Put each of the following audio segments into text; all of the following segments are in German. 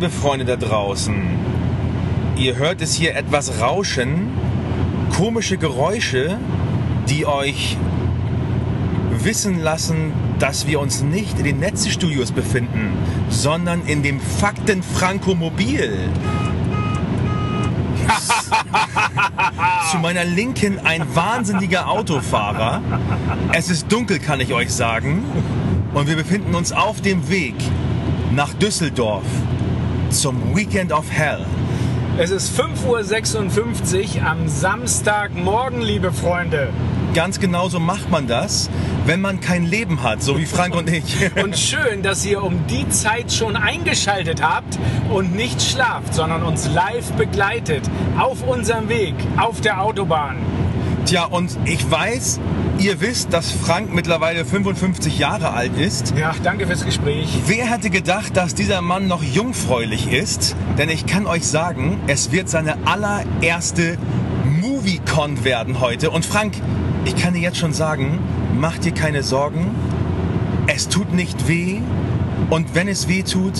Liebe Freunde da draußen, ihr hört es hier etwas rauschen, komische Geräusche, die euch wissen lassen, dass wir uns nicht in den Netzestudios befinden, sondern in dem Fakten Frankomobil. Zu meiner Linken ein wahnsinniger Autofahrer. Es ist dunkel, kann ich euch sagen. Und wir befinden uns auf dem Weg nach Düsseldorf zum Weekend of Hell. Es ist 5.56 Uhr am Samstagmorgen, liebe Freunde. Ganz genau so macht man das, wenn man kein Leben hat, so wie Frank und ich. Und schön, dass ihr um die Zeit schon eingeschaltet habt und nicht schlaft, sondern uns live begleitet auf unserem Weg auf der Autobahn. Tja, und ich weiß, ihr wisst, dass Frank mittlerweile 55 Jahre alt ist. Ja, danke fürs Gespräch. Wer hätte gedacht, dass dieser Mann noch jungfräulich ist? Denn ich kann euch sagen, es wird seine allererste Movie-Con werden heute. Und Frank, ich kann dir jetzt schon sagen, mach dir keine Sorgen. Es tut nicht weh. Und wenn es weh tut,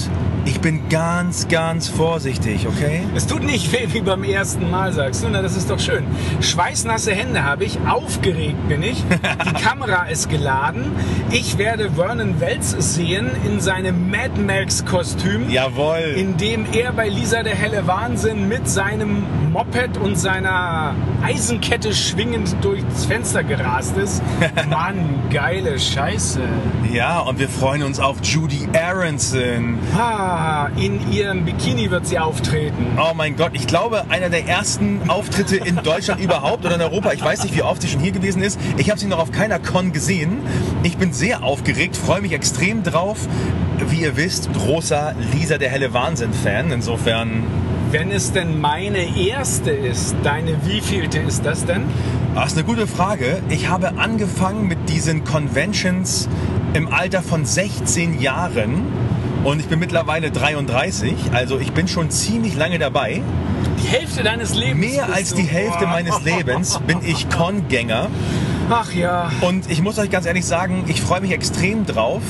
ich bin ganz, ganz vorsichtig, okay? Es tut nicht weh wie beim ersten Mal, sagst du. Na, das ist doch schön. Schweißnasse Hände habe ich, aufgeregt bin ich. Die Kamera ist geladen. Ich werde Vernon Wells sehen in seinem Mad Max-Kostüm. Jawohl. In dem er bei Lisa der helle Wahnsinn mit seinem Moped und seiner Eisenkette schwingend durchs Fenster gerast ist. Mann, geile Scheiße. Ja, und wir freuen uns auf Judy Aronson. Ah, in ihrem Bikini wird sie auftreten. Oh mein Gott, ich glaube, einer der ersten Auftritte in Deutschland überhaupt oder in Europa. Ich weiß nicht, wie oft sie schon hier gewesen ist. Ich habe sie noch auf keiner Con gesehen. Ich bin sehr aufgeregt, freue mich extrem drauf. Wie ihr wisst, großer Lisa der helle Wahnsinn-Fan. Insofern Wenn es denn meine erste ist, deine wievielte ist das denn? Das ist eine gute Frage. Ich habe angefangen mit diesen Conventions im Alter von 16 Jahren und ich bin mittlerweile 33, also ich bin schon ziemlich lange dabei. Die Hälfte deines Lebens. Mehr als die Hälfte meines Lebens bin ich Con-Gänger Ach ja. und ich muss euch ganz ehrlich sagen, ich freue mich extrem drauf,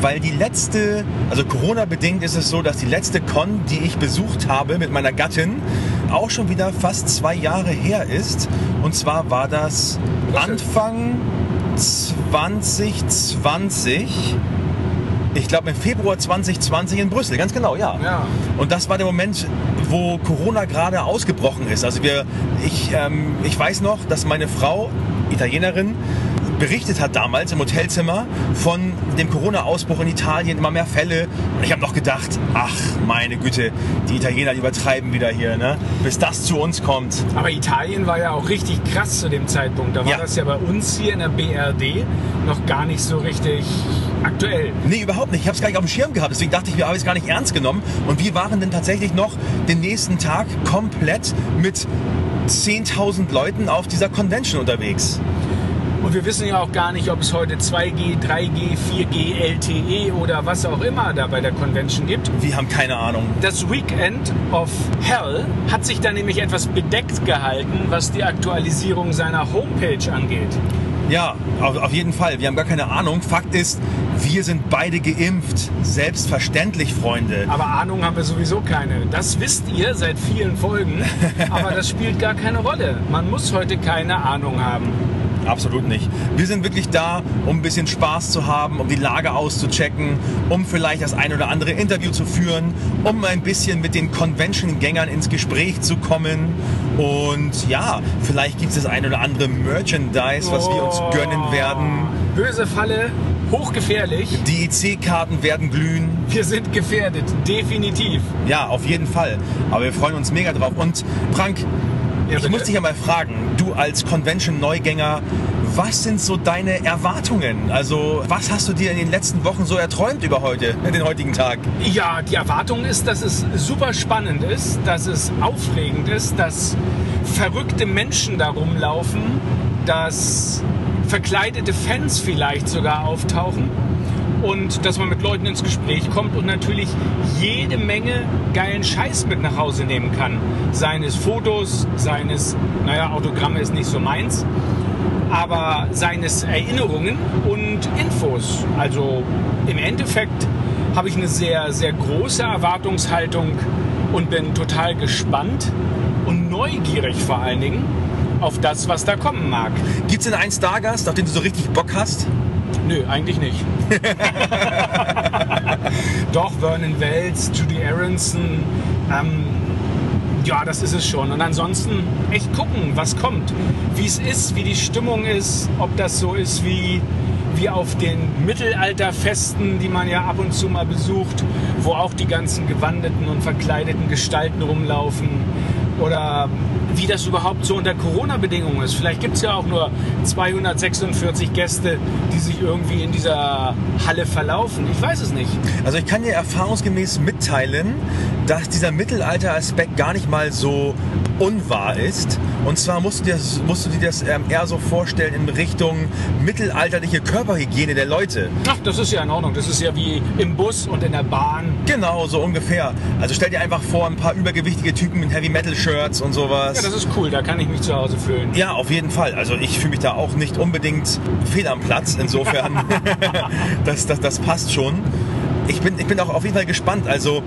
weil die letzte, also Corona-bedingt ist es so, dass die letzte Con, die ich besucht habe mit meiner Gattin, auch schon wieder fast zwei Jahre her ist. Und zwar war das Anfang 2020. Ich glaube im Februar 2020 in Brüssel, ganz genau, ja. Ja. Und das war der Moment, wo Corona gerade ausgebrochen ist. Also wir, ich, ähm, ich weiß noch, dass meine Frau, Italienerin, berichtet hat damals im Hotelzimmer von dem Corona-Ausbruch in Italien, immer mehr Fälle. Und ich habe noch gedacht, ach meine Güte, die Italiener die übertreiben wieder hier, ne? bis das zu uns kommt. Aber Italien war ja auch richtig krass zu dem Zeitpunkt. Da war Ja. das ja bei uns hier in der BRD noch gar nicht so richtig aktuell. Nee, überhaupt nicht. Ich habe es gar nicht auf dem Schirm gehabt. Deswegen dachte ich, wir haben es gar nicht ernst genommen. Und wir waren dann tatsächlich noch den nächsten Tag komplett mit 10.000 Leuten auf dieser Convention unterwegs. Und wir wissen ja auch gar nicht, ob es heute 2G, 3G, 4G, LTE oder was auch immer da bei der Convention gibt. Wir haben keine Ahnung. Das Weekend of Hell hat sich da nämlich etwas bedeckt gehalten, was die Aktualisierung seiner Homepage angeht. Ja, auf, auf jeden Fall. Wir haben gar keine Ahnung. Fakt ist, wir sind beide geimpft. Selbstverständlich, Freunde. Aber Ahnung haben wir sowieso keine. Das wisst ihr seit vielen Folgen, aber das spielt gar keine Rolle. Man muss heute keine Ahnung haben. Absolut nicht. Wir sind wirklich da, um ein bisschen Spaß zu haben, um die Lage auszuchecken, um vielleicht das ein oder andere Interview zu führen, um ein bisschen mit den Convention-Gängern ins Gespräch zu kommen. Und ja, vielleicht gibt es das ein oder andere Merchandise, was wir uns gönnen werden. Böse Falle, hochgefährlich. Die IC-Karten werden glühen. Wir sind gefährdet, definitiv. Ja, auf jeden Fall. Aber wir freuen uns mega drauf. Und Frank, Ja, ich muss dich ja mal fragen, du als Convention-Neugänger, was sind so deine Erwartungen? Also, was hast du dir in den letzten Wochen so erträumt über heute, den heutigen Tag? Ja, die Erwartung ist, dass es super spannend ist, dass es aufregend ist, dass verrückte Menschen da rumlaufen, dass verkleidete Fans vielleicht sogar auftauchen und dass man mit Leuten ins Gespräch kommt und natürlich jede Menge geilen Scheiß mit nach Hause nehmen kann. Seien es Fotos, seien es, naja, Autogramme ist nicht so meins, aber seien es Erinnerungen und Infos. Also im Endeffekt habe ich eine sehr, sehr große Erwartungshaltung und bin total gespannt und neugierig vor allen Dingen auf das, was da kommen mag. Gibt es denn einen Stargast, auf den du so richtig Bock hast? Nö, eigentlich nicht. Doch, Vernon Wells, Judy Aronson, ähm, ja, das ist es schon. Und ansonsten echt gucken, was kommt, wie es ist, wie die Stimmung ist, ob das so ist wie, wie auf den Mittelalterfesten, die man ja ab und zu mal besucht, wo auch die ganzen gewandeten und verkleideten Gestalten rumlaufen. Oder wie das überhaupt so unter Corona-Bedingungen ist. Vielleicht gibt es ja auch nur 246 Gäste, die sich irgendwie in dieser Halle verlaufen. Ich weiß es nicht. Also ich kann dir erfahrungsgemäß mitteilen, dass dieser Mittelalter-Aspekt gar nicht mal so unwahr ist. Und zwar musst du dir, musst du dir das ähm, eher so vorstellen in Richtung mittelalterliche Körperhygiene der Leute. Ach, das ist ja in Ordnung. Das ist ja wie im Bus und in der Bahn. Genau, so ungefähr. Also stell dir einfach vor, ein paar übergewichtige Typen in Heavy-Metal-Shirts und sowas. Ja, das ist cool. Da kann ich mich zu Hause fühlen. Ja, auf jeden Fall. Also ich fühle mich da auch nicht unbedingt fehl am Platz. Insofern, das, das, das passt schon. Ich bin, ich bin auch auf jeden Fall gespannt. Also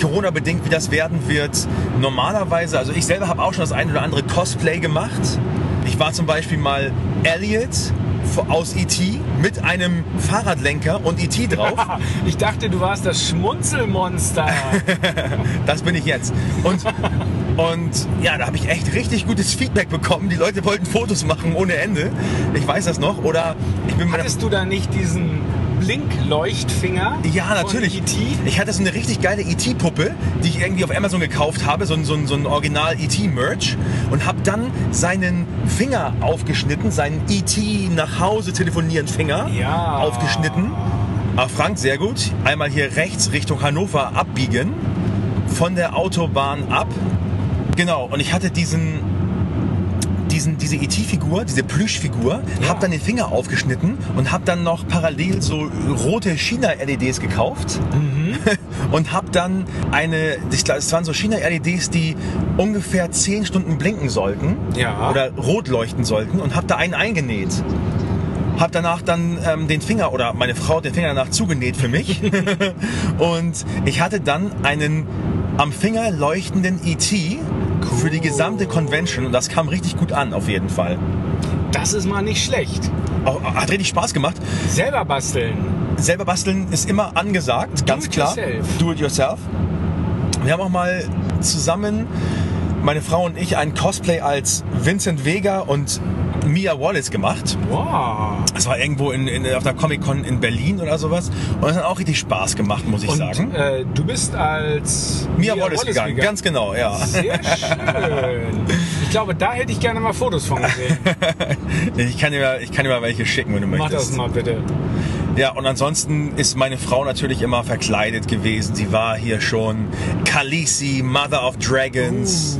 Corona-bedingt, wie das werden wird. Normalerweise, also ich selber habe auch schon das ein oder andere Cosplay gemacht. Ich war zum Beispiel mal Elliot aus E.T. mit einem Fahrradlenker und E.T. drauf. ich dachte, du warst das Schmunzelmonster. das bin ich jetzt. Und, und ja, da habe ich echt richtig gutes Feedback bekommen. Die Leute wollten Fotos machen ohne Ende. Ich weiß das noch. Oder ich bin Hattest du da nicht diesen Blinkleuchtfinger. Ja, natürlich. E.T. Ich hatte so eine richtig geile E.T.-Puppe, die ich irgendwie auf Amazon gekauft habe, so, ein- so, ein- so ein Original E.T.-Merch und habe dann seinen Finger aufgeschnitten, seinen E.T. nach Hause telefonieren Finger Ja. aufgeschnitten. Ah, Frank, sehr gut. Einmal hier rechts Richtung Hannover abbiegen, von der Autobahn ab. Genau, und ich hatte diesen, diesen, diese ET-Figur, diese Plüschfigur, Ja. hab dann den Finger aufgeschnitten und hab dann noch parallel so rote China-LEDs gekauft und hab dann eine, ich glaube, es waren so China-LEDs, die ungefähr 10 Stunden blinken sollten Ja. oder rot leuchten sollten und hab da einen eingenäht. Hab danach dann ähm, den Finger oder meine Frau hat den Finger danach zugenäht für mich. und ich hatte dann einen am Finger leuchtenden ET für die gesamte Convention und das kam richtig gut an auf jeden Fall. Das ist mal nicht schlecht. Auch, hat richtig Spaß gemacht. Selber basteln. Selber basteln ist immer angesagt, ganz it klar. yourself. Do it yourself. Wir haben auch mal zusammen, meine Frau und ich, ein Cosplay als Vincent Vega und Mia Wallace gemacht. Wow. Das war irgendwo in, in, auf einer Comic-Con in Berlin oder sowas. Und es hat auch richtig Spaß gemacht, muss ich Und sagen. äh, du bist als Mia, Wallace, gegangen. ganz genau, ja. Sehr schön. Ich glaube, da hätte ich gerne mal Fotos von gesehen. Ich kann, dir, mal- ich kann dir mal welche schicken, wenn du Mach möchtest. das mal bitte. Ja, und ansonsten ist meine Frau natürlich immer verkleidet gewesen. Sie war hier schon Khaleesi, Mother of Dragons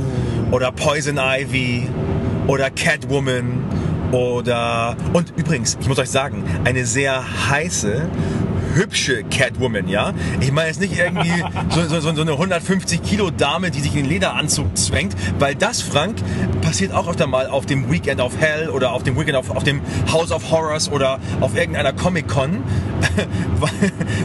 oder Poison Ivy oder Catwoman oder und übrigens, ich muss euch sagen, eine sehr heiße hübsche Catwoman, ja? Ich meine jetzt nicht irgendwie so, so, so eine 150 Kilo Dame, die sich in den Lederanzug zwängt, weil das, Frank, passiert auch öfter mal auf dem Weekend of Hell oder auf dem Weekend of, auf dem House of Horrors oder auf irgendeiner Comic-Con.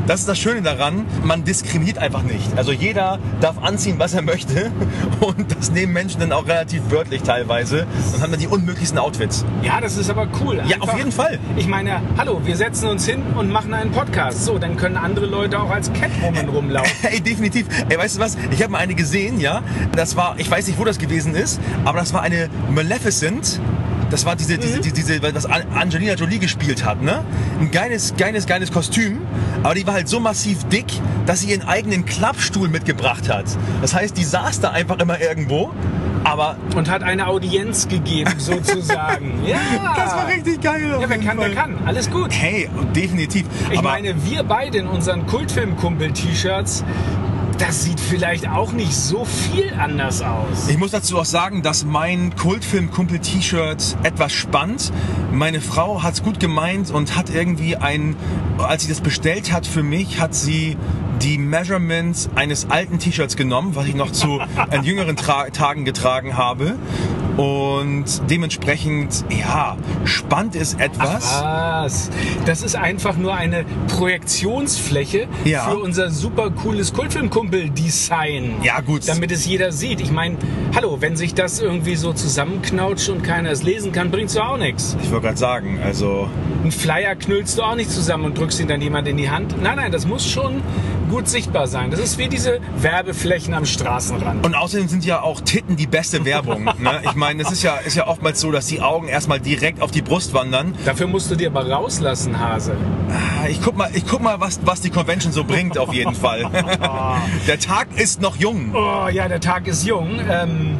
Das ist das Schöne daran, man diskriminiert einfach nicht. Also jeder darf anziehen, was er möchte und das nehmen Menschen dann auch relativ wörtlich teilweise und haben dann die unmöglichsten Outfits. Ja, das ist aber cool. Ja, auf jeden Fall. Ich meine, hallo, wir setzen uns hin und machen einen Podcast. So, dann können andere Leute auch als Catwoman rumlaufen. Ey, definitiv. Ey, weißt du was? Ich habe mal eine gesehen, ja. Das war, ich weiß nicht, wo das gewesen ist, aber das war eine Maleficent. Das war diese, diese, diese, diese, was An- Angelina Jolie gespielt hat, ne? Ein geiles, geiles, geiles Kostüm. Aber die war halt so massiv dick, dass sie ihren eigenen Klappstuhl mitgebracht hat. Das heißt, die saß da einfach immer irgendwo. Aber Und hat eine Audienz gegeben, sozusagen. Ja. das war richtig geil. Ja, wer kann, der kann. Alles gut. Hey, definitiv. Ich aber meine, wir beide in unseren Kultfilm-Kumpel-T-Shirts, das sieht vielleicht auch nicht so viel anders aus. Ich muss dazu auch sagen, dass mein Kultfilm-Kumpel-T-Shirt etwas spannt. Meine Frau hat es gut gemeint und hat irgendwie ein, als sie das bestellt hat für mich, hat sie die Measurements eines alten T-Shirts genommen, was ich noch zu äh, jüngeren Tra Tagen getragen habe. Und dementsprechend, ja, spannend ist etwas. Was? Das ist einfach nur eine Projektionsfläche Ja. für unser super cooles Kultfilmkumpel-Design. Ja, gut. Damit es jeder sieht. Ich meine, hallo, wenn sich das irgendwie so zusammenknautscht und keiner es lesen kann, bringt's doch auch nichts. Ich wollte gerade sagen, also Ein Flyer knüllst du auch nicht zusammen und drückst ihn dann jemand in die Hand. Nein, nein, das muss schon gut sichtbar sein. Das ist wie diese Werbeflächen am Straßenrand. Und außerdem sind ja auch Titten die beste Werbung. ne? Ich meine, es ist ja, ist ja oftmals so, dass die Augen erstmal direkt auf die Brust wandern. Dafür musst du dir aber rauslassen, Hase. Ah, Ich guck mal, ich guck mal was, was die Convention so bringt, auf jeden Fall. Der Tag ist noch jung. Oh ja, der Tag ist jung. Ähm,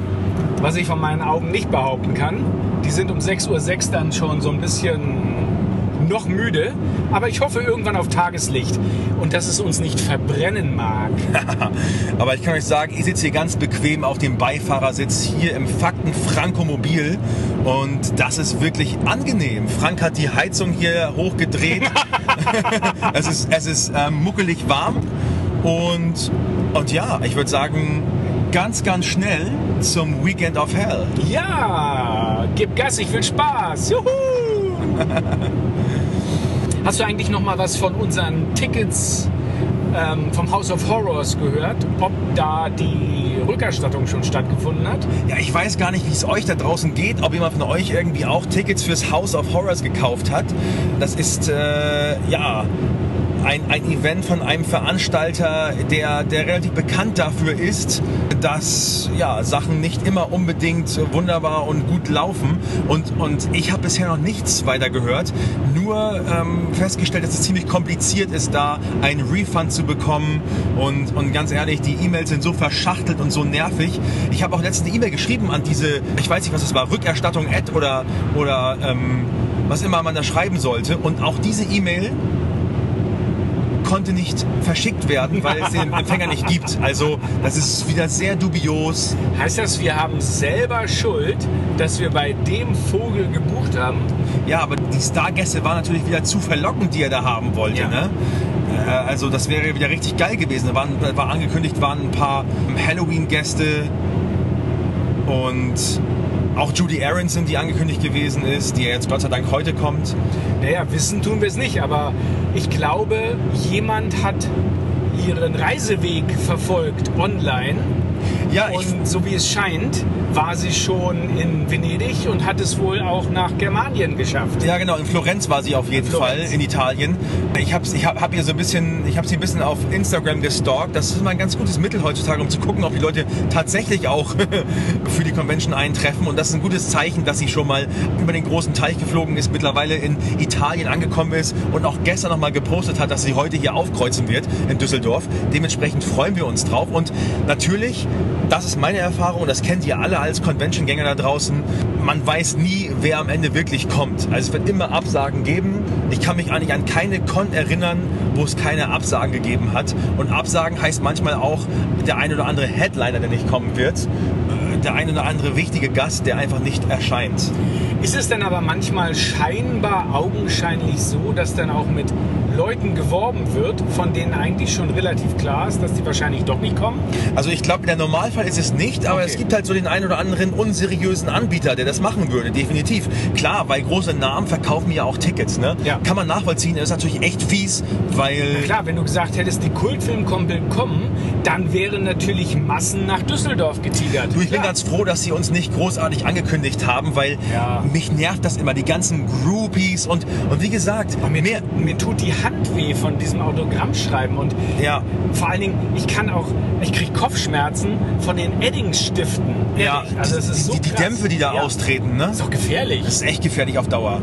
was ich von meinen Augen nicht behaupten kann. Die sind um 6.06 Uhr dann schon so ein bisschen noch müde. Aber ich hoffe irgendwann auf Tageslicht und dass es uns nicht verbrennen mag. Aber ich kann euch sagen, ich sitze hier ganz bequem auf dem Beifahrersitz hier im Fakten Frankomobil und das ist wirklich angenehm. Frank hat die Heizung hier hochgedreht. es ist, es ist ähm, muckelig warm und, und ja, ich würde sagen, ganz, ganz schnell zum Weekend of Hell. Ja, gib Gas, ich will Spaß. Juhu! Hast du eigentlich noch mal was von unseren Tickets ähm, vom House of Horrors gehört? Ob da die Rückerstattung schon stattgefunden hat? Ja, ich weiß gar nicht, wie es euch da draußen geht, ob jemand von euch irgendwie auch Tickets fürs House of Horrors gekauft hat. Das ist, äh, ja, ein, ein Event von einem Veranstalter, der, der relativ bekannt dafür ist, dass ja, Sachen nicht immer unbedingt wunderbar und gut laufen. Und, und ich habe bisher noch nichts weiter gehört, nur ähm, festgestellt, dass es ziemlich kompliziert ist, da einen Refund zu bekommen. Und, und ganz ehrlich, die E-Mails sind so verschachtelt und so nervig. Ich habe auch letztens eine E-Mail geschrieben an diese, ich weiß nicht, was es war, Rückerstattung Ad oder, oder ähm, was immer man da schreiben sollte. Und auch diese E-Mail konnte nicht verschickt werden, weil es den Empfänger nicht gibt. Also das ist wieder sehr dubios. Heißt das, wir haben selber Schuld, dass wir bei dem Vogel gebucht haben? Ja, aber die Stargäste waren natürlich wieder zu verlockend, die er da haben wollte. Ja. Ne? Äh, Also das wäre wieder richtig geil gewesen. Da waren, war angekündigt, waren ein paar Halloween-Gäste und auch Judy Aronson, die angekündigt gewesen ist, die jetzt Gott sei Dank heute kommt. Naja, wissen tun wir es nicht, aber ich glaube, jemand hat ihren Reiseweg verfolgt online. Ja, ich, Und so wie es scheint, war sie schon in Venedig und hat es wohl auch nach Germanien geschafft. Ja, genau. In Florenz war sie auf jeden Florenz. Fall in Italien. Ich habe ich hab, hab ihr so ein bisschen, ich habe sie ein bisschen auf Instagram gestalkt. Das ist immer ein ganz gutes Mittel heutzutage, um zu gucken, ob die Leute tatsächlich auch für die Convention eintreffen. Und das ist ein gutes Zeichen, dass sie schon mal über den großen Teich geflogen ist, mittlerweile in Italien angekommen ist und auch gestern noch mal gepostet hat, dass sie heute hier aufkreuzen wird in Düsseldorf. Dementsprechend freuen wir uns drauf. Und natürlich, das ist meine Erfahrung und das kennt ihr alle als Convention-Gänger da draußen. Man weiß nie, wer am Ende wirklich kommt. Also es wird immer Absagen geben. Ich kann mich eigentlich an keine Con erinnern, wo es keine Absagen gegeben hat. Und Absagen heißt manchmal auch der ein oder andere Headliner, der nicht kommen wird. Der ein oder andere wichtige Gast, der einfach nicht erscheint. Ist es dann aber manchmal scheinbar augenscheinlich so, dass dann auch mit Leuten geworben wird, von denen eigentlich schon relativ klar ist, dass die wahrscheinlich doch nicht kommen? Also ich glaube, der Normalfall ist es nicht, aber Okay. es gibt halt so den einen oder anderen unseriösen Anbieter, der das machen würde, definitiv. Klar, weil große Namen verkaufen ja auch Tickets, ne? Ja. Kann man nachvollziehen, ist natürlich echt fies, weil... Klar, wenn du gesagt hättest, die Kultfilmkumpel kommen, dann wären natürlich Massen nach Düsseldorf getigert. Du, ich bin Klar. ganz froh, dass sie uns nicht großartig angekündigt haben, weil Ja. mich nervt das immer, die ganzen Groupies und, und wie gesagt, mir, mehr... mir tut die Hand weh von diesem Autogrammschreiben und Ja, vor allen Dingen, ich kann auch, ich kriege Kopfschmerzen von den Eddingsstiften. ja, also es ist so die, die krass. Dämpfe, die da ja. austreten, ne? ist doch gefährlich. Das ist echt gefährlich auf Dauer.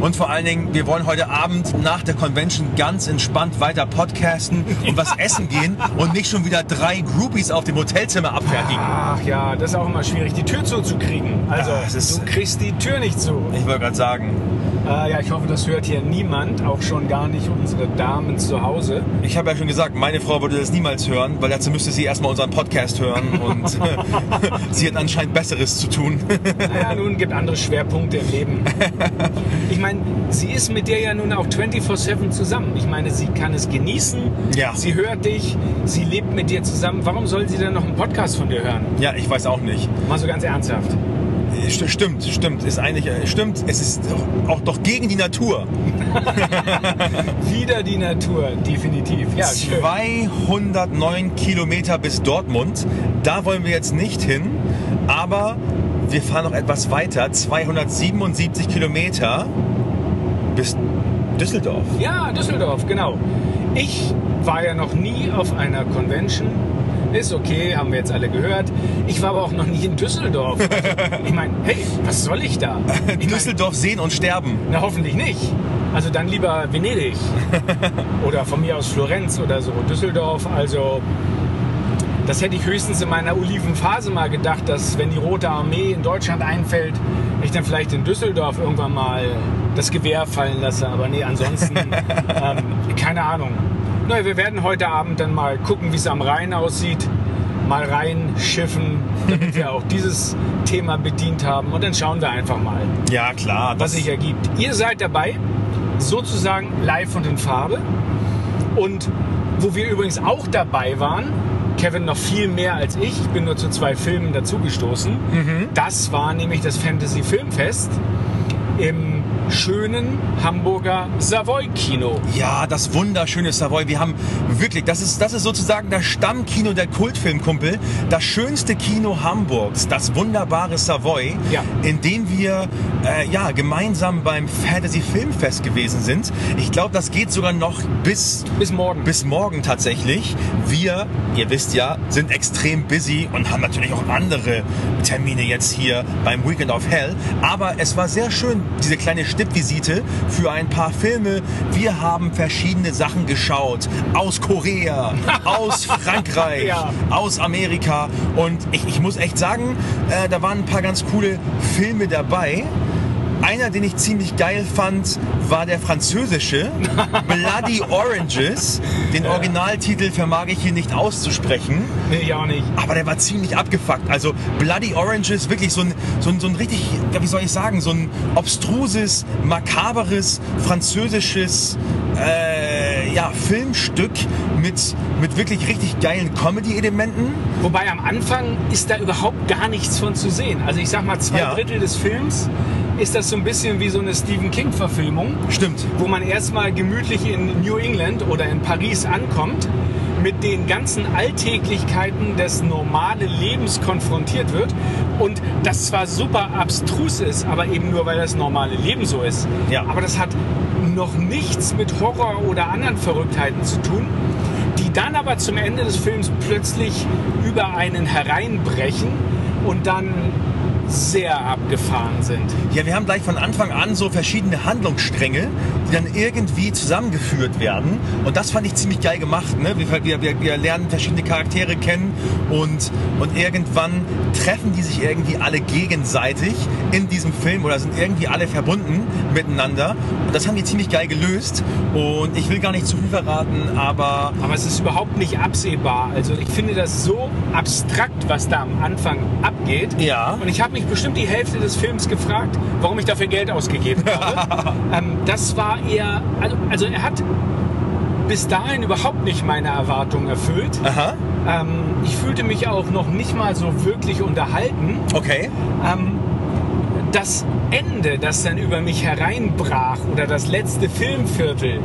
Und vor allen Dingen, wir wollen heute Abend nach der Convention ganz entspannt weiter podcasten und was essen gehen und nicht schon wieder drei Groupies auf dem Hotelzimmer abfertigen. Ach ja, das ist auch immer schwierig, die Tür zuzukriegen. Also, Ja, ist- du kriegst die Tür nicht zu. Ich wollte gerade sagen, Äh, ja, ich hoffe, das hört hier niemand, auch schon gar nicht unsere Damen zu Hause. ich habe ja schon gesagt, meine Frau würde das niemals hören, weil dazu müsste sie erstmal unseren Podcast hören und sie hat anscheinend Besseres zu tun. Naja, nun gibt andere Schwerpunkte im Leben. Ich meine, sie ist mit dir ja nun auch 24-7 zusammen. Ich meine, sie kann es genießen, Ja. sie hört dich, sie lebt mit dir zusammen. Warum soll sie dann noch einen Podcast von dir hören? ja, ich weiß auch nicht. Mal so ganz ernsthaft. St- Stimmt, stimmt. Ist eigentlich, äh, stimmt. Es ist auch- doch gegen die Natur. Wieder die Natur, definitiv. Ja, schön. 209 Kilometer bis Dortmund. Da wollen wir jetzt nicht hin, aber wir fahren noch etwas weiter. 277 Kilometer bis Düsseldorf. Ja, Düsseldorf, genau. Ich war ja noch nie auf einer Convention. Ist okay, haben wir jetzt alle gehört. Ich war aber auch noch nie in Düsseldorf. Also, ich meine, hey, was soll ich da? Ich mein, Düsseldorf sehen und sterben. na, hoffentlich nicht. Also dann lieber Venedig. oder von mir aus Florenz oder so. Düsseldorf, also das hätte ich höchstens in meiner Olivenphase mal gedacht, dass wenn die Rote Armee in Deutschland einfällt, ich dann vielleicht in Düsseldorf irgendwann mal das Gewehr fallen lasse. Aber nee, ansonsten ähm, keine Ahnung. Na, wir werden heute Abend dann mal gucken, wie es am Rhein aussieht. Mal reinschiffen, damit wir auch dieses Thema bedient haben. Und dann schauen wir einfach mal Ja, klar. was sich ergibt. Ihr seid dabei, sozusagen live und in Farbe. Und wo wir übrigens auch dabei waren, Kevin noch viel mehr als ich, ich bin nur zu zwei Filmen dazugestoßen. Das war nämlich das Fantasy Filmfest im schönen Hamburger Savoy Kino. Ja, das wunderschöne Savoy. Wir haben wirklich, das ist, das ist sozusagen das Stammkino der Kultfilmkumpel. Das schönste Kino Hamburgs, das wunderbare Savoy, Ja. in dem wir äh, ja, gemeinsam beim Fantasy Filmfest gewesen sind. Ich glaube, das geht sogar noch bis, Bis morgen. bis morgen tatsächlich. Wir, ihr wisst ja, sind extrem busy und haben natürlich auch andere Termine jetzt hier beim Weekend of Hell. Aber es war sehr schön, diese kleine Stippvisite für ein paar Filme. Wir haben verschiedene Sachen geschaut. Aus Korea, aus Frankreich, Ja. aus Amerika. Und ich, ich muss echt sagen, äh, da waren ein paar ganz coole Filme dabei. Einer, den ich ziemlich geil fand, war der französische Bloody Oranges. Den Originaltitel vermag ich hier nicht auszusprechen. Nee, ich auch nicht. Aber der war ziemlich abgefuckt. Also Bloody Oranges, wirklich so ein, so ein, so ein richtig, wie soll ich sagen, so ein obstruses, makaberes, französisches äh, ja, Filmstück mit, mit wirklich richtig geilen Comedy-Elementen. Wobei am Anfang ist da überhaupt gar nichts von zu sehen. Also ich sag mal, zwei Ja. Drittel des Films ist das so ein bisschen wie so eine Stephen King-Verfilmung. Stimmt. wo man erstmal gemütlich in New England oder in Paris ankommt, mit den ganzen Alltäglichkeiten des normalen Lebens konfrontiert wird und das zwar super abstrus ist, aber eben nur weil das normale Leben so ist. Ja. Aber das hat noch nichts mit Horror oder anderen Verrücktheiten zu tun, die dann aber zum Ende des Films plötzlich über einen hereinbrechen und dann sehr abgefahren sind. Ja, wir haben gleich von Anfang an so verschiedene Handlungsstränge, die dann irgendwie zusammengeführt werden. Und das fand ich ziemlich geil gemacht. Ne? Wir, wir, wir, lernen verschiedene Charaktere kennen und, und irgendwann treffen die sich irgendwie alle gegenseitig in diesem Film oder sind irgendwie alle verbunden miteinander. Und das haben die ziemlich geil gelöst. Und ich will gar nicht zu viel verraten, aber Aber es ist überhaupt nicht absehbar. Also ich finde das so abstrakt, was da am Anfang abgeht. Ja. Und ich habe mich bestimmt die Hälfte des Films gefragt, warum ich dafür Geld ausgegeben habe. ähm, das war eher, also, also er hat bis dahin überhaupt nicht meine Erwartungen erfüllt. Ähm, ich fühlte mich auch noch nicht mal so wirklich unterhalten. okay. Ähm, das Ende, das dann über mich hereinbrach oder das letzte Filmviertel,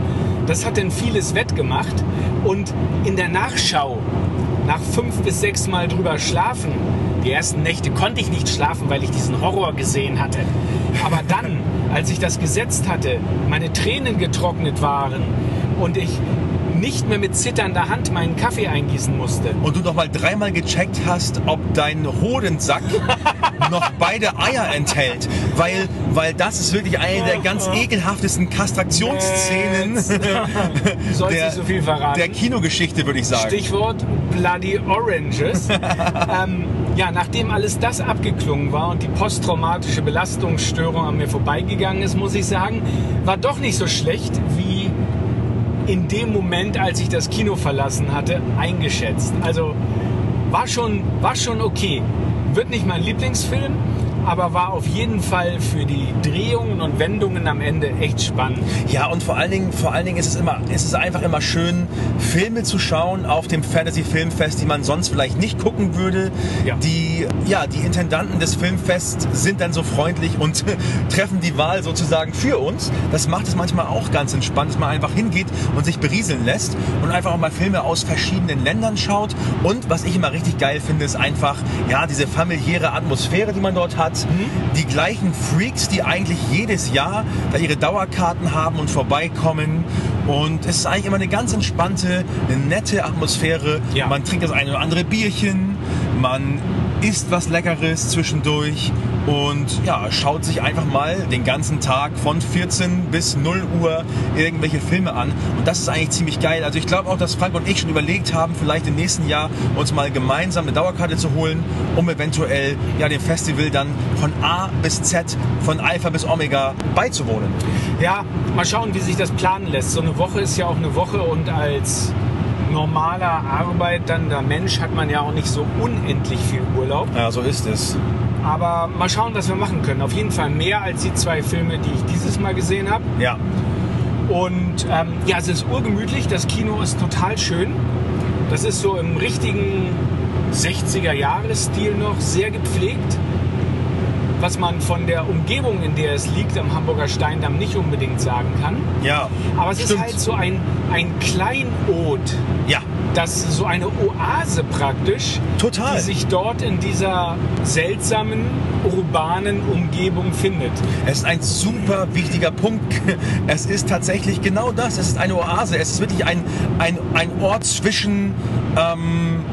das hat dann vieles wettgemacht. Und in der Nachschau, nach fünf bis sechs Mal drüber schlafen, die ersten Nächte konnte ich nicht schlafen, weil ich diesen Horror gesehen hatte. Aber dann, als ich das gesetzt hatte, meine Tränen getrocknet waren und ich nicht mehr mit zitternder Hand meinen Kaffee eingießen musste. Und du noch mal dreimal gecheckt hast, ob dein Hodensack noch beide Eier enthält. Weil, weil das ist wirklich eine der ganz ekelhaftesten sollst der, so viel verraten. der Kinogeschichte, würde ich sagen. Stichwort Bloody Oranges. ähm, ja, nachdem alles das abgeklungen war und die posttraumatische Belastungsstörung an mir vorbeigegangen ist, muss ich sagen, war doch nicht so schlecht wie in dem Moment, als ich das Kino verlassen hatte, eingeschätzt. Also war schon, war schon okay. Wird nicht mein Lieblingsfilm, aber war auf jeden Fall für die Drehungen und Wendungen am Ende echt spannend. Ja, und vor allen Dingen, vor allen Dingen ist es immer, ist es einfach immer schön, Filme zu schauen auf dem Fantasy Filmfest, die man sonst vielleicht nicht gucken würde. Ja. Die, ja, die Intendanten des Filmfests sind dann so freundlich und treffen die Wahl sozusagen für uns. Das macht es manchmal auch ganz entspannt, dass man einfach hingeht und sich berieseln lässt und einfach auch mal Filme aus verschiedenen Ländern schaut. Und was ich immer richtig geil finde, ist einfach, ja, diese familiäre Atmosphäre, die man dort hat. Die gleichen Freaks, die eigentlich jedes Jahr da ihre Dauerkarten haben und vorbeikommen. Und es ist eigentlich immer eine ganz entspannte, eine nette Atmosphäre. Ja. Man trinkt das eine oder andere Bierchen, man isst was Leckeres zwischendurch und ja, schaut sich einfach mal den ganzen Tag von 14 bis 0 Uhr irgendwelche Filme an. Und das ist eigentlich ziemlich geil. Also ich glaube auch, dass Frank und ich schon überlegt haben, vielleicht im nächsten Jahr uns mal gemeinsam eine Dauerkarte zu holen, um eventuell ja dem Festival dann von A bis Z, von Alpha bis Omega beizuwohnen. Ja, mal schauen, wie sich das planen lässt. So eine Woche ist ja auch eine Woche und als normaler arbeitender Mensch hat man ja auch nicht so unendlich viel Urlaub. Ja, so ist es. Aber mal schauen, was wir machen können. Auf jeden Fall mehr als die zwei Filme, die ich dieses Mal gesehen habe. Ja. Und ähm, ja, es ist urgemütlich. Das Kino ist total schön. Das ist so im richtigen 60er-Jahres-Stil noch sehr gepflegt. Was man von der Umgebung, in der es liegt, am Hamburger Steindamm nicht unbedingt sagen kann. Ja. Aber es ist Stimmt. halt so ein, ein Kleinod, Ja. Das so eine Oase praktisch, Total. die sich dort in dieser seltsamen urbanen Umgebung findet. Es ist ein super wichtiger Punkt. Es ist tatsächlich genau das. Es ist eine Oase. Es ist wirklich ein, ein, ein Ort zwischen. Ähm,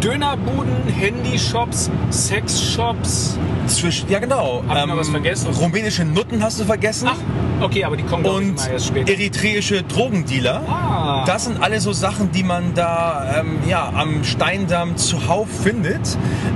Dönerbuden, Handyshops, Sexshops. Zwischen ja, genau. Hab ich noch was vergessen? Rumänische Nutten hast du vergessen. Ach, okay, aber die kommen doch und immer erst später. eritreische Drogendealer. Ah. Das sind alle so Sachen, die man da ähm, ja, am Steindamm zuhauf findet.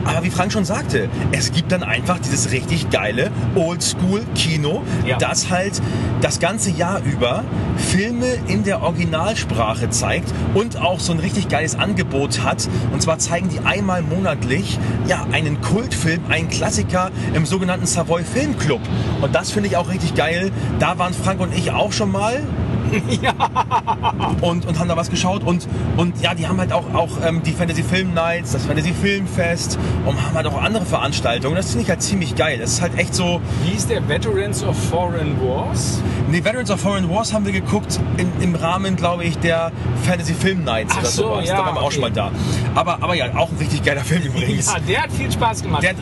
Aber wie Frank schon sagte, es gibt dann einfach dieses richtig geile Oldschool-Kino, Ja. das halt das ganze Jahr über Filme in der Originalsprache zeigt und auch so ein richtig geiles Angebot hat. Und zwar zeigen die einmal monatlich ja, einen Kultfilm, einen Klassiker im sogenannten Savoy Film Club. Und das finde ich auch richtig geil. Da waren Frank und ich auch schon mal und, und haben da was geschaut und, und ja, die haben halt auch, auch ähm, die Fantasy Film Nights, das Fantasy Filmfest und haben halt auch andere Veranstaltungen. Das finde ich halt ziemlich geil. Das ist halt echt so, Wie hieß der Veterans of Foreign Wars? nee, Veterans of Foreign Wars haben wir geguckt in, im Rahmen, glaube ich, der Fantasy Film Nights Ach oder so, sowas. ja, da waren wir auch okay. schon mal da. Aber, aber ja, auch ein richtig geiler Film übrigens. Ja, der hat viel Spaß gemacht. Der-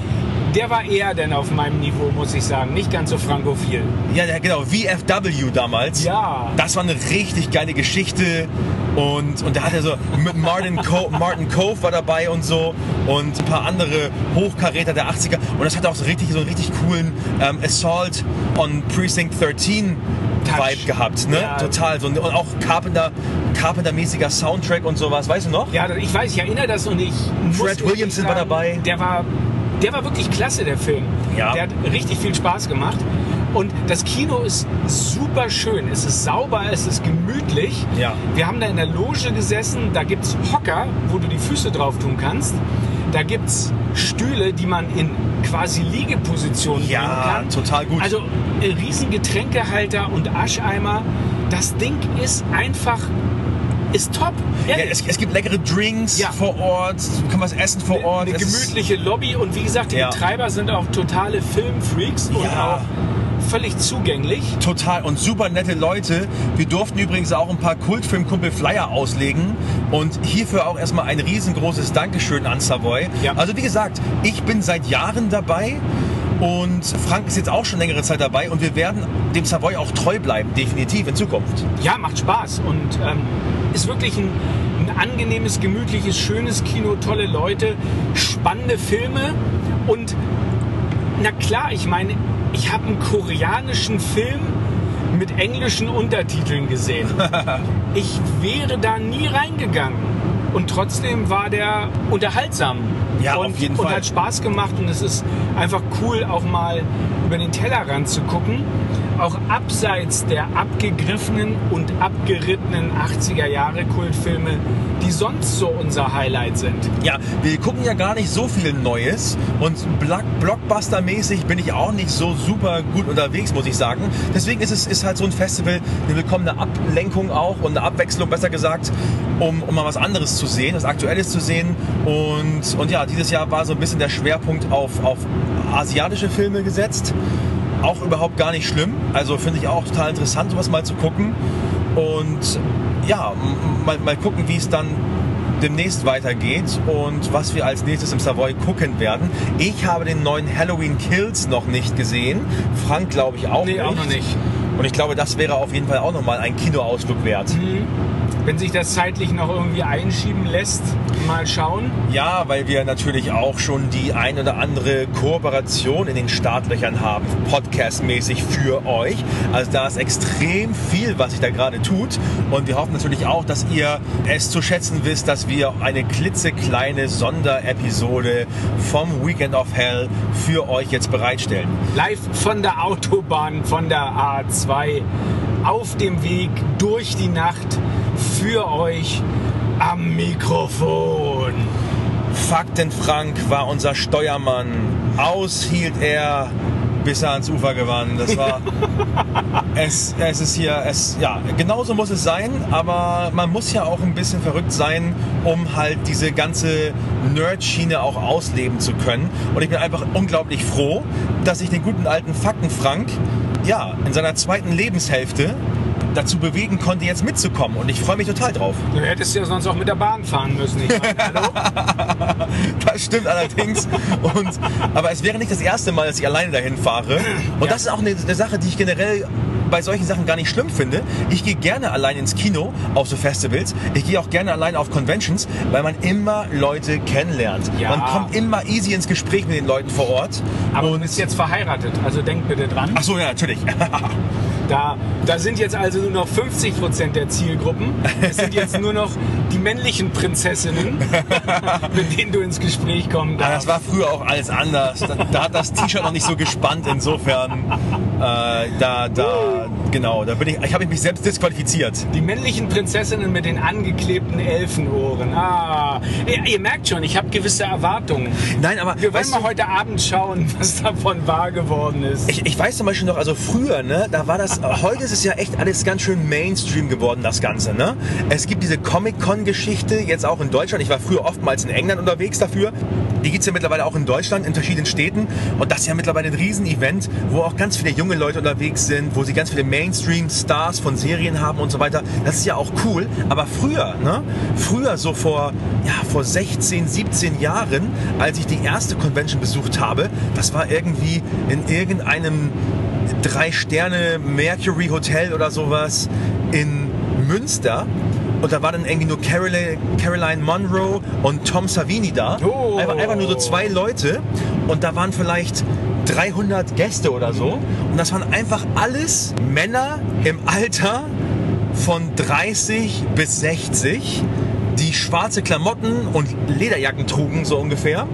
Der, war eher denn auf meinem Niveau, muss ich sagen. Nicht ganz so frankophil. Ja, ja, genau, VFW damals. Ja. Das war eine richtig geile Geschichte. Und, und da hat er so, mit Martin, Co Martin Cove war dabei und so und ein paar andere Hochkaräter der 80er. Und das hat auch so richtig, so einen richtig coolen ähm, Assault on Precinct 13 Touch. Vibe gehabt. Ne? Ja. Total. So, und auch Carpenter, Carpenter-mäßiger Soundtrack und sowas. Weißt du noch? Ja, ich weiß, ich erinnere das und ich. Fred Williamson war sagen, dabei. Der war, der war wirklich klasse, der Film. Ja. Der hat richtig viel Spaß gemacht. Und das Kino ist super schön. Es ist sauber, es ist gemütlich. Ja. Wir haben da in der Loge gesessen. Da gibt es Hocker, wo du die Füße drauf tun kannst. Da gibt es Stühle, die man in quasi Liegeposition Ja, bringen kann. total gut. Also äh, riesen Getränkehalter und Ascheimer. Das Ding ist einfach, ist top. Ja, es, es gibt leckere Drinks Ja. vor Ort, du kannst was essen vor Ort. Eine gemütliche Lobby und wie gesagt, die Ja. Betreiber sind auch totale Filmfreaks und auch völlig zugänglich. Total und super nette Leute. Wir durften übrigens auch ein paar Kultfilmkumpel Flyer auslegen und hierfür auch erstmal ein riesengroßes Dankeschön an Savoy. Also wie gesagt, ich bin seit Jahren dabei und Frank ist jetzt auch schon längere Zeit dabei und wir werden dem Savoy auch treu bleiben, definitiv in Zukunft. Ja, macht Spaß und ähm, ist wirklich ein, ein angenehmes, gemütliches, schönes Kino, tolle Leute, spannende Filme und na klar, ich meine, ich habe einen koreanischen Film mit englischen Untertiteln gesehen. Ich wäre da nie reingegangen. Und trotzdem war der unterhaltsam. Ja, und, auf jeden und Fall. hat Spaß gemacht und es ist einfach cool, auch mal über den Tellerrand zu gucken. Auch abseits der abgegriffenen und abgerittenen 80er Jahre Kultfilme, die sonst so unser Highlight sind. Ja, wir gucken ja gar nicht so viel Neues und Block- Blockbuster-mäßig bin ich auch nicht so super gut unterwegs, muss ich sagen. Deswegen ist es ist halt so ein Festival eine willkommene Ablenkung auch und eine Abwechslung, besser gesagt, um, um mal was anderes zu sehen, was Aktuelles zu sehen. Und, und ja, dieses Jahr war so ein bisschen der Schwerpunkt auf, auf asiatische Filme gesetzt. Auch überhaupt gar nicht schlimm. Also finde ich auch total interessant, sowas mal zu gucken. Und ja, mal, mal gucken, wie es dann demnächst weitergeht und was wir als nächstes im Savoy gucken werden. Ich habe den neuen Halloween Kills noch nicht gesehen. Frank glaube ich auch Nee, nicht. auch noch nicht. Und ich glaube, das wäre auf jeden Fall auch nochmal ein Kinoausflug wert. Wenn sich das zeitlich noch irgendwie einschieben lässt, mal schauen. Ja, weil wir natürlich auch schon die ein oder andere Kooperation in den Startlöchern haben, podcastmäßig für euch. Also da ist extrem viel, was sich da gerade tut. Und wir hoffen natürlich auch, dass ihr es zu schätzen wisst, dass wir eine klitzekleine Sonderepisode vom Weekend of Hell für euch jetzt bereitstellen. Live von der Autobahn, von der A2, auf dem Weg durch die Nacht für euch am Mikrofon. Fakten Frank war unser Steuermann. Aus hielt er, bis er ans Ufer gewann. Das war. es, es ist hier, es, ja, genauso muss es sein, aber man muss ja auch ein bisschen verrückt sein, um halt diese ganze Nerd-Schiene auch ausleben zu können. Und ich bin einfach unglaublich froh, dass ich den guten alten Fakten Frank, ja, in seiner zweiten Lebenshälfte dazu bewegen konnte, jetzt mitzukommen. Und ich freue mich total drauf. Du hättest ja sonst auch mit der Bahn fahren müssen. Ich meine, hallo? Das stimmt allerdings. Und, aber es wäre nicht das erste Mal, dass ich alleine dahin fahre. Und Ja. das ist auch eine, eine Sache, die ich generell bei solchen Sachen gar nicht schlimm finde. Ich gehe gerne allein ins Kino auf so Festivals. Ich gehe auch gerne allein auf Conventions, weil man immer Leute kennenlernt. Ja. Man kommt immer easy ins Gespräch mit den Leuten vor Ort. Aber du Und bist jetzt verheiratet, also denk bitte dran. Ach so, ja, natürlich. Da, da sind jetzt also nur noch 50 Prozent der Zielgruppen. Es sind jetzt nur noch die männlichen Prinzessinnen, mit denen du ins Gespräch kommen Aber das darfst. war früher auch alles anders. Da, da hat das T-Shirt noch nicht so gespannt. Insofern, äh, da, da, genau, da bin ich, ich habe mich selbst disqualifiziert. Die männlichen Prinzessinnen mit den angeklebten Elfenohren. Ah, ihr, ihr merkt schon, ich habe gewisse Erwartungen. Nein, aber Wir wollen mal du, heute Abend schauen, was davon wahr geworden ist. Ich, ich weiß zum Beispiel noch, also früher, ne, da war das, heute ist es ja echt alles ganz schön Mainstream geworden, das Ganze, ne? Es gibt diese Comic-Con-Geschichte, jetzt auch in Deutschland. Ich war früher oftmals in England unterwegs dafür. Die gibt's ja mittlerweile auch in Deutschland, in verschiedenen Städten. Und das ist ja mittlerweile ein Riesen-Event, wo auch ganz viele junge Leute unterwegs sind, wo sie ganz viele Mainstream-Stars von Serien haben und so weiter. Das ist ja auch cool. Aber früher, ne? Früher, so vor, ja, vor 16, 17 Jahren, als ich die erste Convention besucht habe, das war irgendwie in irgendeinem Drei-Sterne Mercury Hotel oder sowas in Münster. Und da war dann irgendwie nur Caroline, Caroline Monroe und Tom Savini da. Oh. Einfach, einfach nur so zwei Leute. Und da waren vielleicht 300 Gäste oder so. Und das waren einfach alles Männer im Alter von 30 bis 60, die schwarze Klamotten und Lederjacken trugen, so ungefähr.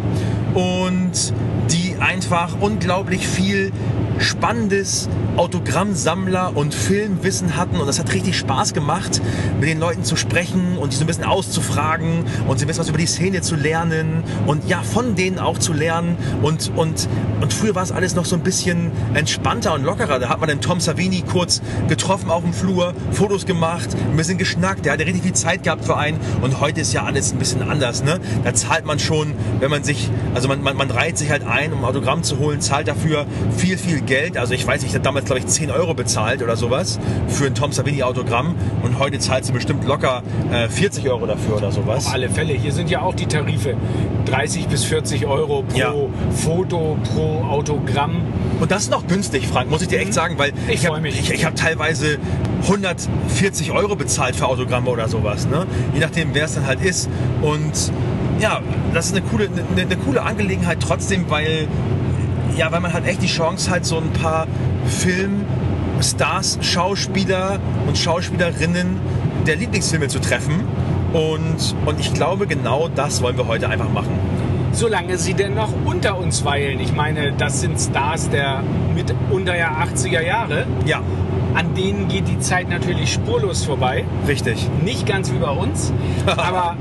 Und die einfach unglaublich viel spannendes Autogrammsammler und Filmwissen hatten und das hat richtig Spaß gemacht, mit den Leuten zu sprechen und die so ein bisschen auszufragen und so ein bisschen was über die Szene zu lernen und ja, von denen auch zu lernen und, und, und früher war es alles noch so ein bisschen entspannter und lockerer. Da hat man den Tom Savini kurz getroffen auf dem Flur, Fotos gemacht, ein bisschen geschnackt, der hatte richtig viel Zeit gehabt für einen und heute ist ja alles ein bisschen anders, ne? Da zahlt man schon, wenn man sich, also man, man, man reiht sich halt ein, um ein Autogramm zu holen, zahlt dafür viel, viel Geld. Also ich weiß, ich habe damals, glaube ich, 10 Euro bezahlt oder sowas für ein Tom Savini Autogramm und heute zahlst du bestimmt locker äh, 40 Euro dafür oder sowas. Auf alle Fälle. Hier sind ja auch die Tarife 30 bis 40 Euro pro Ja. Foto, pro Autogramm. Und das ist noch günstig, Frank, muss ich dir echt sagen, weil Ich hab- freu mich. ich, ich habe teilweise 140 Euro bezahlt für Autogramme oder sowas, ne? Je nachdem, wer es dann halt ist. Und ja, das ist eine coole, eine, eine coole Angelegenheit trotzdem, weil ja, weil man halt echt die Chance hat, so ein paar Filmstars, Schauspieler und Schauspielerinnen der Lieblingsfilme zu treffen. Und, und ich glaube, genau das wollen wir heute einfach machen. solange sie denn noch unter uns weilen. Ich meine, das sind Stars der mit unter der 80er Jahre. Ja, An denen geht die Zeit natürlich spurlos vorbei. richtig. Nicht ganz wie bei uns, aber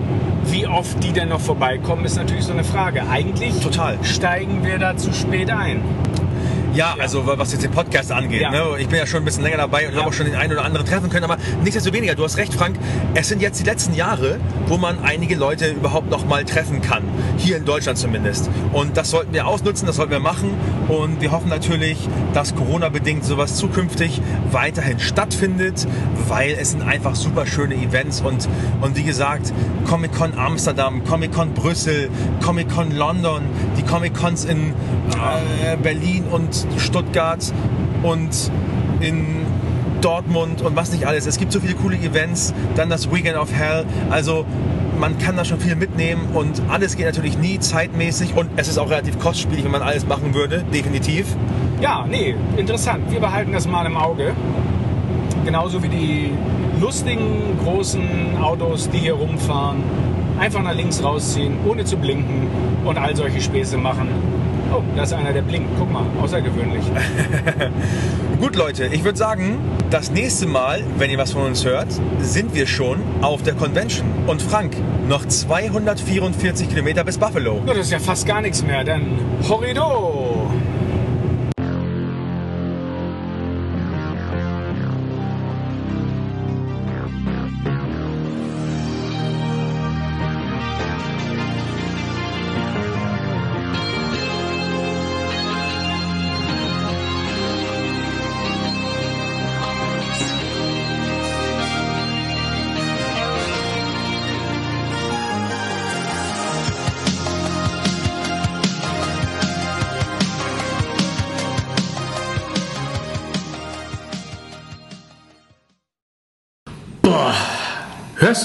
wie oft die denn noch vorbeikommen, ist natürlich so eine Frage. Eigentlich Total. steigen wir da zu spät ein. Ja, also was jetzt den Podcast angeht. Ja. Ne? Ich bin ja schon ein bisschen länger dabei und Ja. habe auch schon den einen oder anderen treffen können. Aber nichtsdestoweniger, du hast recht, Frank. Es sind jetzt die letzten Jahre, wo man einige Leute überhaupt noch mal treffen kann. Hier in Deutschland zumindest. Und das sollten wir ausnutzen, das sollten wir machen. Und wir hoffen natürlich, dass Corona-bedingt sowas zukünftig weiterhin stattfindet, weil es sind einfach super schöne Events. Und, und wie gesagt, Comic-Con Amsterdam, Comic-Con Brüssel, Comic-Con London, die Comic-Cons in äh, Berlin und Stuttgart und in Dortmund und was nicht alles. Es gibt so viele coole Events, dann das Weekend of Hell. Also man kann da schon viel mitnehmen und alles geht natürlich nie zeitmäßig und es ist auch relativ kostspielig, wenn man alles machen würde, definitiv. Ja, nee, interessant. Wir behalten das mal im Auge. Genauso wie die lustigen großen Autos, die hier rumfahren. Einfach nach links rausziehen, ohne zu blinken und all solche Späße machen. Oh, da ist einer, der blinkt. Guck mal, außergewöhnlich. Gut Leute, ich würde sagen, das nächste Mal, wenn ihr was von uns hört, sind wir schon auf der Convention. Und Frank, noch 244 Kilometer bis Buffalo. Ja, das ist ja fast gar nichts mehr, denn Horrido!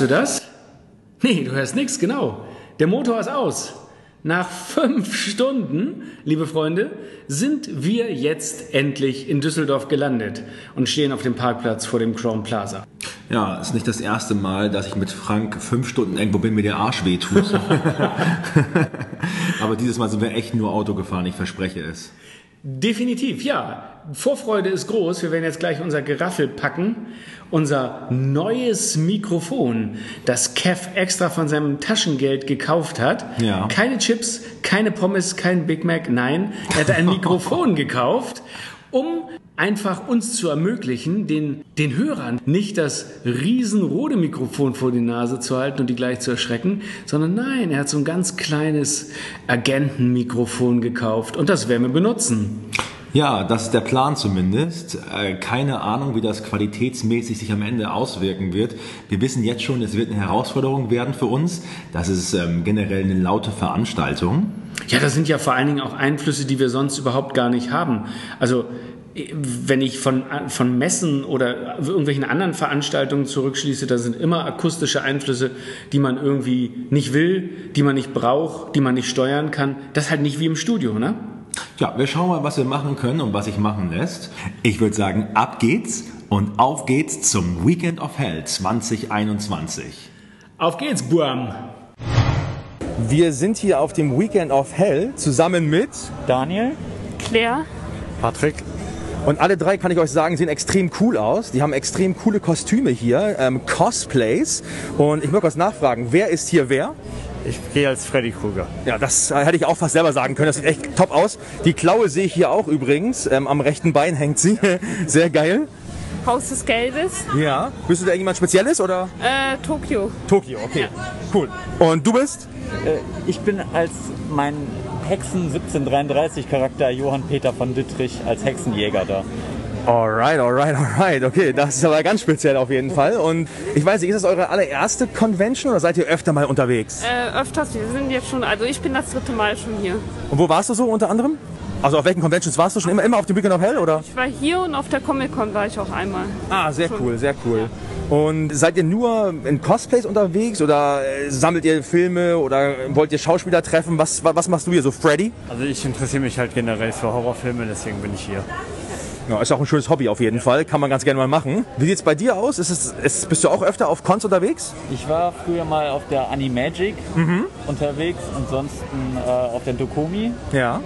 Du das? Nee, du hörst nichts, genau. Der Motor ist aus. Nach fünf Stunden, liebe Freunde, sind wir jetzt endlich in Düsseldorf gelandet und stehen auf dem Parkplatz vor dem Crown Plaza. Ja, ist nicht das erste Mal, dass ich mit Frank fünf Stunden irgendwo bin, mir der Arsch wehtut. Aber dieses Mal sind wir echt nur Auto gefahren, ich verspreche es. Definitiv, ja. Vorfreude ist groß. Wir werden jetzt gleich unser Geraffel packen. Unser neues Mikrofon, das Kev extra von seinem Taschengeld gekauft hat. Ja. Keine Chips, keine Pommes, kein Big Mac. Nein, er hat ein Mikrofon gekauft, um einfach uns zu ermöglichen, den, den Hörern nicht das riesenrote Mikrofon vor die Nase zu halten und die gleich zu erschrecken, sondern nein, er hat so ein ganz kleines Agentenmikrofon gekauft und das werden wir benutzen. Ja, das ist der Plan zumindest. Äh, Keine Ahnung, wie das qualitätsmäßig sich am Ende auswirken wird. Wir wissen jetzt schon, es wird eine Herausforderung werden für uns. Das ist ähm, generell eine laute Veranstaltung. Ja, das sind ja vor allen Dingen auch Einflüsse, die wir sonst überhaupt gar nicht haben. Also wenn ich von, von Messen oder irgendwelchen anderen Veranstaltungen zurückschließe, da sind immer akustische Einflüsse, die man irgendwie nicht will, die man nicht braucht, die man nicht steuern kann. Das ist halt nicht wie im Studio, ne? Ja, wir schauen mal, was wir machen können und was sich machen lässt. Ich würde sagen, ab geht's und auf geht's zum Weekend of Hell 2021. Auf geht's, Buam! Wir sind hier auf dem Weekend of Hell zusammen mit Daniel, Claire. Patrick, und alle drei kann ich euch sagen, sehen extrem cool aus. Die haben extrem coole Kostüme hier, ähm, Cosplays. Und ich möchte was nachfragen, wer ist hier wer? ich gehe als Freddy Krueger. Ja, das äh, hätte ich auch fast selber sagen können. Das sieht echt top aus. Die Klaue sehe ich hier auch übrigens. Ähm, am rechten Bein hängt sie. Sehr geil. Haus des Geldes. Ja. Bist du da irgendjemand Spezielles oder? Äh, Tokio. Tokio, okay. Cool. Und du bist? Äh, ich bin als mein Hexen 1733 Charakter Johann Peter von Dittrich als Hexenjäger da. Alright, alright, alright. Okay, das ist aber ganz speziell auf jeden Fall. Und ich weiß nicht, ist das eure allererste Convention oder seid ihr öfter mal unterwegs? Äh, öfters, wir sind jetzt schon, also ich bin das dritte Mal schon hier. Und wo warst du so unter anderem? Also auf welchen Conventions warst du schon? Immer, immer auf dem Weekend of Hell oder? Ich war hier und auf der Comic-Con war ich auch einmal. Ah, sehr Schon. cool, sehr cool. Und seid ihr nur in Cosplays unterwegs oder äh, sammelt ihr Filme oder wollt ihr Schauspieler treffen? Was, wa- was machst du hier so, Freddy? Also ich interessiere mich halt generell für Horrorfilme, deswegen bin ich hier. Ja, ist auch ein schönes Hobby auf jeden Fall. Kann man ganz gerne mal machen. Wie sieht's bei dir aus? Ist es, ist, bist du auch öfter auf Cons unterwegs? Ich war früher mal auf der Animagic unterwegs, ansonsten äh, auf der Dokomi Ja.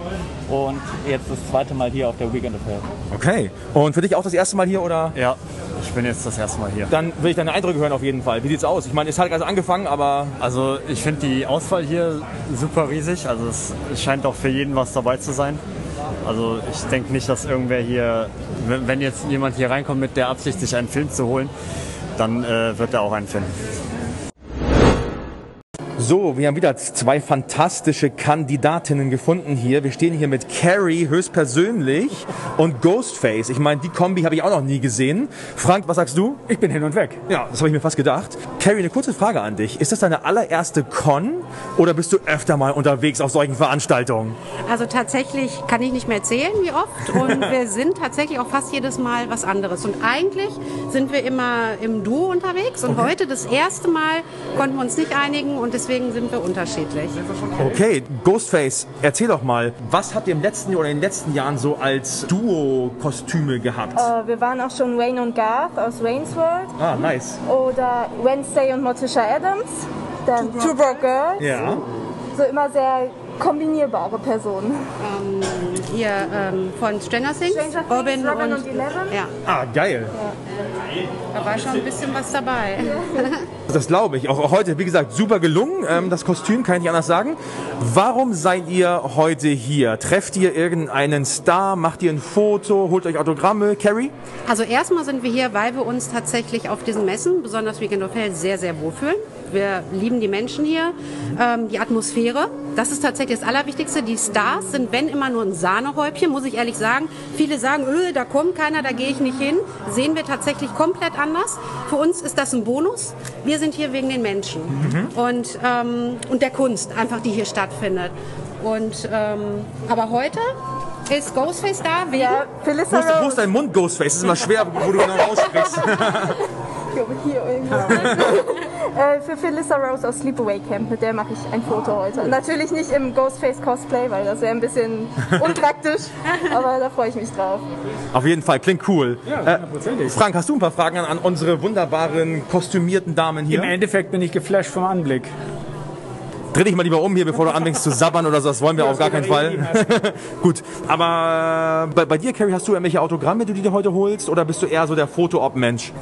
und jetzt das zweite Mal hier auf der Weekend of Hell. Okay. Und für dich auch das erste Mal hier oder? Ja, ich bin jetzt das erste Mal hier. Dann will ich deine Eindrücke hören auf jeden Fall. Wie sieht's aus? Ich meine, es hat gerade angefangen, aber Also ich finde die Auswahl hier super riesig. Also es, es scheint auch für jeden was dabei zu sein. Also ich denke nicht, dass irgendwer hier, wenn jetzt jemand hier reinkommt mit der Absicht, sich einen Film zu holen, dann äh, wird er auch einen finden. So, wir haben wieder zwei fantastische Kandidatinnen gefunden hier. Wir stehen hier mit Carrie höchstpersönlich und Ghostface. Ich meine, die Kombi habe ich auch noch nie gesehen. Frank, was sagst du? Ich bin hin und weg. Ja, das habe ich mir fast gedacht. Carrie, eine kurze Frage an dich. Ist das deine allererste Con oder bist du öfter mal unterwegs auf solchen Veranstaltungen? Also tatsächlich kann ich nicht mehr zählen, wie oft. Und wir sind tatsächlich auch fast jedes Mal was anderes. Und eigentlich sind wir immer im Duo unterwegs. Und heute das erste Mal konnten wir uns nicht einigen und deswegen sind wir unterschiedlich. Okay, Ghostface, erzähl doch mal, was habt ihr im letzten Jahr oder in den letzten Jahren so als Duo-Kostüme gehabt? Äh, Wir waren auch schon Wayne und Garth aus Wayne's World Ah, nice. oder Wednesday und Morticia Adams, dann Two Broke Girls. Ja. So immer sehr kombinierbare Personen. Hier ähm, von Stranger Things, Stranger Things, Robin, Robin und, und Eleven. Ja, Ah, geil. da war schon ein bisschen was dabei. Das glaube ich. Auch auch heute, wie gesagt, super gelungen. Ähm, das Kostüm kann ich nicht anders sagen. Warum seid ihr heute hier? Trefft ihr irgendeinen Star? Macht ihr ein Foto? Holt euch Autogramme? Carrie? Also erstmal sind wir hier, weil wir uns tatsächlich auf diesen Messen, besonders Weekend of Hell, sehr, sehr wohlfühlen. Wir lieben die Menschen hier, ähm, die Atmosphäre. Das ist tatsächlich das Allerwichtigste. Die Stars sind, wenn immer nur ein Sahnehäubchen, muss ich ehrlich sagen. Viele sagen, öh, da kommt keiner, da gehe ich nicht hin. Sehen wir tatsächlich komplett anders. Für uns ist das ein Bonus. Wir sind hier wegen den Menschen und, ähm, und der Kunst, einfach die hier stattfindet. Und, ähm, aber heute ist Ghostface da wegen... Ja, Felissa Wo ist, wo ist Rose. dein Mund, Ghostface? Das ist immer schwer, wo du genau aussprichst. Ich glaube, hier irgendwo. äh, für Felissa Rose aus Sleepaway Camp, mit der mache ich ein Foto heute. Natürlich nicht im Ghostface Cosplay, weil das wäre ein bisschen unpraktisch, aber da freue ich mich drauf. Auf jeden Fall, klingt cool. Ja, Äh, hundertprozentig. Frank, hast du ein paar Fragen an, an unsere wunderbaren, kostümierten Damen hier? Im Endeffekt bin ich geflasht vom Anblick. Dreh dich mal lieber um hier, bevor du anfängst zu sabbern oder so. Das wollen wir auf gar keinen Fall. Gut, aber bei, bei dir, Carrie, hast du irgendwelche Autogramme, die du dir heute holst? Oder bist du eher so der Foto-Op-Mensch?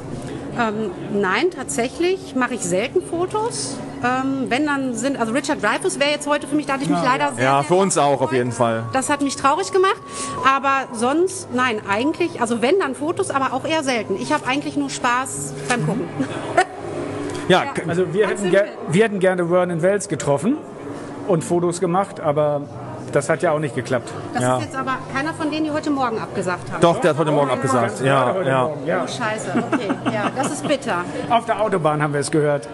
Ähm, nein, tatsächlich mache ich selten Fotos. Ähm, wenn dann sind, also Richard Dreyfuss wäre jetzt heute für mich, da hatte ich mich leider sehr, Ja, sehr für uns auch auf jeden Fall. Das hat mich traurig gemacht, aber sonst, nein, eigentlich, also wenn dann Fotos, aber auch eher selten. Ich habe eigentlich nur Spaß beim Gucken. Ja, k- Also wir hätten, wir hätten gerne Vernon Wells getroffen und Fotos gemacht, aber das hat ja auch nicht geklappt. Das Ja. ist jetzt aber keiner von denen, die heute Morgen abgesagt haben. doch, der hat heute Morgen abgesagt. Ja, Heute ja. Morgen, ja. Oh, scheiße, okay, ja, das ist bitter. Auf der Autobahn haben wir es gehört.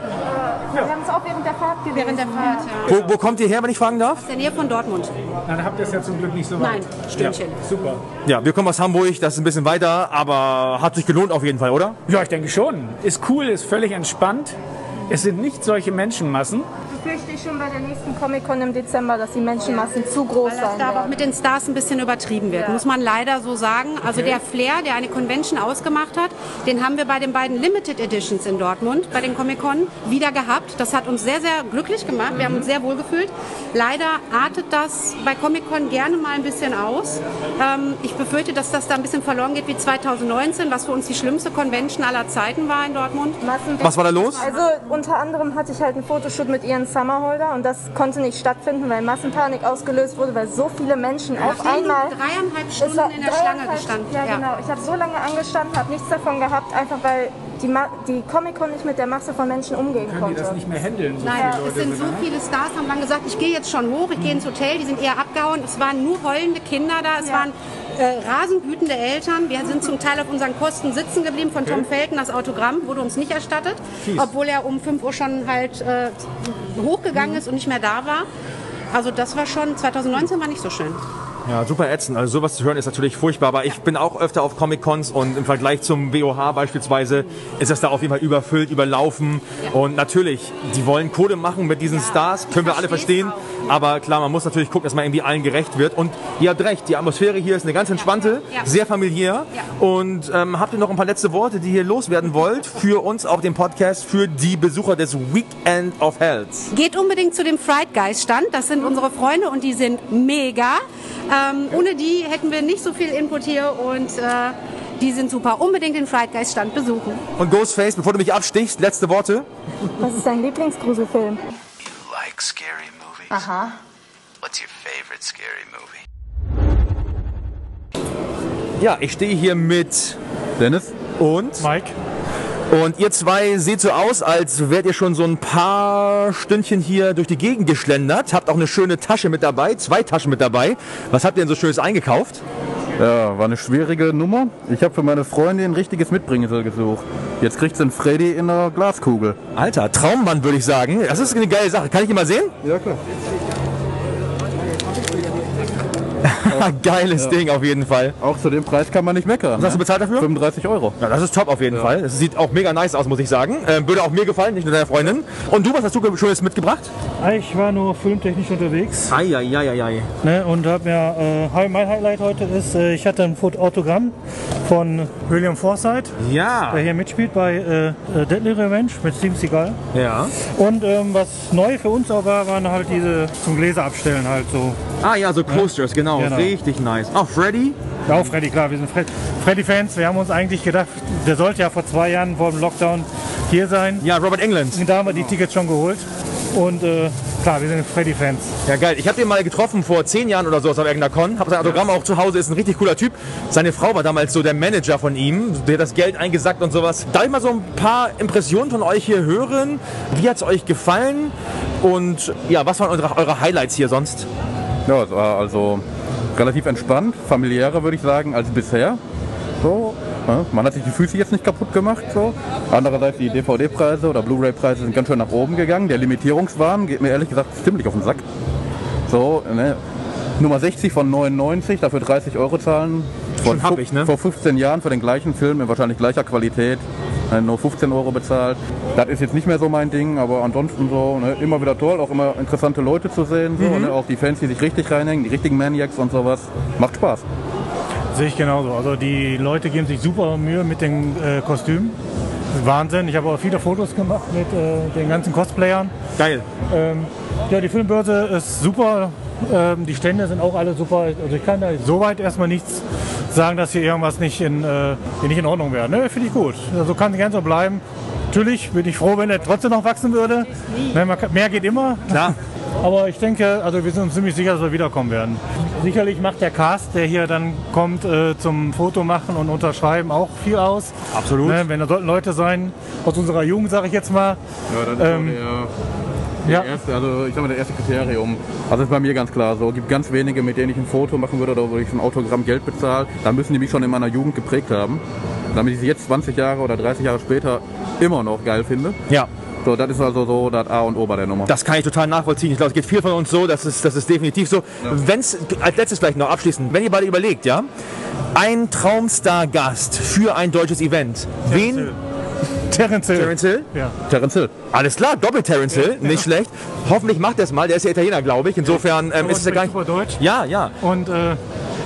Wir haben es auch während der Fahrt gelesen. Während der Fahrt, ja. Wo, wo kommt ihr her, wenn ich fragen darf? In der Nähe von Dortmund. Dann habt ihr es ja zum Glück nicht so Nein, weit. Stündchen. Ja, super. Ja, wir kommen aus Hamburg, das ist ein bisschen weiter, aber hat sich gelohnt auf jeden Fall, oder? Ja, ich denke schon. Ist cool, ist völlig entspannt. Es sind nicht solche Menschenmassen. Befürchte ich schon bei der nächsten Comic-Con im Dezember, dass die Menschenmassen zu groß Weil das sein da aber auch werden. mit den Stars ein bisschen übertrieben wird, muss man leider so sagen. Also der Flair, der eine Convention ausgemacht hat, den haben wir bei den beiden Limited Editions in Dortmund, bei den Comic-Con, wieder gehabt. Das hat uns sehr, sehr glücklich gemacht. Wir haben uns sehr wohl gefühlt. Leider artet das bei Comic-Con gerne mal ein bisschen aus. Ähm, ich befürchte, dass das da ein bisschen verloren geht wie 2019, was für uns die schlimmste Convention aller Zeiten war in Dortmund. Was war da los? Also unter anderem hatte ich halt einen Fotoshoot mit Ian Summerholder und das konnte nicht stattfinden, weil Massenpanik ausgelöst wurde, weil so viele Menschen auf einmal... dreieinhalb Stunden war in der Schlange gestanden. Ja, genau. Ich habe so lange angestanden, habe nichts davon gehabt, einfach weil die, Ma die Comic-Con nicht mit der Masse von Menschen umgehen Können die konnte. das nicht mehr handeln? So Nein, es sind so ne? viele Stars, haben dann gesagt, ich gehe jetzt schon hoch, ich gehe ins Hotel, die sind eher abgehauen. Es waren nur heulende Kinder da, es Ja. waren äh, rasend wütende Eltern. Wir sind zum Teil auf unseren Kosten sitzen geblieben. Von Tom Felton das Autogramm wurde uns nicht erstattet, obwohl er um 5 Uhr schon halt äh, hochgegangen ist und nicht mehr da war. Also das war schon, 2019 war nicht so schön. Ja, super ätzend. Also sowas zu hören ist natürlich furchtbar, aber ich bin auch öfter auf Comic-Cons und im Vergleich zum WOH beispielsweise ist das da auf jeden Fall überfüllt, überlaufen und natürlich, die wollen Kohle machen mit diesen Stars, können wir alle verstehen, aber klar, man muss natürlich gucken, dass man irgendwie allen gerecht wird und ihr habt recht, die Atmosphäre hier ist eine ganz entspannte, Ja. sehr familiär und ähm, habt ihr noch ein paar letzte Worte, die ihr loswerden wollt für uns auf dem Podcast, für die Besucher des Weekend of Hells? Geht unbedingt zu dem Fried Guys Stand. Das sind unsere Freunde und die sind mega. Ähm, ohne die hätten wir nicht so viel Input hier und äh, die sind super. Unbedingt den Fried Guys Stand besuchen. Und Ghostface, bevor du mich abstichst, letzte Worte. Was ist dein Lieblingsgruselfilm? like scary movies? Aha. What's your favorite scary movie? Ja, ich stehe hier mit Dennis? und Mike? Und ihr zwei seht so aus, als wärt ihr schon so ein paar Stündchen hier durch die Gegend geschlendert. Habt auch eine schöne Tasche mit dabei, zwei Taschen mit dabei. Was habt ihr denn so Schönes eingekauft? Ja, war eine schwierige Nummer. Ich habe für meine Freundin ein richtiges Mitbringsel gesucht. Jetzt kriegt sie einen Freddy in einer Glaskugel. Alter, Traummann würde ich sagen. Das ist eine geile Sache. Kann ich ihn mal sehen? Ja, klar. Geiles Ding auf jeden Fall. Auch zu dem Preis kann man nicht meckern. Was hast du ne? bezahlt dafür? 35 Euro. Ja, das ist top auf jeden Fall. Das sieht auch mega nice aus, muss ich sagen. Ähm, würde auch mir gefallen, nicht nur deiner Freundin. Und du, was hast du Schönes mitgebracht? Ich war nur filmtechnisch unterwegs Eieieiei. ne, und habe mir, äh, mein Highlight heute ist, äh, ich hatte ein Autogramm von William Forsythe, Ja. der hier mitspielt bei äh, äh, Deadly Revenge mit Steven Seagal. Ja. Und ähm, was neu für uns auch war, waren halt diese zum Gläser abstellen halt so. Ah ja, so Coasters, genau. Genau. Richtig nice. Auch Freddy? Ja, auch Freddy, klar, wir sind Fred Freddy-Fans. Wir haben uns eigentlich gedacht, der sollte ja vor zwei Jahren vor dem Lockdown hier sein. Ja, Robert England. Da haben wir die Tickets schon geholt. Und äh, klar, wir sind Freddy-Fans. Ja, geil. Ich habe den mal getroffen vor zehn Jahren oder so auf irgendeiner Con. Habe sein Autogramm auch zu Hause. Ist ein richtig cooler Typ. Seine Frau war damals so der Manager von ihm. Der hat das Geld eingesackt und sowas. Darf ich mal so ein paar Impressionen von euch hier hören? Wie hat es euch gefallen? Und ja, was waren eure, eure Highlights hier sonst? Ja, es war also relativ entspannt, familiärer würde ich sagen als bisher. So, ja, man hat sich die Füße jetzt nicht kaputt gemacht. So. Andererseits die DVD-Preise oder Blu-ray-Preise sind ganz schön nach oben gegangen. Der Limitierungswahn geht mir ehrlich gesagt ziemlich auf den Sack. So, ne? Nummer 60 von 99, dafür 30 Euro zahlen. Schon happig, ne? vor 15 Jahren für den gleichen Film in wahrscheinlich gleicher Qualität. Äh, Nur 15 Euro bezahlt. Das ist jetzt nicht mehr so mein Ding, aber ansonsten so ne, immer wieder toll, auch immer interessante Leute zu sehen. So, Mhm. ne, auch die Fans, die sich richtig reinhängen, die richtigen Maniacs und sowas. Macht Spaß. Sehe ich genauso. Also die Leute geben sich super Mühe mit den äh, Kostümen. Wahnsinn. Ich habe auch viele Fotos gemacht mit äh, den ganzen Cosplayern. Geil. Ähm, ja, die Filmbörse ist super. Ähm, die Stände sind auch alle super. Also ich kann da soweit erstmal nichts sagen, dass hier irgendwas nicht in, äh, nicht in Ordnung wäre. Ne, Finde ich gut. Also kann gerne so bleiben. Natürlich bin ich froh, wenn er trotzdem noch wachsen würde. Ne, man kann, mehr geht immer. Klar. Aber ich denke, also wir sind uns ziemlich sicher, dass wir wiederkommen werden. Sicherlich macht der Cast, der hier dann kommt äh, zum Foto machen und unterschreiben, auch viel aus. Absolut. Ne, wenn da sollten Leute sein, aus unserer Jugend, sage ich jetzt mal. Ja, ist Ähm, so ja. erste, also ich sag mal, der erste Kriterium. Also ist bei mir ganz klar so. Es gibt ganz wenige, mit denen ich ein Foto machen würde oder wo ich ein Autogramm Geld bezahle. Da müssen die mich schon in meiner Jugend geprägt haben. Damit ich sie jetzt 20 Jahre oder 30 Jahre später immer noch geil finde. Ja. So, das ist also so das A und O bei der Nummer. Das kann ich total nachvollziehen. Ich glaube, es geht viel von uns so, das ist, das ist definitiv so. Wenn's, als letztes vielleicht noch abschließend, wenn ihr beide überlegt, ja, ein Traumstar-Gast für ein deutsches Event, wen? Terence Hill. Terence Hill? Ja. Terence Hill. Alles klar, doppelt Terence Hill, nicht schlecht. Hoffentlich macht er es mal, der ist ja Italiener, glaube ich. Insofern ähm, ist es ja gar nicht... Deutsch. Ja, ja. Und äh,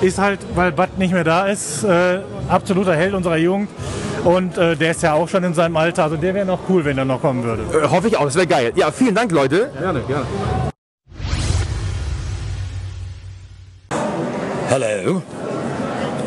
ist halt, weil Bud nicht mehr da ist, äh, absoluter Held unserer Jugend. Und äh, der ist ja auch schon in seinem Alter. Also der wäre noch cool, wenn er noch kommen würde. Äh, hoffe ich auch, das wäre geil. Ja, vielen Dank, Leute. Gerne, gerne. Hello.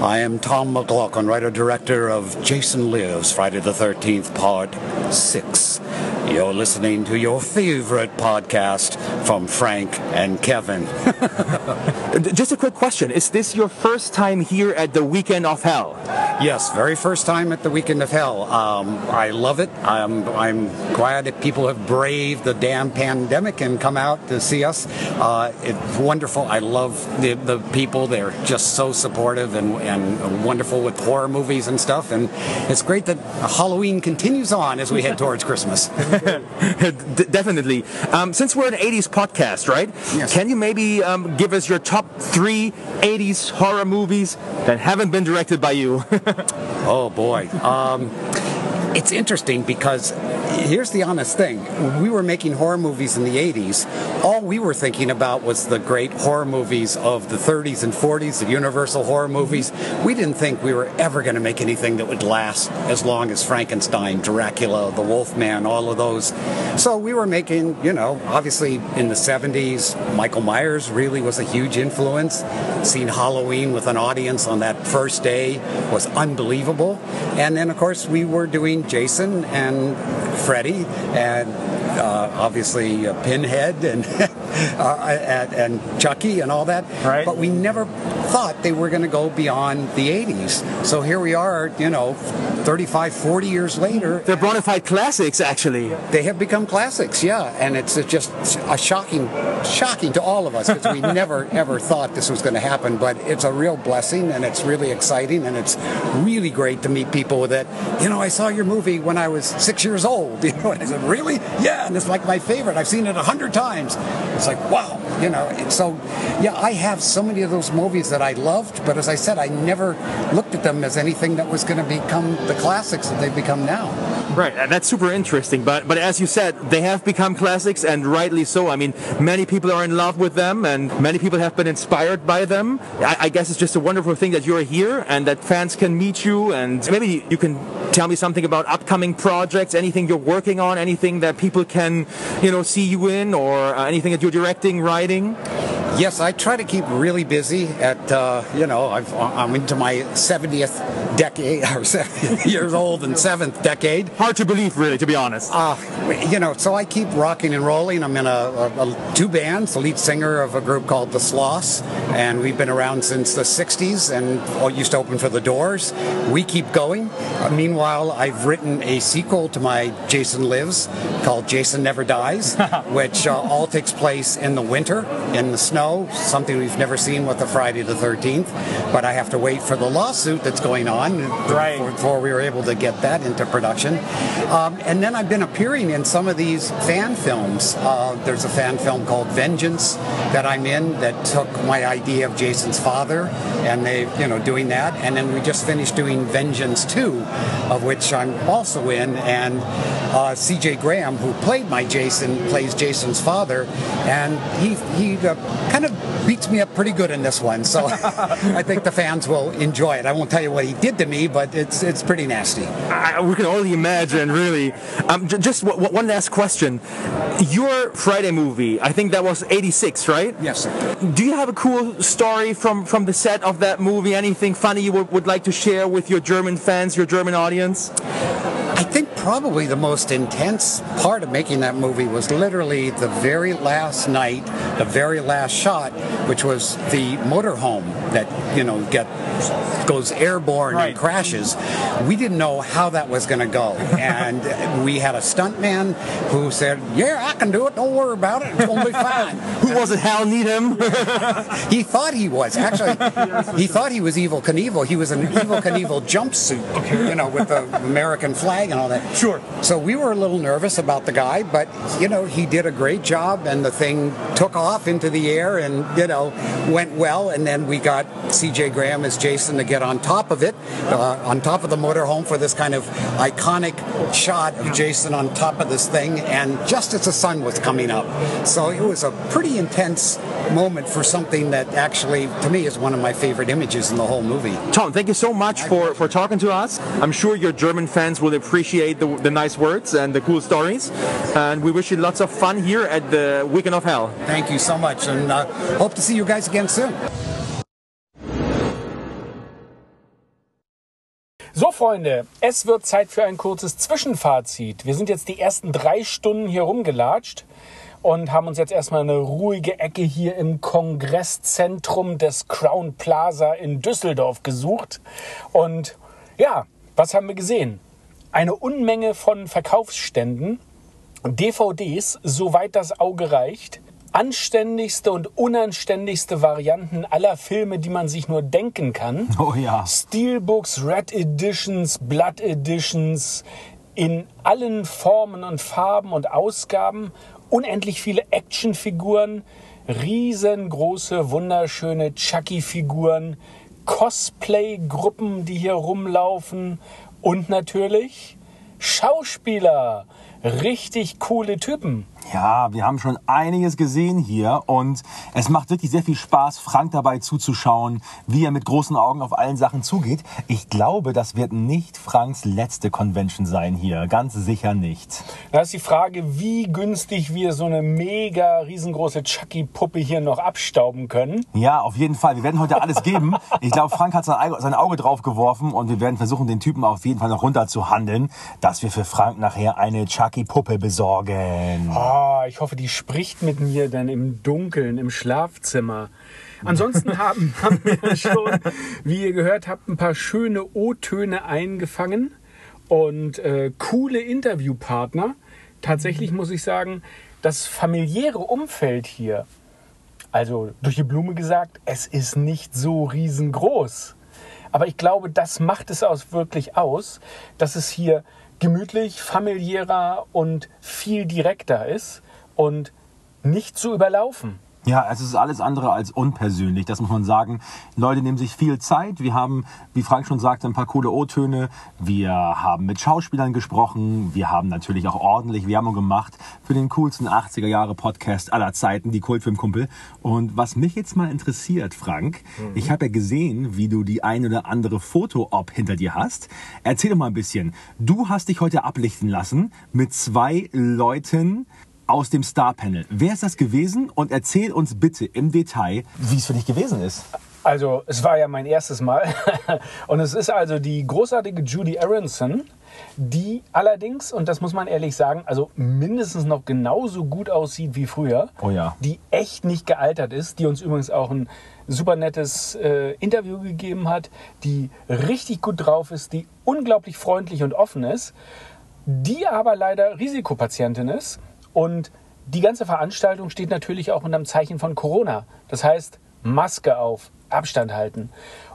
I am Tom McLaughlin, writer director of Jason Lives Friday the 13th, Part 6. You're listening to your favorite podcast from Frank and Kevin. Just a quick question. Is this your first time here at the Weekend of Hell? Yes, very first time at the Weekend of Hell. Um, I love it. I'm, I'm glad that people have braved the damn pandemic and come out to see us. Uh, it's wonderful. I love the, the people. They're just so supportive and, and wonderful with horror movies and stuff. And it's great that Halloween continues on as we head towards Christmas. Definitely. Um, since we're an 80s podcast, right? Yes. Can you maybe um, give us your top top three 80s horror movies that haven't been directed by you. Oh boy. Um, it's interesting because here's the honest thing. We were making horror movies in the 80s, all we were thinking about was the great horror movies of the 30s and 40s, the Universal horror movies. We didn't think we were ever going to make anything that would last as long as Frankenstein, Dracula, The Wolfman, all of those. So we were making, you know, obviously in the 70s, Michael Myers really was a huge influence. Seeing Halloween with an audience on that first day was unbelievable. And then, of course, we were doing Jason and Freddy and uh, obviously uh, Pinhead and, uh, and and Chucky and all that. Right. But we never thought they were going to go beyond the 80s. So here we are, you know, 35, 40 years later. They're bona fide classics, actually. They have become classics, yeah, and it's just a shocking, shocking to all of us because we never ever thought this was going to happen. But it's a real blessing, and it's really exciting, and it's really great to meet people that, you know, I saw your movie when I was six years old. You know, and I said, really? Yeah, and it's like my favorite. I've seen it a hundred times. It's like wow, you know. So, yeah, I have so many of those movies that I loved, but as I said, I never looked at them as anything that was going to become the classics that they've become now. Right, and that's super interesting. But but as you said, they have become classics, and rightly so. I mean, many people are in love with them, and many people have been inspired by them. I, I guess it's just a wonderful thing that you're here and that fans can meet you, and maybe you can tell me something about upcoming projects, anything you're working on, anything that people can, you know, see you in, or uh, anything that you're directing, writing. Yes, I try to keep really busy. At uh, you know, I've, I'm into my 70th decade, or 70 years old and seventh decade. Hard to believe, really, to be honest. Uh, you know, so I keep rocking and rolling. I'm in a, a, a two bands. The lead singer of a group called the Sloss, and we've been around since the 60s and used to open for the Doors. We keep going. Uh, meanwhile, I've written a sequel to my Jason Lives called Jason Never Dies, which uh, all takes place in the winter, in the snow, something we've never seen with the Friday the 13th. But I have to wait for the lawsuit that's going on right. before we were able to get that into production. Um, and then I've been appearing in some of these fan films. Uh, there's a fan film called Vengeance that I'm in that took my idea of Jason's father, and they, you know, doing that. And then we just finished doing Vengeance 2, of which I'm also in. And uh, C.J. Graham, who played my Jason, plays Jason's father, and he he uh, kind of beats me up pretty good in this one. So I think the fans will enjoy it. I won't tell you what he did to me, but it's it's pretty nasty. I, we can only imagine, really. Um, j- just w- w- one last question. Your Friday movie, I think that was 86, right? Yes, sir. Do you have a cool story from, from the set of that movie? Anything funny you would, would like to share with your German fans, your German audience? audience. I think probably the most intense part of making that movie was literally the very last night, the very last shot, which was the motorhome that you know get goes airborne and crashes. We didn't know how that was going to go, and we had a stuntman who said, "Yeah, I can do it. Don't worry about it. It's going to be fine." Who was it? Hal Needham? he thought he was actually. He thought he was Evil Knievel. He was an Evil Knievel jumpsuit, you know, with the American flag and all that. Sure. So we were a little nervous about the guy, but you know, he did a great job, and the thing took off into the air, and you know, went well. And then we got C.J. Graham as Jason to get on top of it, uh, on top of the motorhome for this kind of iconic shot of Jason on top of this thing, and just as the sun was coming up. So it was a pretty intense moment for something that actually, to me, is one of my favorite images in the whole movie. Tom, thank you so much for, for talking to us. I'm sure your German fans will appreciate the, the nice words and the cool stories. And we wish you lots of fun here at the Weekend of Hell. Thank you so much, and uh, hope to see you guys again soon. So, Freunde, es wird Zeit für ein kurzes Zwischenfazit. Wir sind jetzt die ersten drei Stunden hier rumgelatscht und haben uns jetzt erstmal eine ruhige Ecke hier im Kongresszentrum des Crown Plaza in Düsseldorf gesucht. Und ja, was haben wir gesehen? Eine Unmenge von Verkaufsständen, DVDs, soweit das Auge reicht, anständigste und unanständigste Varianten aller Filme, die man sich nur denken kann. Oh ja. Steelbooks, Red Editions, Blood Editions in allen Formen und Farben und Ausgaben, unendlich viele Actionfiguren, riesengroße, wunderschöne Chucky-Figuren, Cosplay-Gruppen, die hier rumlaufen und natürlich Schauspieler. Richtig coole Typen. Ja, wir haben schon einiges gesehen hier und es macht wirklich sehr viel Spaß, Frank dabei zuzuschauen, wie er mit großen Augen auf allen Sachen zugeht. Ich glaube, das wird nicht Franks letzte Convention sein hier. Ganz sicher nicht. Da ist die Frage, wie günstig wir so eine mega riesengroße Chucky-Puppe hier noch abstauben können. Ja, auf jeden Fall. Wir werden heute alles geben. Ich glaube, Frank hat sein Auge, drauf geworfen und wir werden versuchen, den Typen auf jeden Fall noch runterzuhandeln, dass wir für Frank nachher eine Chucky-Puppe besorgen. Ah, ich hoffe, die spricht mit mir dann im Dunkeln, im Schlafzimmer. Ansonsten haben, haben wir schon, wie ihr gehört habt, ein paar schöne O-Töne eingefangen und äh, coole Interviewpartner. Tatsächlich muss ich sagen, das familiäre Umfeld hier, also durch die Blume gesagt, es ist nicht so riesengroß. Aber ich glaube, das macht es aus wirklich aus, dass es hier gemütlich, familiärer und viel direkter ist und nicht zu überlaufen. Ja, es ist alles andere als unpersönlich, das muss man sagen. Leute nehmen sich viel Zeit. Wir haben, wie Frank schon sagte, ein paar coole O-Töne. Wir haben mit Schauspielern gesprochen. Wir haben natürlich auch ordentlich Werbung gemacht für den coolsten 80er Jahre Podcast aller Zeiten, die Kultfilmkumpel. Und was mich jetzt mal interessiert, Frank, Mhm. ich habe ja gesehen, wie du die ein oder andere Foto-Op hinter dir hast. Erzähl doch mal ein bisschen. Du hast dich heute ablichten lassen mit zwei Leuten, aus dem Star-Panel. Wer ist das gewesen? Und erzähl uns bitte im Detail, wie es für dich gewesen ist. Also, es war ja mein erstes Mal. Und es ist also die großartige Judy Aronson, die allerdings, und das muss man ehrlich sagen, also mindestens noch genauso gut aussieht wie früher. Oh ja. Die echt nicht gealtert ist, die uns übrigens auch ein super nettes äh, Interview gegeben hat, die richtig gut drauf ist, die unglaublich freundlich und offen ist, die aber leider Risikopatientin ist. Und die ganze Veranstaltung steht natürlich auch unter dem Zeichen von Corona. Das heißt, Maske auf, Abstand halten.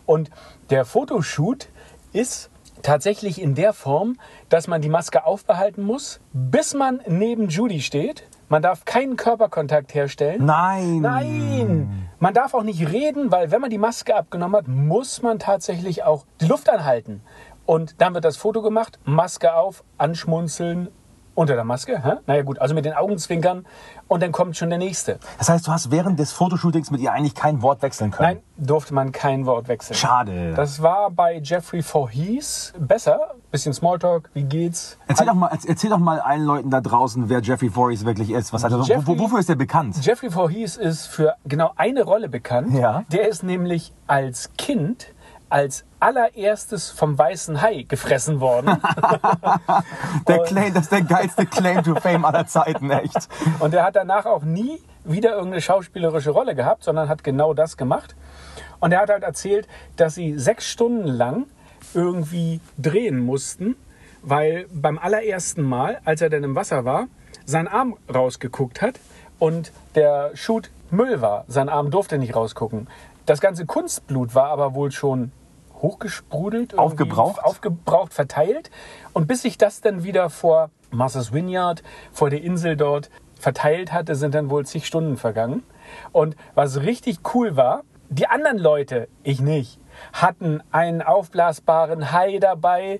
Und der Fotoshoot ist tatsächlich in der Form, dass man die Maske aufbehalten muss, bis man neben Judy steht. Man darf keinen Körperkontakt herstellen. Nein. Nein. Man darf auch nicht reden, weil wenn man die Maske abgenommen hat, muss man tatsächlich auch die Luft anhalten. Und dann wird das Foto gemacht, Maske auf, anschmunzeln, unter der Maske. Hä? Naja gut, also mit den Augenzwinkern und dann kommt schon der nächste. Das heißt, du hast während des Fotoshootings mit ihr eigentlich kein Wort wechseln können. Nein, durfte man kein Wort wechseln. Schade. Das war bei Jeffrey Voorhees besser. Bisschen Smalltalk, wie geht's? Erzähl doch, mal, erz- erzähl doch mal allen Leuten da draußen, wer Jeffrey Voorhees wirklich ist. Was hat er, Jeffrey- wo, wofür ist er bekannt? Jeffrey Voorhees ist für genau eine Rolle bekannt. Ja. Der ist nämlich als Kind als allererstes vom weißen Hai gefressen worden. Der Claim, das ist der geilste Claim to Fame aller Zeiten, echt. Und er hat danach auch nie wieder irgendeine schauspielerische Rolle gehabt, sondern hat genau das gemacht. Und er hat halt erzählt, dass sie sechs Stunden lang irgendwie drehen mussten, weil beim allerersten Mal, als er dann im Wasser war, sein Arm rausgeguckt hat und der Shoot Müll war. Sein Arm durfte nicht rausgucken. Das ganze Kunstblut war aber wohl schon hochgesprudelt, Aufgebraucht? aufgebraucht, verteilt. Und bis sich das dann wieder vor Martha's Vineyard, vor der Insel dort verteilt hatte, sind dann wohl zig Stunden vergangen. Und was richtig cool war, die anderen Leute, ich nicht, hatten einen aufblasbaren Hai dabei.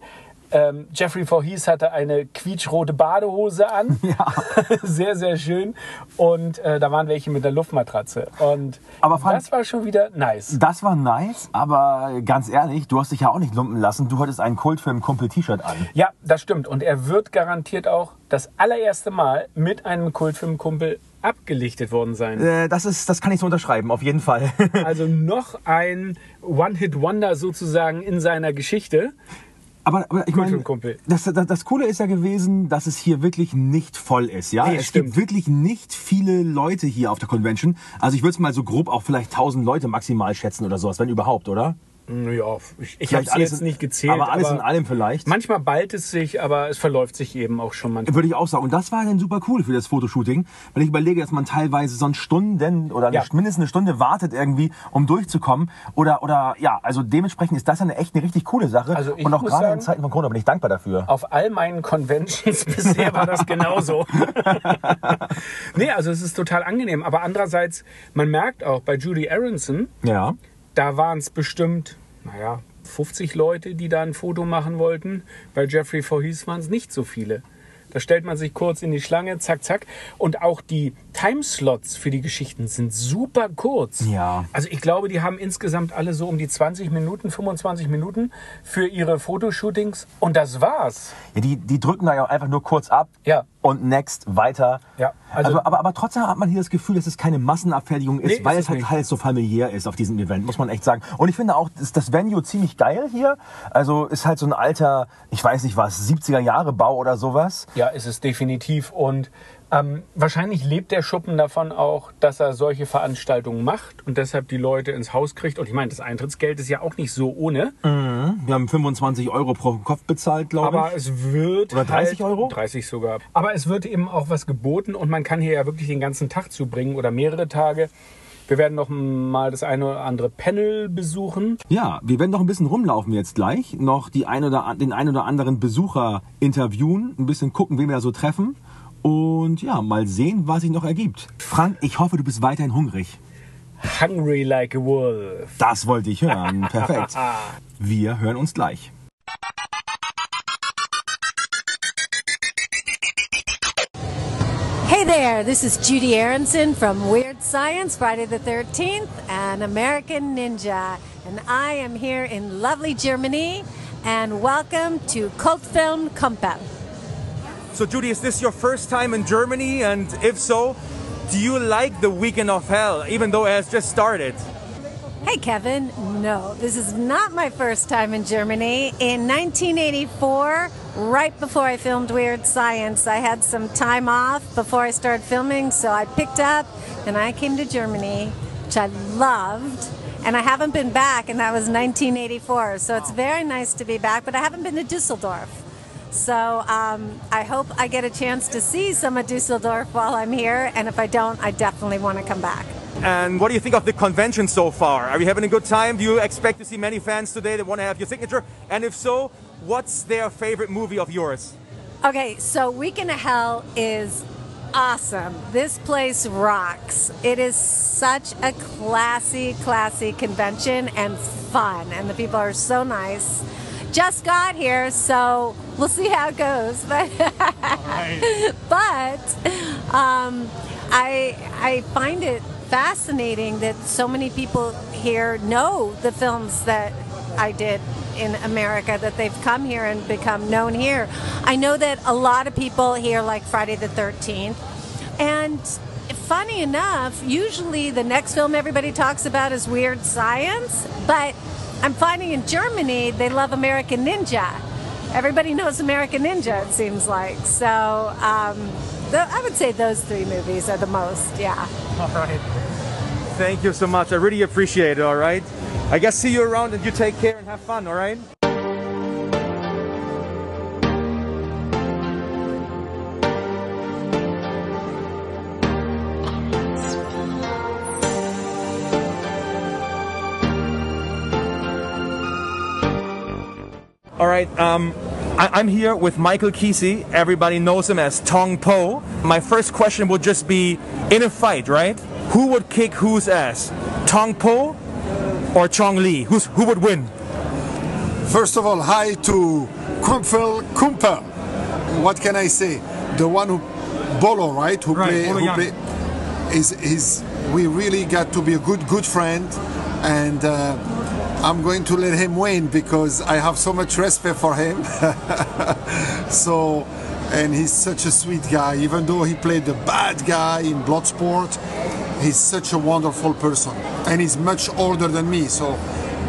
Ähm, Jeffrey Voorhees hatte eine quietschrote Badehose an. sehr, sehr schön. Und äh, da waren welche mit der Luftmatratze. Und Aber Frank- das war schon wieder nice. Das war nice, aber ganz ehrlich, du hast dich ja auch nicht lumpen lassen. Du hattest ein Kultfilm-Kumpel-T-Shirt an. Ja, das stimmt. Und er wird garantiert auch das allererste Mal mit einem Kultfilmkumpel abgelichtet worden sein. Äh, das, ist, das kann ich so unterschreiben, auf jeden Fall. Also noch ein One-Hit-Wonder sozusagen in seiner Geschichte. Aber, aber ich meine, das, das, das Coole ist ja gewesen, dass es hier wirklich nicht voll ist. Ja, Nee, es stimmt. gibt wirklich nicht viele Leute hier auf der Convention. Also ich würde es mal so grob auch vielleicht 1000 Leute maximal schätzen oder sowas, wenn überhaupt, oder? Ja, ich, ich habe es alles jetzt in- nicht gezählt. aber alles in allem vielleicht. Manchmal ballt es sich, aber es verläuft sich eben auch schon manchmal. Würde ich auch sagen. Und das war dann super cool für das Fotoshooting. Wenn ich überlege, dass man teilweise sonst Stunden oder Ja. mindestens eine Stunde wartet irgendwie, um durchzukommen. Oder, oder ja, also dementsprechend ist das eine echt eine richtig coole Sache. Also ich Und auch gerade in sagen- Zeiten von Corona bin ich dankbar dafür. Auf all meinen Conventions bisher war das genauso. nee, also es ist total angenehm. Aber andererseits, man merkt auch bei Judy Aronson, Ja. Da waren es bestimmt, naja, 50 Leute, die da ein Foto machen wollten. Bei Jeffrey Voorhees waren es nicht so viele. Da stellt man sich kurz in die Schlange, zack, zack. Und auch die Timeslots für die Geschichten sind super kurz. Ja. Also ich glaube, die haben insgesamt alle so um die 20 Minuten, 25 Minuten für ihre Fotoshootings. Und das war's. Ja, die, die drücken da ja einfach nur kurz ab Ja. Und next weiter. Ja, also- also, aber, aber trotzdem hat man hier das Gefühl, dass es keine Massenabfertigung ist, Nee, weil ist es halt, halt so familiär ist auf diesem Event, muss man echt sagen. Und ich finde auch, das, das Venue ziemlich geil hier. Also ist halt so ein alter, ich weiß nicht was, 70er Jahre Bau oder sowas. Ja, ist es definitiv. Und ähm, wahrscheinlich lebt der Schuppen davon auch, dass er solche Veranstaltungen macht und deshalb die Leute ins Haus kriegt. Und ich meine, das Eintrittsgeld ist ja auch nicht so ohne. Wir haben 25 Euro pro Kopf bezahlt, glaube Aber ich. es wird. Oder 30 halt, Euro? 30 sogar. Aber es wird eben auch was geboten und man kann hier ja wirklich den ganzen Tag zubringen oder mehrere Tage. Wir werden noch mal das eine oder andere Panel besuchen. Ja, wir werden noch ein bisschen rumlaufen jetzt gleich, noch die ein oder, den ein oder anderen Besucher interviewen, ein bisschen gucken, wen wir da so treffen und ja, mal sehen, was sich noch ergibt. Frank, ich hoffe, du bist weiterhin hungrig. Hungry like a wolf. Das wollte ich hören. Perfekt. Wir hören uns gleich. Hey there, this is Judy Aronson from Weird Science, Friday the 13th, and American Ninja. And I am here in lovely Germany, and welcome to Kultfilm Kumpel. So, Judy, is this your first time in Germany? And if so, do you like the Weekend of Hell, even though it has just started? Hey Kevin, no, this is not my first time in Germany. In 1984, right before I filmed Weird Science, I had some time off before I started filming, so I picked up and I came to Germany, which I loved. And I haven't been back, and that was 1984. So it's very nice to be back, but I haven't been to Dusseldorf. So um, I hope I get a chance to see some of Dusseldorf while I'm here, and if I don't, I definitely want to come back. And what do you think of the convention so far? Are you having a good time? Do you expect to see many fans today that want to have your signature? And if so, what's their favorite movie of yours? Okay, so Weekend of Hell is awesome. This place rocks. It is such a classy, classy convention and fun, and the people are so nice. Just got here, so we'll see how it goes. But but um, I I find it fascinating that so many people here know the films that I did in America that they've come here and become known here. I know that a lot of people here like Friday the 13th and funny enough, usually the next film everybody talks about is Weird Science, but I'm finding in Germany they love American Ninja. Everybody knows American Ninja, it seems like. So um, th- I would say those three movies are the most, yeah. All right. Thank you so much. I really appreciate it, all right? I guess see you around and you take care and have fun, all right? Right, um, I- I'm here with Michael Kesey. Everybody knows him as Tong Po. My first question would just be in a fight, right? Who would kick whose ass? Tong Po or Chong Li? Who's, who would win? First of all, hi to Kumpel Kumper. What can I say? The one who Bolo, right? Who Right, play, Bolo who play is is we really got to be a good good friend, and uh, I'm going to let him win because I have so much respect for him. so, and he's such a sweet guy. Even though he played the bad guy in Bloodsport, he's such a wonderful person, and he's much older than me. So.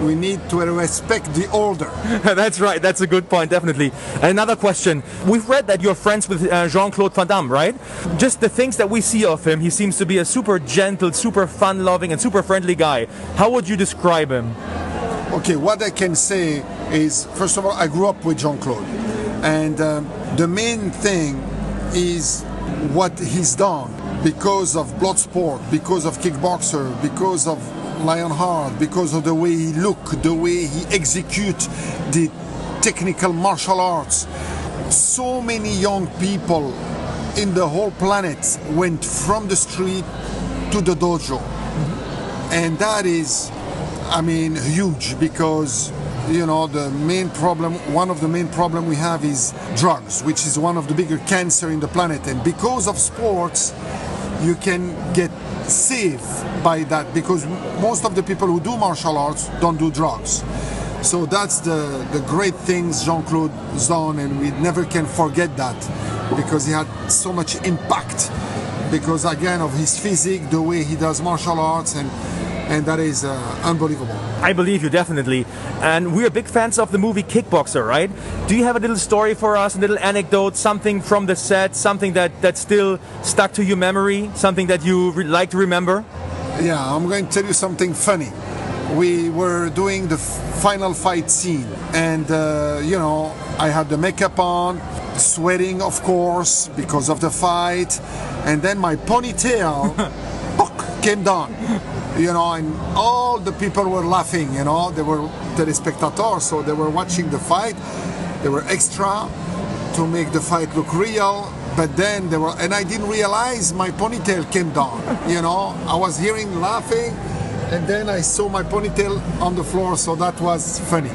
We need to respect the older. That's right. That's a good point, definitely. Another question. We've read that you're friends with uh, Jean-Claude Van Damme, right? Just the things that we see of him, he seems to be a super gentle, super fun-loving, and super friendly guy. How would you describe him? Okay, what I can say is, first of all, I grew up with Jean Claude, and um, the main thing is what he's done because of Bloodsport, because of Kickboxer, because of Lionheart, because of the way he look, the way he execute the technical martial arts. So many young people in the whole planet went from the street to the dojo, and that is I mean, huge because you know the main problem. One of the main problem we have is drugs, which is one of the bigger cancer in the planet. And because of sports, you can get saved by that because most of the people who do martial arts don't do drugs. So that's the, the great things Jean-Claude done and we never can forget that because he had so much impact because again of his physique, the way he does martial arts and and that is uh, unbelievable. I believe you definitely. And we're big fans of the movie Kickboxer, right? Do you have a little story for us, a little anecdote, something from the set, something that, that still stuck to your memory, something that you re- like to remember? Yeah, I'm going to tell you something funny. We were doing the f- final fight scene, and uh, you know, I had the makeup on, sweating, of course, because of the fight, and then my ponytail came down. You know, and all the people were laughing. You know, they were telespectators, so they were watching the fight. They were extra to make the fight look real. But then they were, and I didn't realize my ponytail came down. You know, I was hearing laughing, and then I saw my ponytail on the floor, so that was funny.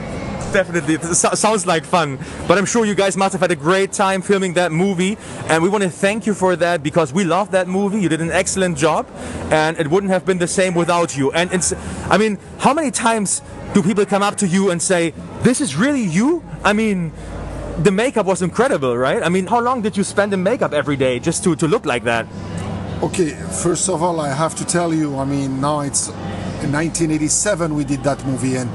Definitely, it sounds like fun. But I'm sure you guys must have had a great time filming that movie, and we want to thank you for that because we love that movie. You did an excellent job, and it wouldn't have been the same without you. And it's, I mean, how many times do people come up to you and say, "This is really you"? I mean. The makeup was incredible, right? I mean, how long did you spend in makeup every day just to, to look like that? Okay, first of all, I have to tell you, I mean, now it's 1987 we did that movie, and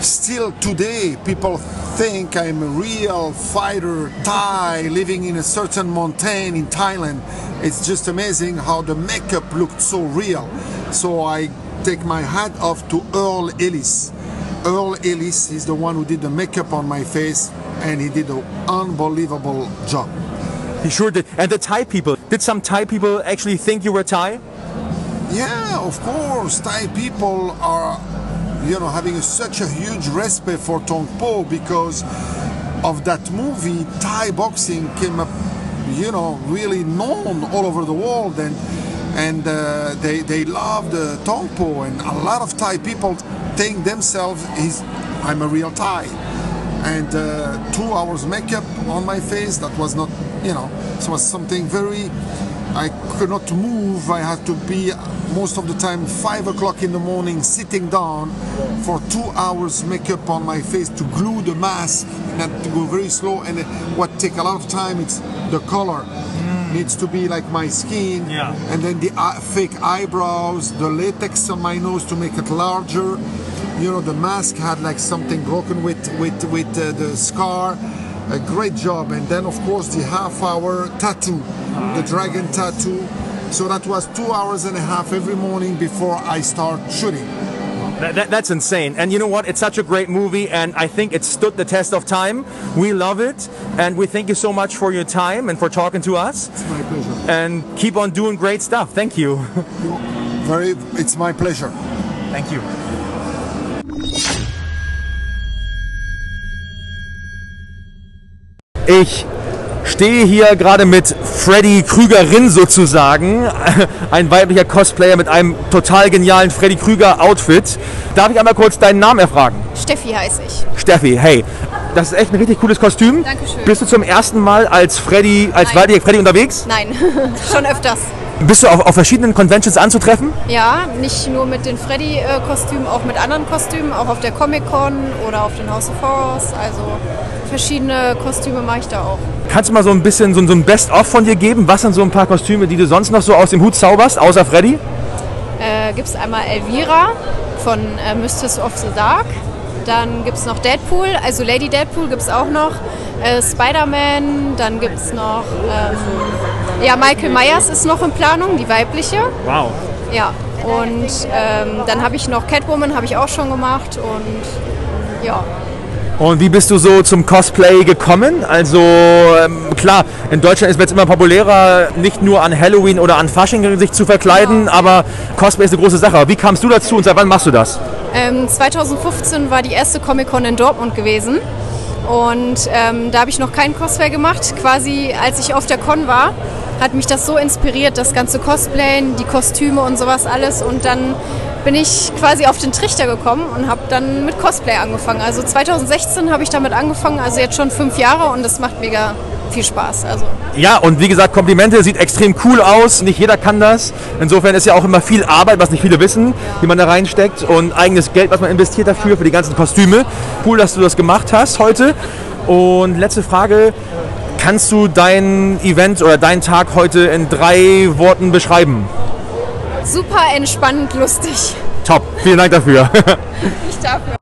still today people think I'm a real fighter Thai living in a certain mountain in Thailand. It's just amazing how the makeup looked so real. So I take my hat off to Earl Ellis. Earl Ellis is the one who did the makeup on my face, and he did an unbelievable job. He sure did. And the Thai people, did some Thai people actually think you were Thai? Yeah, of course. Thai people are, you know, having such a huge respect for Tong Po because of that movie. Thai boxing came up, you know, really known all over the world, and and uh, they they love the Tong Po, and a lot of Thai people think themselves is I'm a real Thai. And uh, two hours makeup on my face, that was not, you know, it was something very I could not move. I had to be most of the time five o'clock in the morning sitting down for two hours makeup on my face to glue the mask and had to go very slow. And what take a lot of time it's the color needs to be like my skin. Yeah. And then the eye- fake eyebrows, the latex on my nose to make it larger. You know, the mask had like something broken with with with uh, the scar. A great job, and then of course the half-hour tattoo, the dragon tattoo. So that was two hours and a half every morning before I start shooting. That, that- that's insane. And you know what? It's such a great movie, and I think it stood the test of time. We love it, and we thank you so much for your time and for talking to us. It's my pleasure. And keep on doing great stuff. Thank you. Very, it's my pleasure. Thank you. Ich stehe hier gerade mit Freddy Krügerin sozusagen, ein weiblicher Cosplayer mit einem total genialen Freddy Krüger Outfit. Darf ich einmal kurz deinen Namen erfragen? Steffi heiße ich. Steffi, hey, das ist echt ein richtig cooles Kostüm. Dankeschön. Bist du zum ersten Mal als Freddy, als weiblicher Freddy unterwegs? Nein, schon öfters. Bist du auf, auf verschiedenen Conventions anzutreffen? Ja, nicht nur mit den Freddy-Kostümen, auch mit anderen Kostümen, auch auf der Comic-Con oder auf den House of Horrors. Also verschiedene Kostüme mache ich da auch. Kannst du mal so ein bisschen so, so ein Best-of von dir geben? Was sind so ein paar Kostüme, die du sonst noch so aus dem Hut zauberst, außer Freddy? Äh, gibt es einmal Elvira von äh, Mistress of the Dark. Dann gibt es noch Deadpool, also Lady Deadpool gibt es auch noch. Äh, Spider-Man, dann gibt es noch. Ähm, ja, Michael Myers ist noch in Planung, die weibliche. Wow. Ja, Und ähm, dann habe ich noch Catwoman, habe ich auch schon gemacht. Und ja. Und wie bist du so zum Cosplay gekommen? Also ähm, klar, in Deutschland ist es jetzt immer populärer, nicht nur an Halloween oder an Fasching sich zu verkleiden, aber Cosplay ist eine große Sache. Wie kamst du dazu und seit wann machst du das? Ähm, 2015 war die erste Comic-Con in Dortmund gewesen. Und ähm, da habe ich noch keinen Cosplay gemacht. Quasi als ich auf der Con war, hat mich das so inspiriert, das ganze Cosplayen, die Kostüme und sowas alles. Und dann bin ich quasi auf den Trichter gekommen und habe dann mit Cosplay angefangen. Also 2016 habe ich damit angefangen, also jetzt schon fünf Jahre und das macht mega viel Spaß. Also Ja, und wie gesagt, Komplimente, sieht extrem cool aus. Nicht jeder kann das. Insofern ist ja auch immer viel Arbeit, was nicht viele wissen, die man da reinsteckt und eigenes Geld, was man investiert dafür, für die ganzen Kostüme. Cool, dass du das gemacht hast heute. Und letzte Frage. Kannst du dein Event oder deinen Tag heute in drei Worten beschreiben? Super entspannend, lustig. Top, vielen Dank dafür. Ich dafür.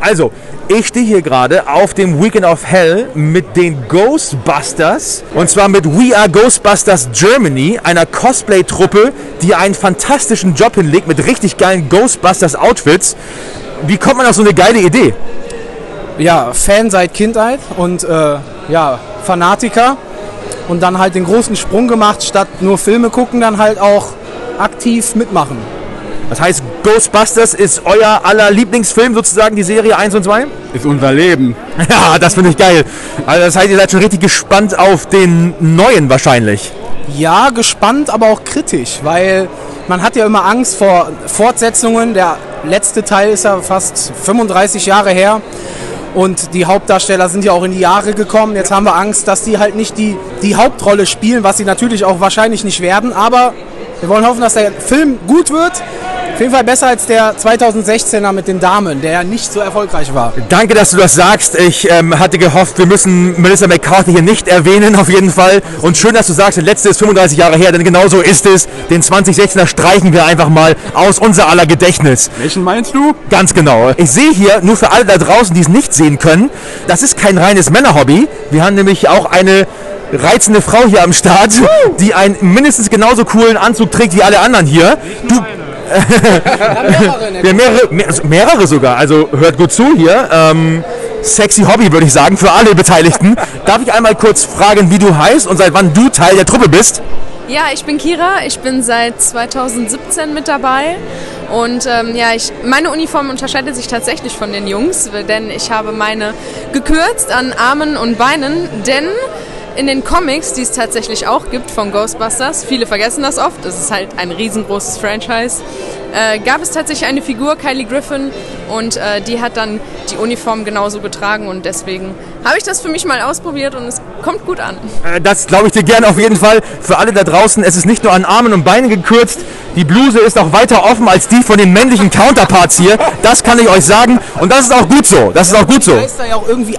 Also, ich stehe hier gerade auf dem Weekend of Hell mit den Ghostbusters. Und zwar mit We Are Ghostbusters Germany, einer Cosplay-Truppe, die einen fantastischen Job hinlegt mit richtig geilen Ghostbusters-Outfits. Wie kommt man auf so eine geile Idee? ja, Fan seit Kindheit und äh, ja, Fanatiker und dann halt den großen Sprung gemacht, statt nur Filme gucken, dann halt auch aktiv mitmachen. Das heißt, Ghostbusters ist euer aller Lieblingsfilm sozusagen, die Serie 1 und 2? Ist unser Leben. Ja, das finde ich geil. Also das heißt, ihr seid schon richtig gespannt auf den neuen wahrscheinlich. Ja, gespannt, aber auch kritisch, weil man hat ja immer Angst vor Fortsetzungen. Der letzte Teil ist ja fast 35 Jahre her. Und die Hauptdarsteller sind ja auch in die Jahre gekommen. Jetzt haben wir Angst, dass die halt nicht die, die Hauptrolle spielen, was sie natürlich auch wahrscheinlich nicht werden. Aber wir wollen hoffen, dass der Film gut wird. Auf jeden Fall besser als der 2016er mit den Damen, der ja nicht so erfolgreich war. Danke, dass du das sagst. Ich ähm, hatte gehofft, wir müssen Melissa McCarthy hier nicht erwähnen, auf jeden Fall. Und schön, dass du sagst, der letzte ist 35 Jahre her, denn genau so ist es. Den 2016er streichen wir einfach mal aus unser aller Gedächtnis. Welchen meinst du? Ganz genau. Ich sehe hier, nur für alle da draußen, die es nicht sehen können, das ist kein reines Männerhobby. Wir haben nämlich auch eine reizende Frau hier am Start, die einen mindestens genauso coolen Anzug trägt wie alle anderen hier. Du, ja, mehrere, mehr, also mehrere sogar. Also hört gut zu hier. Ähm, sexy Hobby, würde ich sagen, für alle Beteiligten. Darf ich einmal kurz fragen, wie du heißt und seit wann du Teil der Truppe bist? Ja, ich bin Kira. Ich bin seit 2017 mit dabei. Und ähm, ja, ich, meine Uniform unterscheidet sich tatsächlich von den Jungs, denn ich habe meine gekürzt an Armen und Beinen, denn in den Comics, die es tatsächlich auch gibt von Ghostbusters, viele vergessen das oft, es ist halt ein riesengroßes Franchise, äh, gab es tatsächlich eine Figur, Kylie Griffin, und äh, die hat dann die Uniform genauso getragen und deswegen habe ich das für mich mal ausprobiert und es kommt gut an. Äh, Das glaube ich dir gerne auf jeden Fall. Für alle da draußen, es ist nicht nur an Armen und Beinen gekürzt, die Bluse ist auch weiter offen als die von den männlichen Counterparts hier. Das kann ich euch sagen und das ist auch gut so. Das ist auch gut so. Geister ja auch irgendwie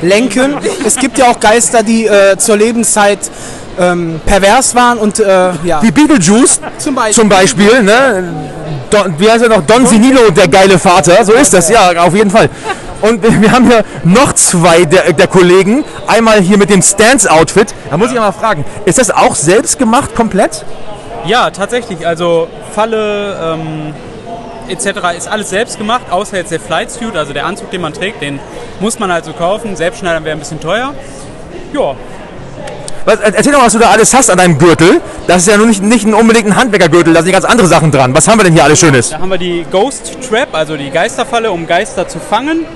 ablenken. Es gibt ja auch Geister, die äh, zur Lebenszeit ähm, pervers waren und äh, ja. Wie Beetlejuice zum Beispiel. Zum Beispiel ne? Don, wie heißt er noch? Don Sinilo, der geile Vater. So ist das, ja, auf jeden Fall. Und wir wir haben hier noch zwei der, der Kollegen. Einmal hier mit dem Stance-Outfit. Da muss ich mal fragen, ist das auch selbst gemacht komplett? Ja, tatsächlich. Also Falle ähm, etc. ist alles selbst gemacht, außer jetzt der Flight Suit, also der Anzug, den man trägt, den muss man also kaufen. Selbstschneidern wäre ein bisschen teuer. Ja, Was, erzähl doch mal, was du da alles hast an deinem Gürtel. Das ist ja nur nicht, nicht unbedingt ein Handwerkergürtel, da sind ganz andere Sachen dran. Was haben wir denn hier alles Schönes? Da haben wir die Ghost Trap, also die Geisterfalle, um Geister zu fangen.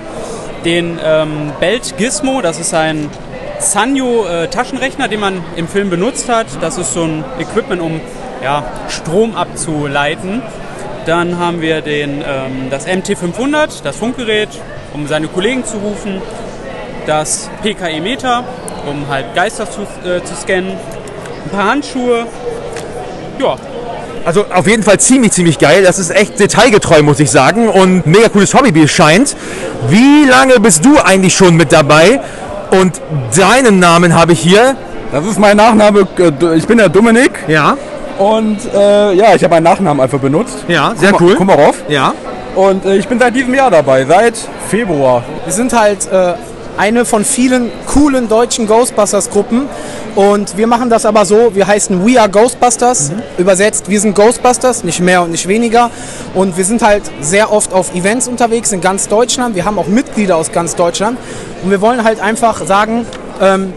Den ähm, Belt Gizmo, das ist ein Sanyo äh, Taschenrechner, den man im Film benutzt hat. Das ist so ein Equipment, um ja, Strom abzuleiten. Dann haben wir den, ähm, das MT500, das Funkgerät, um seine Kollegen zu rufen. Das PKE Meter, um halt Geister zu, äh, zu scannen. Ein paar Handschuhe. Ja, Also auf jeden Fall ziemlich, ziemlich geil. Das ist echt detailgetreu, muss ich sagen. Und mega cooles Hobby, wie es scheint. Wie lange bist du eigentlich schon mit dabei? Und deinen Namen habe ich hier. Das ist mein Nachname. äh, Ich bin der Dominik. Ja. Und äh, ja, ich habe meinen Nachnamen einfach benutzt. Ja, sehr Kuma- cool. Kumarov. Ja. Und äh, ich bin seit diesem Jahr dabei, seit Februar. Wir sind halt äh, eine von vielen coolen deutschen Ghostbusters-Gruppen Und wir machen das aber so, wir heißen We Are Ghostbusters, übersetzt, wir sind Ghostbusters, nicht mehr und nicht weniger. Und wir sind halt sehr oft auf Events unterwegs in ganz Deutschland. Wir haben auch Mitglieder aus ganz Deutschland. Und wir wollen halt einfach sagen, ähm,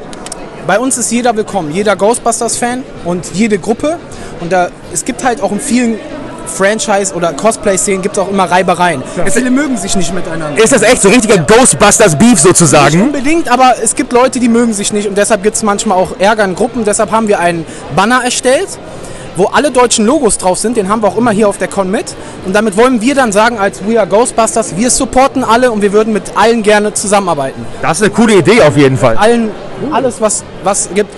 bei uns ist jeder willkommen, jeder Ghostbusters-Fan und jede Gruppe. Und da, es gibt halt auch in vielen Franchise- oder Cosplay-Szenen gibt es auch immer Reibereien. Viele mögen sich nicht miteinander. Ist das echt so richtiger Ghostbusters-Beef Nicht sozusagen? unbedingt, aber es gibt Leute, die mögen sich nicht und deshalb gibt es manchmal auch Ärger in Gruppen. Deshalb haben wir einen Banner erstellt, wo alle deutschen Logos drauf sind. Den haben wir auch immer hier auf der Con mit. Und damit wollen wir dann sagen, als We Are Ghostbusters, wir supporten alle und wir würden mit allen gerne zusammenarbeiten. Das ist eine coole Idee auf jeden Fall. Allen, alles, was was gibt.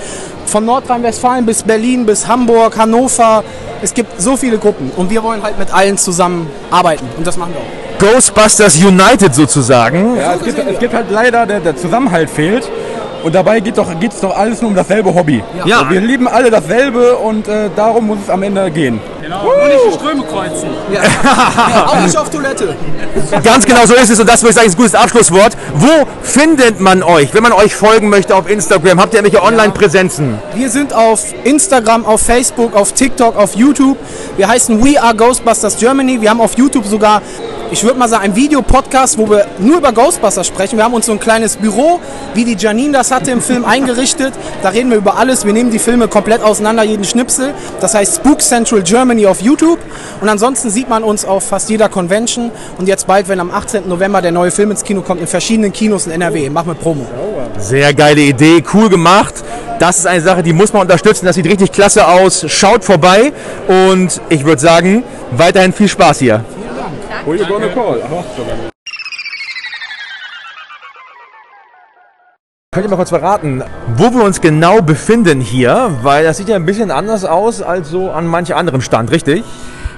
Von Nordrhein-Westfalen bis Berlin, bis Hamburg, Hannover. Es gibt so viele Gruppen und wir wollen halt mit allen zusammenarbeiten und das machen wir auch. Ghostbusters United sozusagen. Ja, es gibt, es gibt halt leider, der, der Zusammenhalt fehlt. Und dabei geht doch, geht's doch alles nur um dasselbe Hobby. Ja. Und wir lieben alle dasselbe und äh, darum muss es am Ende gehen. Genau, nur nicht die Ströme kreuzen. auch nicht auf Toilette. Ganz genau so ist es und das würde ich sagen, ist ein gutes Abschlusswort. Wo findet man euch, wenn man euch folgen möchte auf Instagram? Habt ihr irgendwelche Online-Präsenzen? Wir sind auf Instagram, auf Facebook, auf TikTok, auf YouTube. Wir heißen We Are Ghostbusters Germany. Wir haben auf YouTube sogar, ich würde mal sagen, ein Videopodcast, wo wir nur über Ghostbusters sprechen. Wir haben uns so ein kleines Büro, wie die Janine das hatte im Film, eingerichtet. Da reden wir über alles. Wir nehmen die Filme komplett auseinander, jeden Schnipsel. Das heißt Spook Central Germany auf YouTube. Und ansonsten sieht man uns auf fast jeder Convention. Und jetzt bald, wenn am 18. November der neue Film ins Kino kommt, in verschiedenen Kinos in NRW. Machen wir Promo. Sehr geile Idee, cool gemacht. Das ist eine Sache, die muss man unterstützen. Das sieht richtig klasse aus. Schaut vorbei und ich würde sagen, weiterhin viel Spaß hier. You gonna call? Könnt ihr mal kurz verraten, wo wir uns genau befinden hier? Weil das sieht ja ein bisschen anders aus als so an manch anderem Stand, richtig?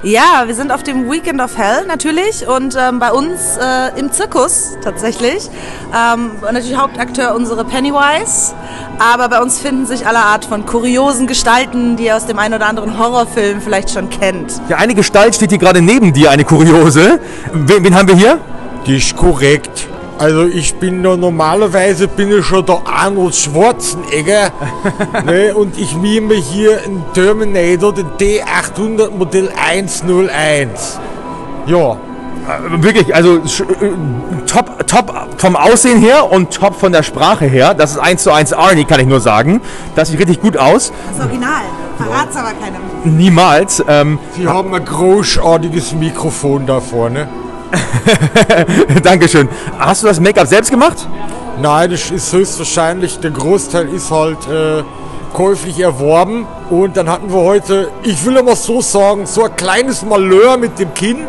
Ja, wir sind auf dem Weekend of Hell natürlich und ähm, bei uns äh, im Zirkus tatsächlich. Ähm, und natürlich Hauptakteur unsere Pennywise, aber bei uns finden sich alle Art von kuriosen Gestalten, die ihr aus dem einen oder anderen Horrorfilm vielleicht schon kennt. Ja, eine Gestalt steht hier gerade neben dir, eine kuriose. Wen, wen haben wir hier? Die ist korrekt. Also ich bin ja normalerweise bin ich schon der Arnold Schwarzenegger ne, und ich mime hier einen Terminator, den D800 Modell 101. Ja. Wirklich, also äh, top, top vom Aussehen her und top von der Sprache her. Das ist 1 zu 1 Arnie, kann ich nur sagen. Das sieht richtig gut aus. Das Original. Verrat's aber keinem. Niemals. Ähm, Sie haben ein großartiges Mikrofon da vorne. Dankeschön. Hast du das Make-up selbst gemacht? Nein, das ist höchstwahrscheinlich, der Großteil ist halt äh, käuflich erworben. Und dann hatten wir heute, ich will immer so sagen, so ein kleines Malheur mit dem Kinn.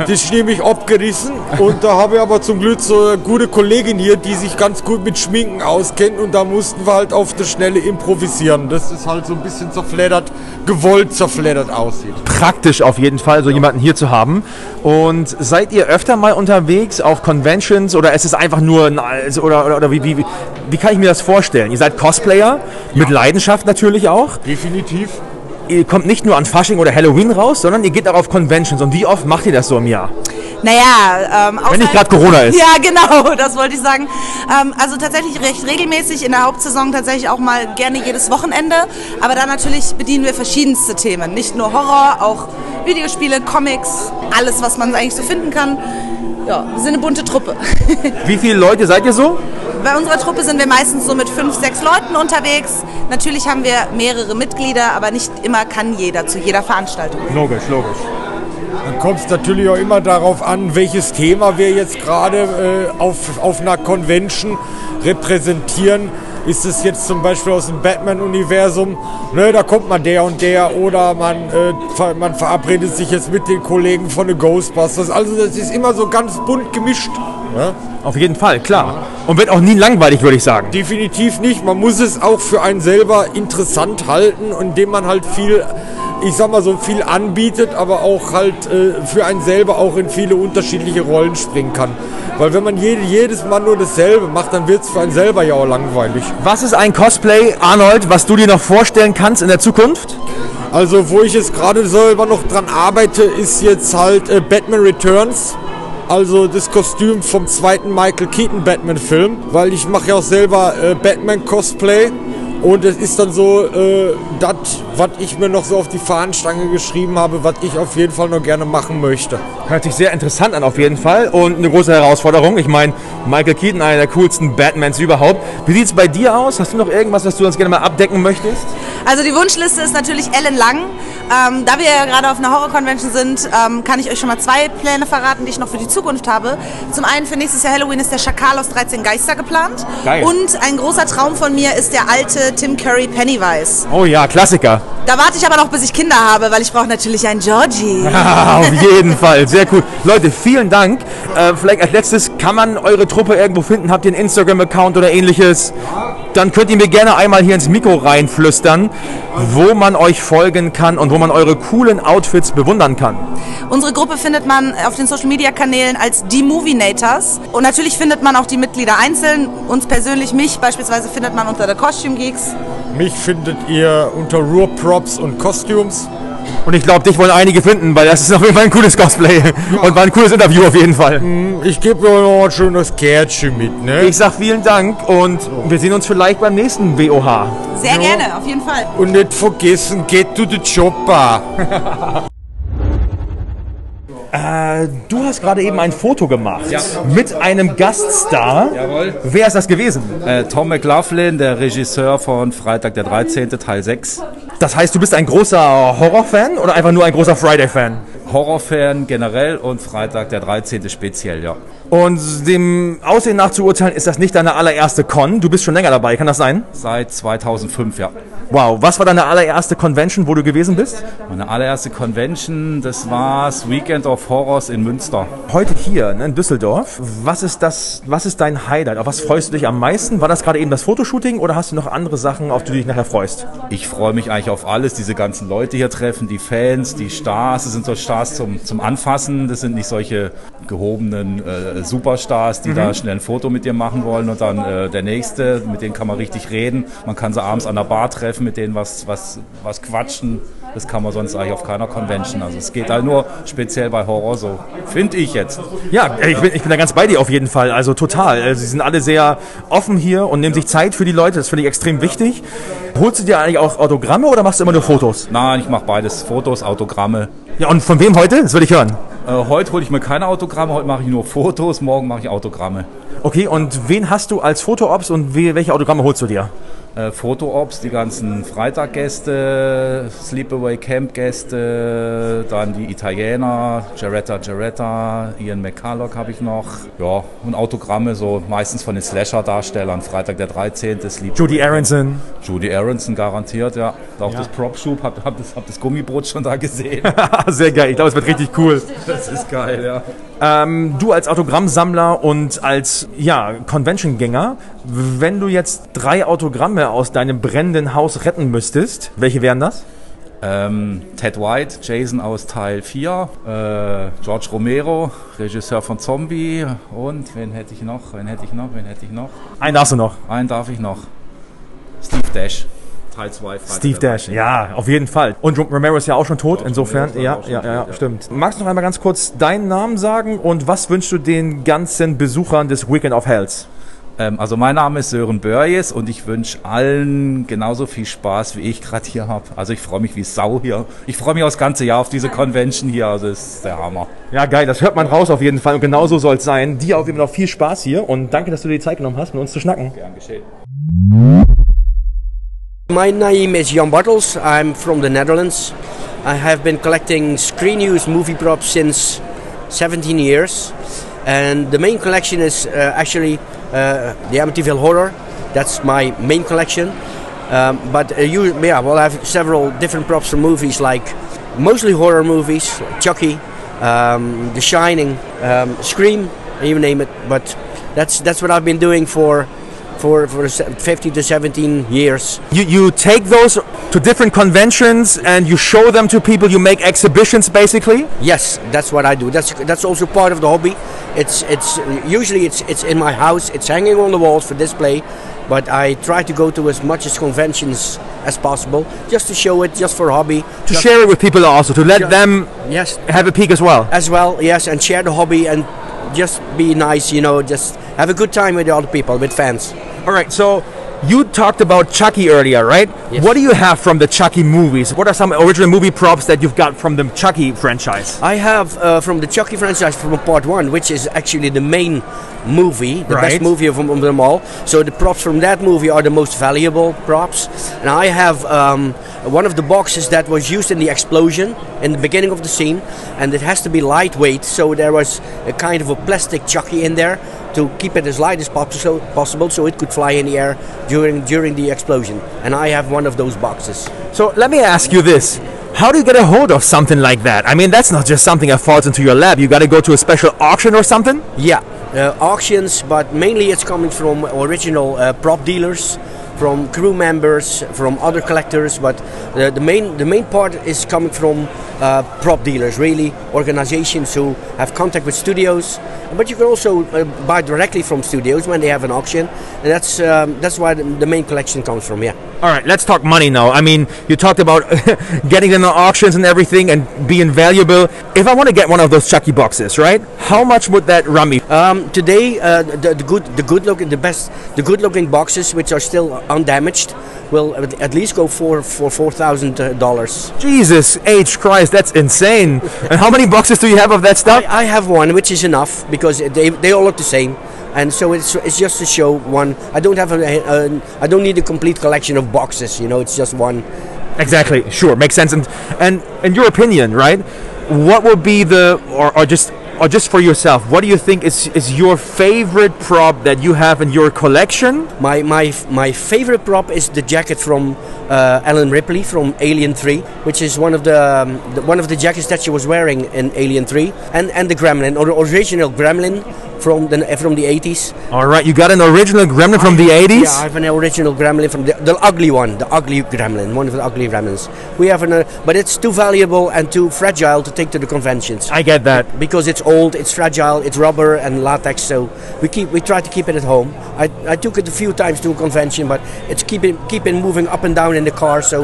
Das ist nämlich abgerissen und da habe ich aber zum Glück so eine gute Kollegin hier, die sich ganz gut mit Schminken auskennt und da mussten wir halt auf der Schnelle improvisieren. Das ist halt so ein bisschen zerfleddert, gewollt zerfleddert aussieht. Praktisch auf jeden Fall, so jemanden hier zu haben. Und seid ihr öfter mal unterwegs auf Conventions oder ist es einfach nur ein, oder, oder, oder wie, wie, wie, wie kann ich mir das vorstellen? Ihr seid Cosplayer, mit Leidenschaft natürlich auch. Definitiv. Ihr kommt nicht nur an Fasching oder Halloween raus, sondern ihr geht auch auf Conventions. Und wie oft macht ihr das so im Jahr? Naja, ähm, Wenn nicht gerade Corona ist. Ja, genau, das wollte ich sagen. Ähm, also tatsächlich recht regelmäßig, in der Hauptsaison tatsächlich auch mal gerne jedes Wochenende. Aber da natürlich bedienen wir verschiedenste Themen. Nicht nur Horror, auch Videospiele, Comics, alles, was man eigentlich so finden kann. Ja, wir sind eine bunte Truppe. Wie viele Leute seid ihr so? Bei unserer Truppe sind wir meistens so mit fünf, sechs Leuten unterwegs. Natürlich haben wir mehrere Mitglieder, aber nicht immer kann jeder zu jeder Veranstaltung. Logisch, logisch. Dann kommt es natürlich auch immer darauf an, welches Thema wir jetzt gerade äh, auf, auf einer Convention repräsentieren. Ist es jetzt zum Beispiel aus dem Batman-Universum, ne, da kommt man der und der oder man, äh, man verabredet sich jetzt mit den Kollegen von den Ghostbusters. Also das ist immer so ganz bunt gemischt. Ne? Auf jeden Fall, klar. Und wird auch nie langweilig, würde ich sagen. Definitiv nicht. Man muss es auch für einen selber interessant halten, indem man halt viel, ich sag mal so, viel anbietet, aber auch halt äh, für einen selber auch in viele unterschiedliche Rollen springen kann. Weil wenn man jede, jedes Mal nur dasselbe macht, dann wird es für einen selber ja auch langweilig. Was ist ein Cosplay, Arnold, was du dir noch vorstellen kannst in der Zukunft? Also wo ich jetzt gerade selber noch dran arbeite, ist jetzt halt äh, Batman Returns. Also das Kostüm vom zweiten Michael Keaton Batman Film, weil ich mache ja auch selber äh, Batman Cosplay Und es ist dann so, äh, das, was ich mir noch so auf die Fahnenstange geschrieben habe, was ich auf jeden Fall noch gerne machen möchte. Hört sich sehr interessant an auf jeden Fall und eine große Herausforderung. Ich meine, Michael Keaton, einer der coolsten Batmans überhaupt. Wie sieht es bei dir aus? Hast du noch irgendwas, was du uns gerne mal abdecken möchtest? Also die Wunschliste ist natürlich Ellen Lang. Ähm, da wir ja gerade auf einer Horror-Convention sind, ähm, kann ich euch schon mal zwei Pläne verraten, die ich noch für die Zukunft habe. Zum einen für nächstes Jahr Halloween ist der Schakal aus 13 Geister geplant. Geil. Und ein großer Traum von mir ist der alte Tim Curry Pennywise. Oh ja, Klassiker. Da warte ich aber noch, bis ich Kinder habe, weil ich brauche natürlich einen Georgie. Ja, auf jeden Fall, sehr cool. Leute, vielen Dank. Äh, vielleicht als letztes, kann man eure Truppe irgendwo finden? Habt ihr einen Instagram-Account oder ähnliches? Dann könnt ihr mir gerne einmal hier ins Mikro reinflüstern, wo man euch folgen kann und wo man eure coolen Outfits bewundern kann. Unsere Gruppe findet man auf den Social Media Kanälen als die Movinators. Und natürlich findet man auch die Mitglieder einzeln. Uns persönlich, mich beispielsweise, findet man unter The Costume Geeks. Mich findet ihr unter Raw Props und Costumes. Und ich glaube, dich wollen einige finden, weil das ist auf jeden Fall ein cooles Cosplay und war ein cooles Interview auf jeden Fall. Ich gebe mir noch ein schönes Kärtchen mit, ne? Ich sag vielen Dank und wir sehen uns vielleicht beim nächsten WOH. Sehr gerne, auf jeden Fall. Und nicht vergessen, get to the chopper. Äh, du hast gerade eben ein Foto gemacht Ja. mit einem Gaststar. Jawohl. Wer ist das gewesen? Äh, Tom McLaughlin, der Regisseur von Freitag der 13. Teil 6. Das heißt, du bist ein großer Horrorfan oder einfach nur ein großer Friday-Fan? Horrorfan generell und Freitag der 13. speziell, ja. Und dem Aussehen nach zu urteilen, ist das nicht deine allererste Con. Du bist schon länger dabei, kann das sein? Seit 2005, ja. Wow, was war deine allererste Convention, wo du gewesen bist? Meine allererste Convention, das war das Weekend of Horrors in Münster. Heute hier ne, in Düsseldorf. Was ist das? Was ist dein Highlight? Auf was freust du dich am meisten? War das gerade eben das Fotoshooting oder hast du noch andere Sachen, auf die du dich nachher freust? Ich freue mich eigentlich auf alles, diese ganzen Leute hier treffen, die Fans, die Stars. Das sind so Stars zum, zum Anfassen. Das sind nicht solche gehobenen äh, Superstars, die Mhm. da schnell ein Foto mit dir machen wollen und dann äh, der nächste, mit denen kann man richtig reden. Man kann sie abends an der Bar treffen, mit denen was, was, was quatschen. Das kann man sonst eigentlich auf keiner Convention. Also es geht halt nur speziell bei Horror so. Finde ich jetzt. Ja, ich bin, ich bin da ganz bei dir auf jeden Fall. Also total. Also, Sie sind alle sehr offen hier und nehmen sich Zeit für die Leute. Das finde ich extrem wichtig. Holst du dir eigentlich auch Autogramme oder machst du immer nur Fotos? Nein, ich mache beides. Fotos, Autogramme. Ja, und von wem heute? Das will ich hören. Äh, heute hole ich mir keine Autogramme, heute mache ich nur Fotos, morgen mache ich Autogramme. Okay, und wen hast du als Fotoops und welche Autogramme holst du dir? Äh, Fotoops, die ganzen Freitaggäste, Sleepaway Camp Gäste, dann die Italiener, Geretta Geretta, Ian McCulloch habe ich noch. Ja, und Autogramme so meistens von den Slasher-Darstellern. Freitag der 13. Sleepaway Judy. Aronson. Judy Aronson garantiert, ja. Auch Ja. das Prop-Shoot, hab, hab, das, hab das Gummibrot schon da gesehen. Sehr geil. Ich glaube, es wird richtig cool. Das ist geil, ja. Ähm, du als Autogrammsammler und als ja, Convention-Gänger, wenn du jetzt drei Autogramme aus deinem brennenden Haus retten müsstest, welche wären das? Ähm, Ted White, Jason aus Teil 4, äh, George Romero, Regisseur von Zombie und wen hätte ich noch? Wen hätte ich noch? Wen hätte ich noch? Einen darfst du noch. Einen darf ich noch. Steve Dash, Teil 2. Freitag Steve Dash, ja, auf jeden Fall. Und Rom- Romero ist ja auch schon tot, insofern, Romero ist ja, schon ja, ja, tot, ja. stimmt. Magst du noch einmal ganz kurz deinen Namen sagen und was wünschst du den ganzen Besuchern des Weekend of Hells? Ähm, also mein Name ist Sören Börjes und ich wünsche allen genauso viel Spaß, wie ich gerade hier habe. Also ich freue mich wie Sau hier. Ich freue mich auch das ganze Jahr auf diese Convention hier. Also das ist der Hammer. Ja, geil, das hört man raus auf jeden Fall und genauso soll es sein. Dir auf jeden Fall noch viel Spaß hier und danke, dass du dir die Zeit genommen hast, mit uns zu schnacken. Gern geschehen. My name is Jan Bartels. I'm from the Netherlands. I have been collecting screen use movie props since 17 years. And the main collection is uh, actually uh, the Amityville Horror. That's my main collection. Um, but uh, you, yeah, well, I have several different props from movies, like mostly horror movies, Chucky, um, The Shining, um, Scream, you name it. But that's that's what I've been doing for for for se- 15 to 17 years. You, you take those to different conventions and you show them to people, you make exhibitions basically? Yes, that's what I do. That's that's also part of the hobby. It's it's usually it's it's in my house. It's hanging on the walls for display, but I try to go to as much as conventions as possible, just to show it, just for hobby. To share it with people also, to let them yes have a peek as well. as well. Yes, and share the hobby and just be nice. You know, just have a good time with the other people, with fans. All right, so You talked about Chucky earlier, right? What do you have from the Chucky movies? What are some original movie props that you've got from the Chucky franchise? I have uh, from the Chucky franchise from part one, which is actually the main movie, the Right. best movie of, of them all. So the props from that movie are the most valuable props. And I have um, one of the boxes that was used in the explosion in the beginning of the scene, and it has to be lightweight. So there was a kind of a plastic Chucky in there to keep it as light as possible, possible, so it could fly in the air during during the explosion. And I have one of those boxes. So let me ask you this. How do you get a hold of something like that? I mean, that's not just something that falls into your lap. You got to go to a special auction or something? Yeah, uh, auctions, but mainly it's coming from original uh, prop dealers, from crew members, from other collectors. But uh, the main the main part is coming from uh, prop dealers, really organizations who have contact with studios. But you can also uh, buy directly from studios when they have an auction, and that's um, that's why the, the main collection comes from. Yeah. All right, let's talk money now. I mean, you talked about getting them in auctions and everything and being valuable. If I want to get one of those Chucky boxes, right? How much would that run me? Um, today, uh, the, the good, the good looking, the best, the good looking boxes, which are still undamaged, will at least go for for four thousand uh, dollars. Jesus H Christ, that's insane. and how many boxes do you have of that stuff? I, I have one, which is enough because they, they all look the same, and so it's it's just to show one. I don't have a, a I don't need a complete collection of boxes. You know, it's just one. Exactly. Sure, makes sense. And and in your opinion, right? What would be the or, or just or just for yourself, what do you think is is your favorite prop that you have in your collection? My my my favorite prop is the jacket from uh, Ellen Ripley from Alien 3, which is one of the, um, the one of the jackets that she was wearing in Alien 3, and and the Gremlin, or the original Gremlin from the from the 80s. All right, you got an original Gremlin from the 80s? Yeah, I have an original Gremlin from the, the ugly one, the ugly Gremlin, one of the ugly Gremlins. We have an, uh, but it's too valuable and too fragile to take to the conventions. I get that because it's old, it's fragile, it's rubber and latex. So we keep we try to keep it at home. I, I took it a few times to a convention, but it's keeping keeping moving up and down in the car. So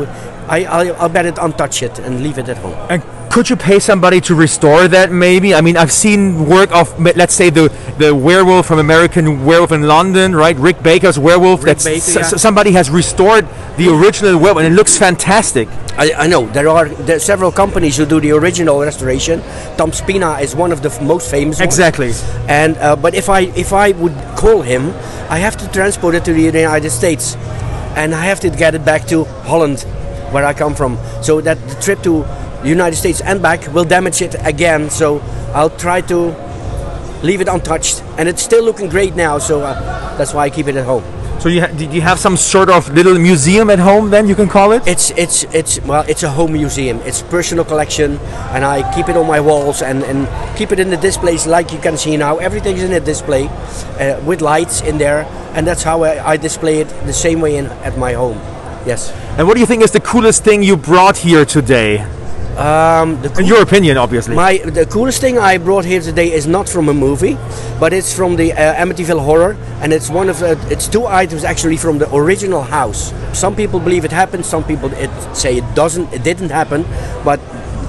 I I'll, I'll bet it untouch it and leave it at home. And could you pay somebody to restore that maybe? I mean, I've seen work of let's say the the werewolf from American Werewolf in London, right? Rick Baker's werewolf. that's Baker, s- yeah. somebody has restored the original werewolf and it looks fantastic. I, I know there are there are several companies who do the original restoration. Tom Spina is one of the most famous. ones. Exactly. And uh, but if I if I would call him, I have to transport it to the United States, and I have to get it back to Holland, where I come from. So that the trip to United States and back will damage it again. So I'll try to leave it untouched, and it's still looking great now. So uh, that's why I keep it at home. So you ha- did you have some sort of little museum at home then you can call it? It's it's it's well, it's a home museum. It's personal collection, and I keep it on my walls and, and keep it in the displays like you can see now. Everything's in a display uh, with lights in there, and that's how I, I display it the same way in at my home. Yes. And what do you think is the coolest thing you brought here today? Um, the In your opinion, obviously. My the coolest thing I brought here today is not from a movie, but it's from the uh, Amityville Horror, and it's one of uh, it's two items actually from the original house. Some people believe it happened, some people it, say it doesn't, it didn't happen, but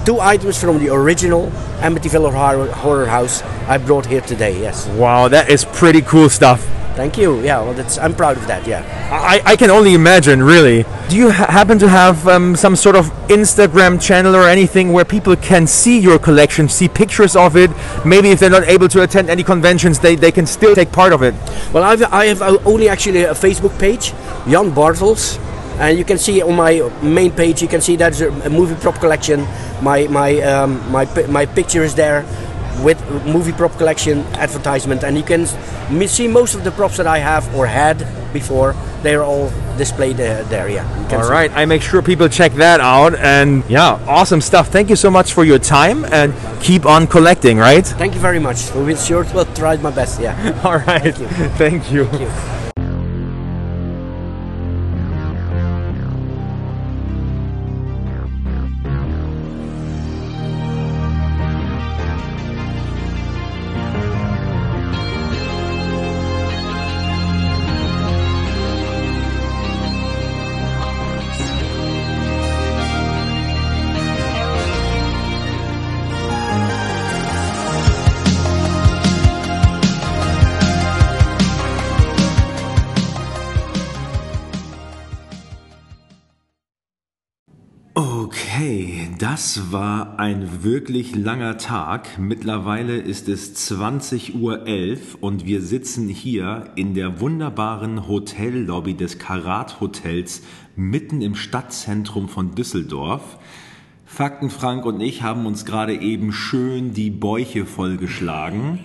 two items from the original Amityville Horror, horror house I brought here today. Yes. Wow, that is pretty cool stuff. Thank you. Yeah, well, that's I'm proud of that. Yeah. I, I can only imagine, really. Do you ha- happen to have um, some sort of Instagram channel or anything where people can see your collection, see pictures of it? Maybe if they're not able to attend any conventions, they, they can still take part of it. Well, I've, I have only actually a Facebook page, Jan Bartels, and you can see on my main page. You can see that's a, a movie prop collection. My my um, my my picture is there with movie prop collection advertisement, and you can see most of the props that I have or had before. They are all displayed uh, there. Yeah. You All see. right, I make sure people check that out. And yeah, awesome stuff. Thank you so much for your time and keep on collecting, right? Thank you very much. We will sure will try my best. Yeah. All right. Thank you. Okay, das war ein wirklich langer Tag. Mittlerweile ist es 20.11 Uhr und wir sitzen hier in der wunderbaren Hotellobby des Karat Hotels mitten im Stadtzentrum von Düsseldorf. Fakten Frank und ich haben uns gerade eben schön die Bäuche vollgeschlagen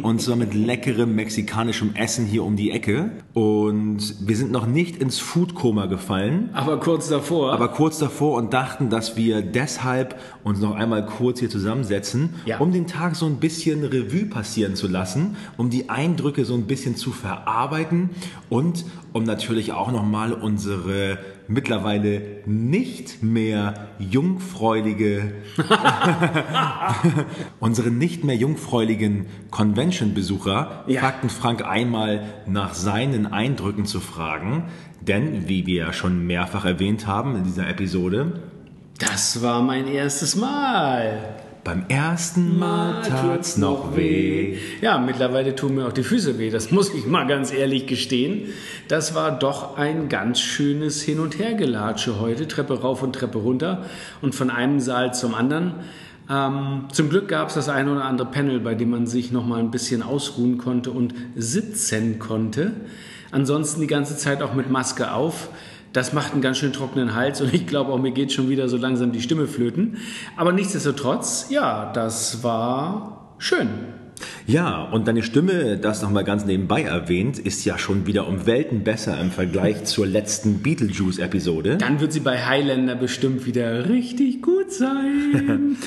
und zwar mit leckerem mexikanischem Essen hier um die Ecke und wir sind noch nicht ins Foodkoma gefallen. Aber kurz davor. Aber kurz davor und dachten, dass wir deshalb uns noch einmal kurz hier zusammensetzen, Ja. um den Tag so ein bisschen Revue passieren zu lassen, um die Eindrücke so ein bisschen zu verarbeiten und um natürlich auch nochmal unsere mittlerweile nicht mehr jungfräulige, unsere nicht mehr jungfräuligen Convention-Besucher, Fakten Frank einmal nach seinen Eindrücken zu fragen. Denn, wie wir ja schon mehrfach erwähnt haben in dieser Episode, Das war mein erstes Mal. Beim ersten Mal tat's noch weh. Ja, mittlerweile tun mir auch die Füße weh, das muss ich mal ganz ehrlich gestehen. Das war doch ein ganz schönes Hin- und Hergelatsche heute, Treppe rauf und Treppe runter und von einem Saal zum anderen. Ähm, zum Glück gab es das eine oder andere Panel, bei dem man sich noch mal ein bisschen ausruhen konnte und sitzen konnte. Ansonsten die ganze Zeit auch mit Maske auf. Das macht einen ganz schön trockenen Hals und ich glaube auch mir geht schon wieder so langsam die Stimme flöten. Aber nichtsdestotrotz, ja, das war schön. Ja, und deine Stimme, das nochmal ganz nebenbei erwähnt, ist ja schon wieder um Welten besser im Vergleich zur letzten Beetlejuice-Episode. Dann wird sie bei Highlander bestimmt wieder richtig gut sein.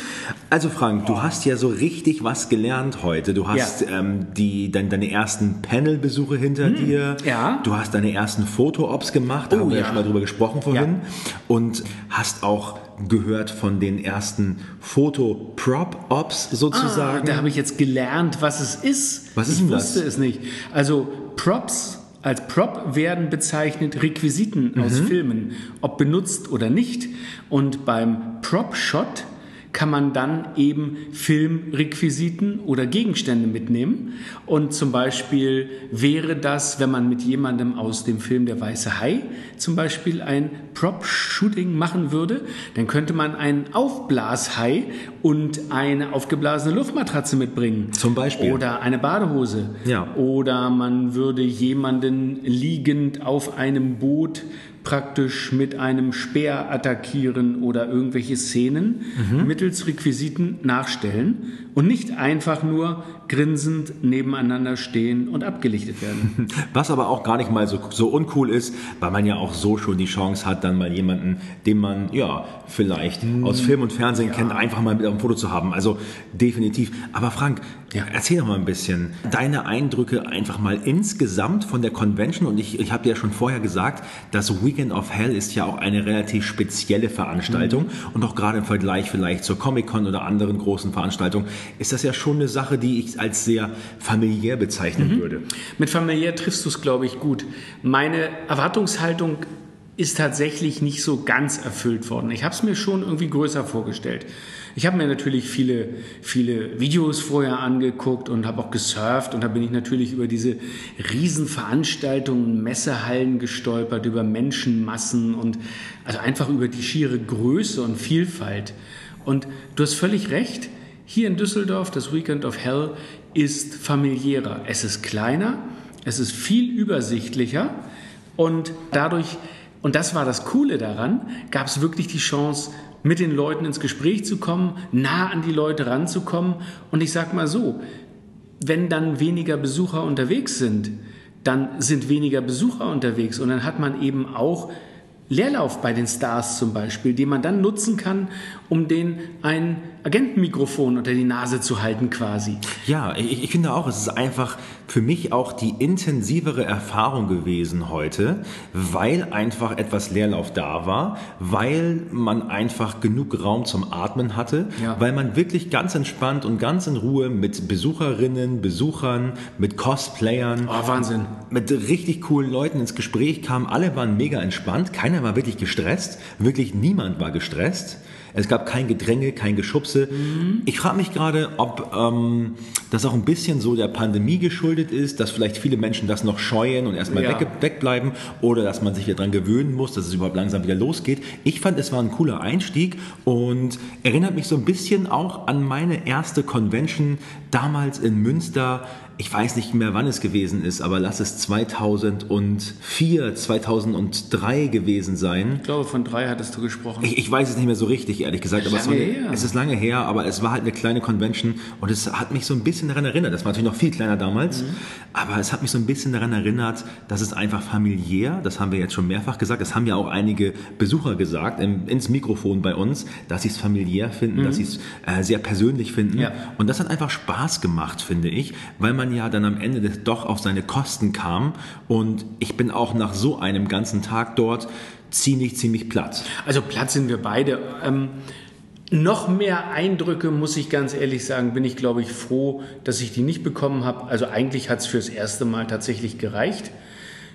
Also Frank, du hast ja so richtig was gelernt heute. Du hast ähm, die, dein, deine ersten Panel-Besuche hinter dir. ja. Du hast deine ersten Foto-Ops gemacht, da Oh, haben wir ja ja. schon mal drüber gesprochen vorhin. Und hast auch gehört von den ersten Foto-Prop-Ops sozusagen. Ah, da habe ich jetzt gelernt, was es ist. Was ist ich denn das? wusste es nicht. Also Props, als Prop werden bezeichnet Requisiten aus Mhm. Filmen, ob benutzt oder nicht. Und beim Prop-Shot kann man dann eben Filmrequisiten oder Gegenstände mitnehmen. Und zum Beispiel wäre das, wenn man mit jemandem aus dem Film Der Weiße Hai zum Beispiel ein Prop-Shooting machen würde, dann könnte man einen Aufblashai und eine aufgeblasene Luftmatratze mitbringen. Zum Beispiel. Oder eine Badehose. Ja. Oder man würde jemanden liegend auf einem Boot praktisch mit einem Speer attackieren oder irgendwelche Szenen Mhm. mittels Requisiten nachstellen und nicht einfach nur grinsend nebeneinander stehen und abgelichtet werden. Was aber auch gar nicht mal so, so uncool ist, weil man ja auch so schon die Chance hat, dann mal jemanden, den man ja vielleicht aus Film und Fernsehen kennt, einfach mal mit auf dem Foto zu haben. Also definitiv. Aber Frank, erzähl doch mal ein bisschen deine Eindrücke einfach mal insgesamt von der Convention. Und ich, ich habe dir ja schon vorher gesagt, das Weekend of Hell ist ja auch eine relativ spezielle Veranstaltung. Und auch gerade im Vergleich vielleicht zur Comic-Con oder anderen großen Veranstaltungen ist das ja schon eine Sache, die ich als sehr familiär bezeichnen würde. Mit familiär triffst du es, glaube ich, gut. Meine Erwartungshaltung ist tatsächlich nicht so ganz erfüllt worden. Ich habe es mir schon irgendwie größer vorgestellt. Ich habe mir natürlich viele, viele Videos vorher angeguckt und habe auch gesurft und da bin ich natürlich über diese Riesenveranstaltungen, Messehallen gestolpert, über Menschenmassen und also einfach über die schiere Größe und Vielfalt. Und du hast völlig recht, hier in Düsseldorf, das Weekend of Hell ist familiärer. Es ist kleiner, es ist viel übersichtlicher und dadurch, und das war das Coole daran, gab es wirklich die Chance, mit den Leuten ins Gespräch zu kommen, nah an die Leute ranzukommen. Und ich sag mal so, wenn dann weniger Besucher unterwegs sind, dann sind weniger Besucher unterwegs und dann hat man eben auch Leerlauf bei den Stars zum Beispiel, den man dann nutzen kann, um den ein Agentenmikrofon unter die Nase zu halten quasi. Ja, ich, ich finde auch, es ist einfach für mich auch die intensivere Erfahrung gewesen heute, weil einfach etwas Leerlauf da war, weil man einfach genug Raum zum Atmen hatte, weil man wirklich ganz entspannt und ganz in Ruhe mit Besucherinnen, Besuchern, mit Cosplayern, oh, Wahnsinn. mit richtig coolen Leuten ins Gespräch kam. Alle waren mega entspannt, keiner war wirklich gestresst, wirklich niemand war gestresst. Es gab kein Gedränge, kein Geschubse. Ich frage mich gerade, ob ähm, das auch ein bisschen so der Pandemie geschuldet ist, dass vielleicht viele Menschen das noch scheuen und erstmal Ja. weg, wegbleiben oder dass man sich wieder dran gewöhnen muss, dass es überhaupt langsam wieder losgeht. Ich fand, es war ein cooler Einstieg und erinnert mich so ein bisschen auch an meine erste Convention damals in Münster. Ich weiß nicht mehr, wann es gewesen ist, aber lass es 2004, 2003 gewesen sein. Ich glaube, von drei hattest du gesprochen. Ich, ich weiß es nicht mehr so richtig, ehrlich gesagt. Aber es, war es ist lange her, aber es war halt eine kleine Convention und es hat mich so ein bisschen daran erinnert. Das war natürlich noch viel kleiner damals, Mhm. aber es hat mich so ein bisschen daran erinnert, dass es einfach familiär, das haben wir jetzt schon mehrfach gesagt, das haben ja auch einige Besucher gesagt, im, ins Mikrofon bei uns, dass sie es familiär finden, Mhm. dass sie es äh, sehr persönlich finden. Ja. Und das hat einfach Spaß gemacht, finde ich, weil man ja dann am Ende doch auf seine Kosten kam. Und ich bin auch nach so einem ganzen Tag dort ziemlich, ziemlich platt. Also platt sind wir beide. Ähm, noch mehr Eindrücke, muss ich ganz ehrlich sagen, bin ich, glaube ich, froh, dass ich die nicht bekommen habe. Also eigentlich hat es fürs erste Mal tatsächlich gereicht.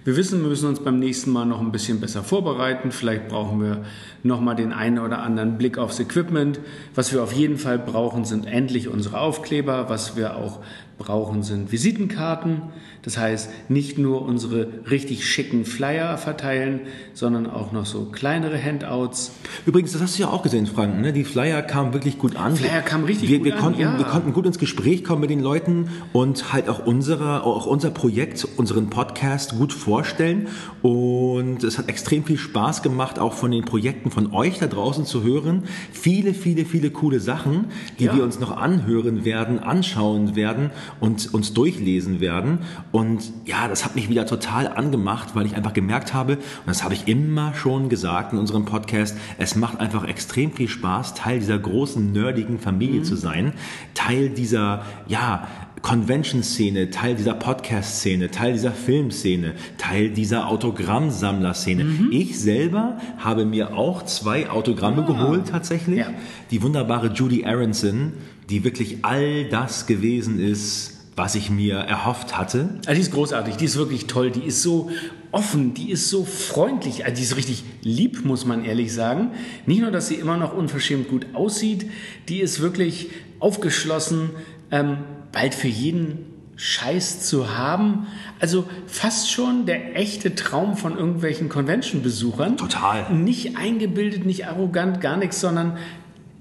Wir wissen, wir müssen uns beim nächsten Mal noch ein bisschen besser vorbereiten. Vielleicht brauchen wir noch mal den einen oder anderen Blick aufs Equipment. Was wir auf jeden Fall brauchen, sind endlich unsere Aufkleber. Was wir auch brauchen, sind Visitenkarten. Das heißt, nicht nur unsere richtig schicken Flyer verteilen, sondern auch noch so kleinere Handouts. Übrigens, das hast du ja auch gesehen, Frank. Ne? Die Flyer kamen wirklich gut an. Flyer kamen richtig wir, gut wir an, konnten, ja. Wir konnten gut ins Gespräch kommen mit den Leuten und halt auch, unsere, auch unser Projekt, unseren Podcast gut vorstellen. Und es hat extrem viel Spaß gemacht, auch von den Projekten von euch da draußen zu hören. Viele, viele, viele coole Sachen, die Ja. wir uns noch anhören werden, anschauen werden und uns durchlesen werden. Und ja, das hat mich wieder total angemacht, weil ich einfach gemerkt habe, und das habe ich immer schon gesagt in unserem Podcast, es macht einfach extrem viel Spaß, Teil dieser großen, nerdigen Familie zu sein, Teil dieser, ja, Convention-Szene, Teil dieser Podcast-Szene, Teil dieser Filmszene, Teil dieser Autogrammsammler-Szene. Ich selber habe mir auch zwei Autogramme geholt tatsächlich. Die wunderbare Judy Aronson, die wirklich all das gewesen ist, was ich mir erhofft hatte. Also die ist großartig, die ist wirklich toll, die ist so offen, die ist so freundlich, also die ist richtig lieb, muss man ehrlich sagen. Nicht nur, dass sie immer noch unverschämt gut aussieht, die ist wirklich aufgeschlossen, ähm, bald für jeden Scheiß zu haben. Also fast schon der echte Traum von irgendwelchen Convention-Besuchern. Total. Nicht eingebildet, nicht arrogant, gar nichts, sondern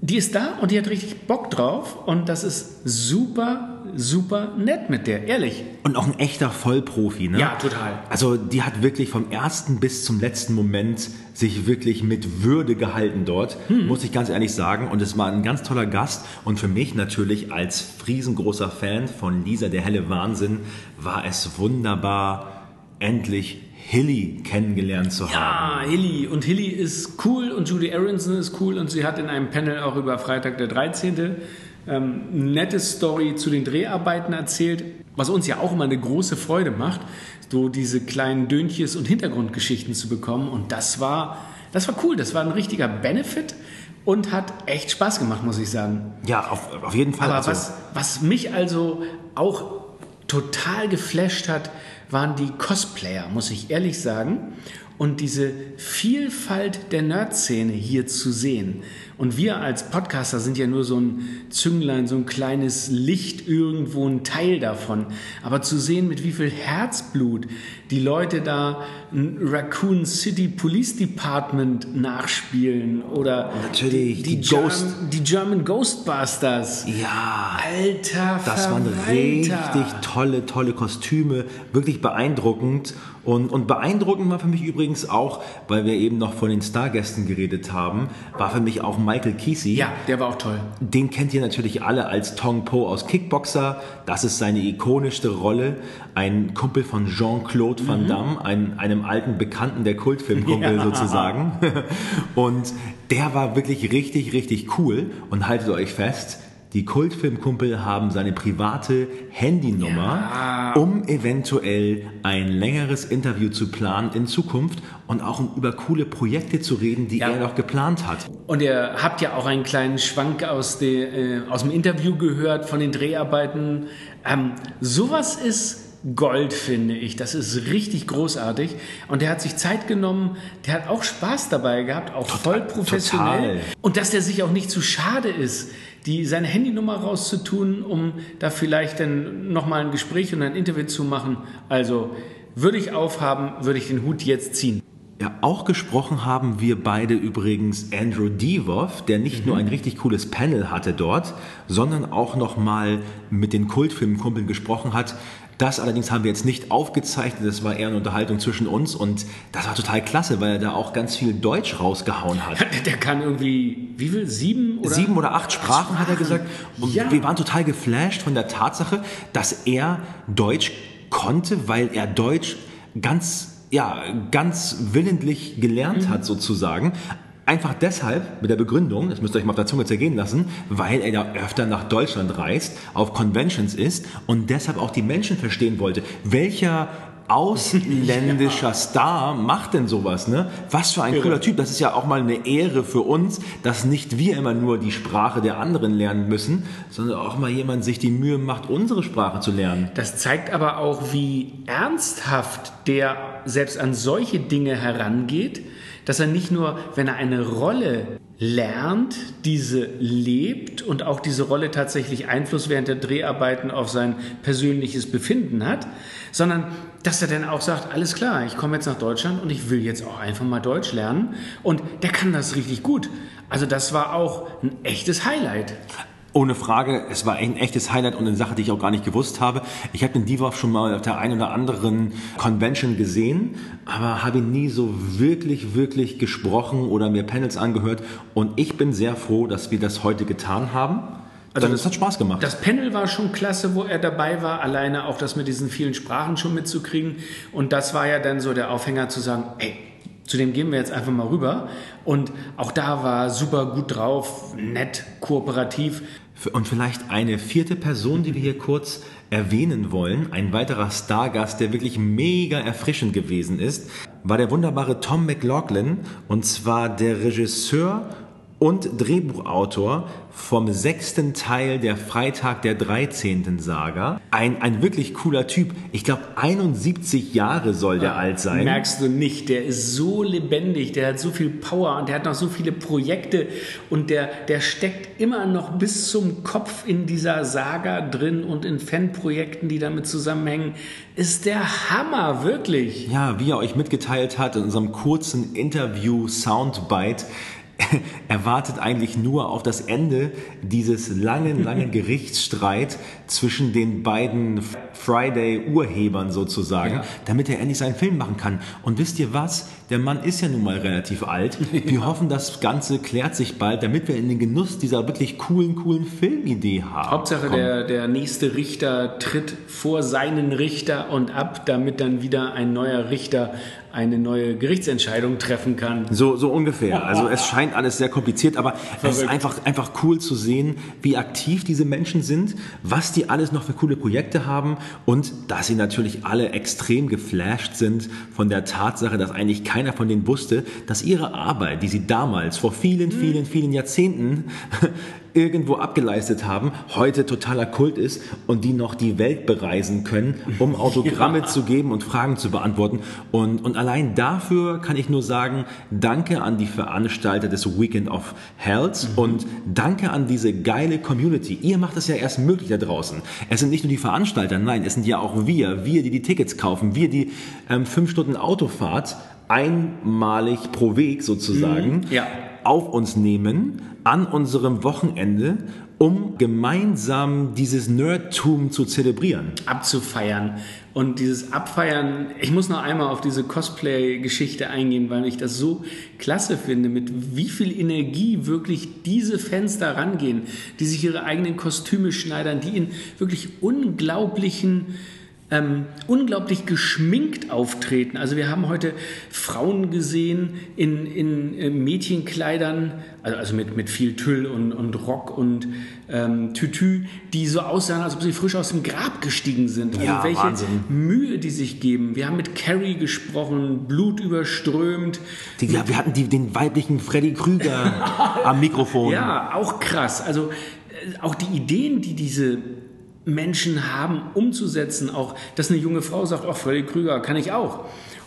die ist da und die hat richtig Bock drauf und das ist super, super nett mit der, ehrlich. Und auch ein echter Vollprofi, ne? Ja, total. Also die hat wirklich vom ersten bis zum letzten Moment sich wirklich mit Würde gehalten dort, Hm. muss ich ganz ehrlich sagen. Und es war ein ganz toller Gast. Und für mich natürlich als riesengroßer Fan von Lisa, der helle Wahnsinn, war es wunderbar, endlich Hilly kennengelernt zu haben. Ah, Hilly. Und Hilly ist cool und Judy Aronson ist cool und sie hat in einem Panel auch über Freitag der 13. Ähm, eine nette Story zu den Dreharbeiten erzählt, was uns ja auch immer eine große Freude macht, so diese kleinen Dönches und Hintergrundgeschichten zu bekommen. Und das war, das war cool, das war ein richtiger Benefit und hat echt Spaß gemacht, muss ich sagen. Ja, auf, auf jeden Fall. Aber Also- was, was mich also auch total geflasht hat, waren die Cosplayer, muss ich ehrlich sagen. Und diese Vielfalt der Nerd-Szene hier zu sehen. Und wir als Podcaster sind ja nur so ein Zünglein, so ein kleines Licht irgendwo, ein Teil davon. Aber zu sehen, mit wie viel Herzblut die Leute da ein Raccoon City Police Department nachspielen oder natürlich die, die German, Ghost- die German Ghostbusters. Ja. Alter Das waren Verwalter. richtig tolle, tolle Kostüme, wirklich beeindruckend. Und, und beeindruckend war für mich übrigens auch, weil wir eben noch von den Stargästen geredet haben, war für mich auch Michael Kesey. Ja, der war auch toll. Den kennt ihr natürlich alle als Tong Po aus Kickboxer. Das ist seine ikonischste Rolle. Ein Kumpel von Jean-Claude Van Mhm. Damme, ein, einem alten Bekannten der Kultfilmkumpel Ja. sozusagen. Und der war wirklich richtig, richtig cool. Und haltet euch fest, die Kultfilmkumpel haben seine private Handynummer, um eventuell ein längeres Interview zu planen in Zukunft und auch um über coole Projekte zu reden, die er noch geplant hat. Und ihr habt ja auch einen kleinen Schwank aus, de, äh, aus dem Interview gehört von den Dreharbeiten. Ähm, sowas ist Gold, finde ich. Das ist richtig großartig. Und der hat sich Zeit genommen, der hat auch Spaß dabei gehabt, auch voll professionell. total. Und dass der sich auch nicht zu schade ist, die, seine Handynummer rauszutun, um da vielleicht dann nochmal ein Gespräch und ein Interview zu machen. Also würde ich aufhaben, würde ich den Hut jetzt ziehen. Ja, auch gesprochen haben wir beide übrigens Andrew Devoff, der nicht nur ein richtig cooles Panel hatte dort, sondern auch nochmal mit den Kultfilmkumpeln gesprochen hat. Das allerdings haben wir jetzt nicht aufgezeichnet, das war eher eine Unterhaltung zwischen uns und das war total klasse, weil er da auch ganz viel Deutsch rausgehauen hat. Der kann irgendwie, wie viel? Sieben oder? Sieben oder acht Sprachen, hat er gesagt. Und Ja. wir waren total geflasht von der Tatsache, dass er Deutsch konnte, weil er Deutsch ganz, ja, ganz willentlich gelernt hat, sozusagen. Einfach deshalb, mit der Begründung, das müsst ihr euch mal auf der Zunge zergehen lassen, weil er ja öfter nach Deutschland reist, auf Conventions ist und deshalb auch die Menschen verstehen wollte. Welcher ausländischer Star macht denn sowas, ne? Was für ein Irre. cooler Typ. Das ist ja auch mal eine Ehre für uns, dass nicht wir immer nur die Sprache der anderen lernen müssen, sondern auch mal jemand sich die Mühe macht, unsere Sprache zu lernen. Das zeigt aber auch, wie ernsthaft der selbst an solche Dinge herangeht, dass er nicht nur, wenn er eine Rolle lernt, diese lebt und auch diese Rolle tatsächlich Einfluss während der Dreharbeiten auf sein persönliches Befinden hat, sondern dass er dann auch sagt, alles klar, ich komme jetzt nach Deutschland und ich will jetzt auch einfach mal Deutsch lernen und der kann das richtig gut. Also das war auch ein echtes Highlight. Ohne Frage, es war ein echtes Highlight und eine Sache, die ich auch gar nicht gewusst habe. Ich habe den Divoff schon mal auf der einen oder anderen Convention gesehen, aber habe ihn nie so wirklich, wirklich gesprochen oder mir Panels angehört. Und ich bin sehr froh, dass wir das heute getan haben. Also es hat Spaß gemacht. Das Panel war schon klasse, wo er dabei war, alleine auch das mit diesen vielen Sprachen schon mitzukriegen. Und das war ja dann so der Aufhänger zu sagen, ey, zu dem gehen wir jetzt einfach mal rüber. Und auch da war super gut drauf, nett, kooperativ. Und vielleicht eine vierte Person, die wir hier kurz erwähnen wollen, ein weiterer Stargast, der wirklich mega erfrischend gewesen ist, war der wunderbare Tom McLaughlin, und zwar der Regisseur und Drehbuchautor vom sechsten Teil der Freitag der 13. Saga. Ein, ein wirklich cooler Typ. Ich glaube, 71 Jahre soll der alt sein. Merkst du nicht, der ist so lebendig, der hat so viel Power und der hat noch so viele Projekte und der, der steckt immer noch bis zum Kopf in dieser Saga drin und in Fanprojekten, die damit zusammenhängen. Ist der Hammer, wirklich. Ja, wie er euch mitgeteilt hat in unserem kurzen Interview Soundbite, er wartet eigentlich nur auf das Ende dieses langen, langen Gerichtsstreit zwischen den beiden Friday-Urhebern sozusagen, Ja. damit er endlich seinen Film machen kann. Und wisst ihr was? Der Mann ist ja nun mal relativ alt. Wir hoffen, das Ganze klärt sich bald, damit wir in den Genuss dieser wirklich coolen, coolen Filmidee haben. Hauptsache, der, der nächste Richter tritt vor seinen Richter und ab, damit dann wieder ein neuer Richter eine neue Gerichtsentscheidung treffen kann. So, so ungefähr. Also es scheint alles sehr kompliziert, aber es ist Verrückt. einfach, einfach cool zu sehen, wie aktiv diese Menschen sind, was die alles noch für coole Projekte haben und dass sie natürlich alle extrem geflasht sind von der Tatsache, dass eigentlich keiner von denen wusste, dass ihre Arbeit, die sie damals vor vielen, vielen, vielen Jahrzehnten irgendwo abgeleistet haben, heute totaler Kult ist und die noch die Welt bereisen können, um Autogramme Ja. zu geben und Fragen zu beantworten. Und, und allein dafür kann ich nur sagen, danke an die Veranstalter des Weekend of Health und danke an diese geile Community. Ihr macht es ja erst möglich da draußen. Es sind nicht nur die Veranstalter, nein, es sind ja auch wir, wir, die die Tickets kaufen, wir, die ähm, fünf Stunden Autofahrt einmalig pro Weg sozusagen Mhm, ja. auf uns nehmen an unserem Wochenende, um gemeinsam dieses Nerdtum zu zelebrieren. abzufeiern. Und dieses Abfeiern, ich muss noch einmal auf diese Cosplay-Geschichte eingehen, weil ich das so klasse finde, mit wie viel Energie wirklich diese Fans da rangehen, die sich ihre eigenen Kostüme schneidern, die in wirklich unglaublichen ähm, unglaublich geschminkt auftreten. Also wir haben heute Frauen gesehen in, in, äh, Mädchenkleidern, also, also mit, mit viel Tüll und, und Rock und ähm, Tütü, die so aussahen, als ob sie frisch aus dem Grab gestiegen sind. Also Ja, welche Wahnsinn. Mühe die sich geben. Wir haben mit Carrie gesprochen, Blut überströmt. Die, ja, wir hatten die, den weiblichen Freddy Krüger am Mikrofon. Ja, auch krass. Also äh, auch die Ideen, die diese Menschen haben, umzusetzen. Auch, dass eine junge Frau sagt, ach, Freddy Krüger kann ich auch.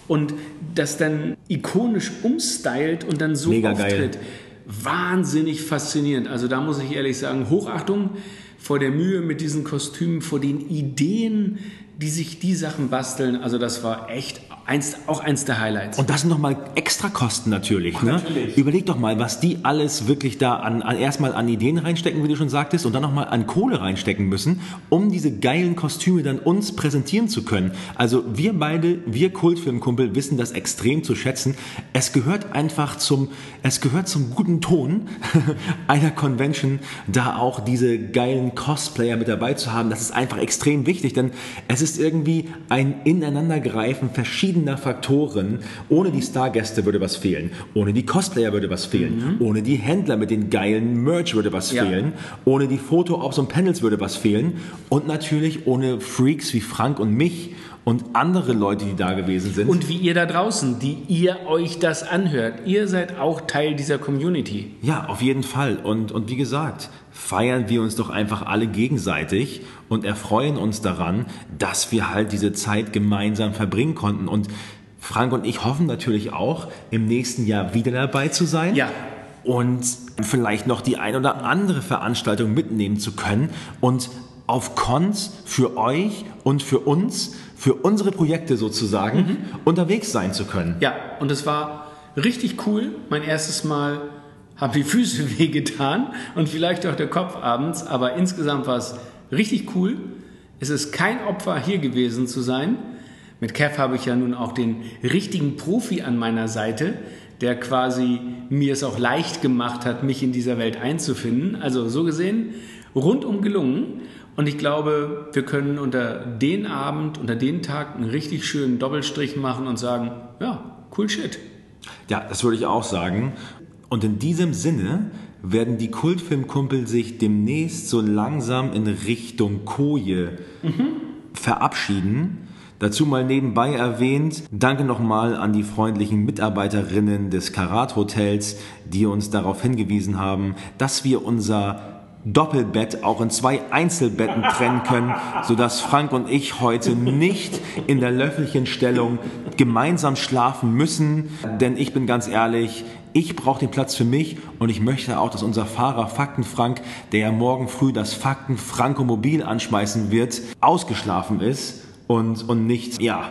Und das dann ikonisch umstylt und dann so Mega geil. auftritt. Wahnsinnig faszinierend. Also da muss ich ehrlich sagen, Hochachtung vor der Mühe mit diesen Kostümen, vor den Ideen, die sich die Sachen basteln. Also das war echt eins, auch eins der Highlights. Und das sind nochmal extra Kosten natürlich, ne? Überleg doch mal, was die alles wirklich da an, an erstmal an Ideen reinstecken, wie du schon sagtest, und dann nochmal an Kohle reinstecken müssen, um diese geilen Kostüme dann uns präsentieren zu können. Also wir beide, wir Kultfilmkumpel, wissen das extrem zu schätzen. Es gehört einfach zum, es gehört zum guten Ton einer Convention, da auch diese geilen Cosplayer mit dabei zu haben. Das ist einfach extrem wichtig, denn es ist irgendwie ein Ineinandergreifen verschiedener Faktoren. Ohne die Stargäste würde was fehlen. Ohne die Cosplayer würde was fehlen. Ohne die Händler mit den geilen Merch würde was Ja. fehlen. Ohne die Foto-Ops und Panels würde was fehlen. Und natürlich ohne Freaks wie Frank und mich und andere Leute, die da gewesen sind. Und wie ihr da draußen, die ihr euch das anhört. Ihr seid auch Teil dieser Community. Ja, auf jeden Fall. Und, und wie gesagt, feiern wir uns doch einfach alle gegenseitig und erfreuen uns daran, dass wir halt diese Zeit gemeinsam verbringen konnten. Und Frank und ich hoffen natürlich auch, im nächsten Jahr wieder dabei zu sein. Ja. Und vielleicht noch die ein oder andere Veranstaltung mitnehmen zu können und auf Cons für euch und für uns, für unsere Projekte sozusagen, unterwegs sein zu können. Ja, und es war richtig cool. Mein erstes Mal haben die Füße wehgetan und vielleicht auch der Kopf abends, aber insgesamt war es richtig cool. Es ist kein Opfer hier gewesen zu sein. Mit Kev habe ich ja nun auch den richtigen Profi an meiner Seite, der quasi mir es auch leicht gemacht hat, mich in dieser Welt einzufinden. Also so gesehen, rundum gelungen. Und ich glaube, wir können unter den Abend, unter den Tag einen richtig schönen Doppelstrich machen und sagen, ja, cool shit. Ja, das würde ich auch sagen. Und in diesem Sinne werden die Kultfilmkumpel sich demnächst so langsam in Richtung Koje verabschieden. Dazu mal nebenbei erwähnt, danke nochmal an die freundlichen Mitarbeiterinnen des Karat Hotels, die uns darauf hingewiesen haben, dass wir unser Doppelbett auch in zwei Einzelbetten trennen können, sodass Frank und ich heute nicht in der Löffelchenstellung gemeinsam schlafen müssen. Denn ich bin ganz ehrlich, ich brauche den Platz für mich und ich möchte auch, dass unser Fahrer Fakten Frank, der ja morgen früh das Fakten Frankomobil anschmeißen wird, ausgeschlafen ist und, und nicht, ja,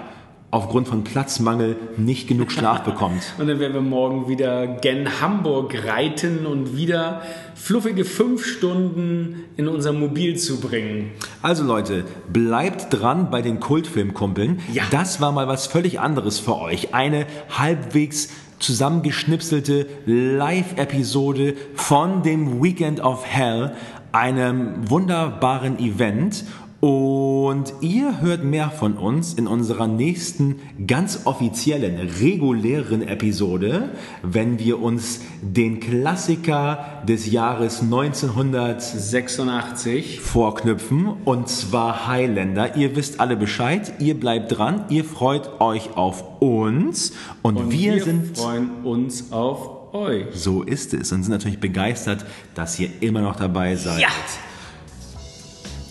aufgrund von Platzmangel nicht genug Schlaf bekommt. Und dann werden wir morgen wieder gen Hamburg reiten und wieder fluffige fünf Stunden in unser Mobil zu bringen. Also Leute, bleibt dran bei den Kultfilmkumpeln. Ja. Das war mal was völlig anderes für euch. Eine halbwegs zusammengeschnipselte Live-Episode von dem Weekend of Hell, einem wunderbaren Event. Und ihr hört mehr von uns in unserer nächsten ganz offiziellen, regulären Episode, wenn wir uns den Klassiker des Jahres 1986 vorknüpfen, und zwar Highlander. Ihr wisst alle Bescheid, ihr bleibt dran, ihr freut euch auf uns und, Und wir, wir sind freuen uns auf euch. so ist es und sind natürlich begeistert, dass ihr immer noch dabei seid. Ja.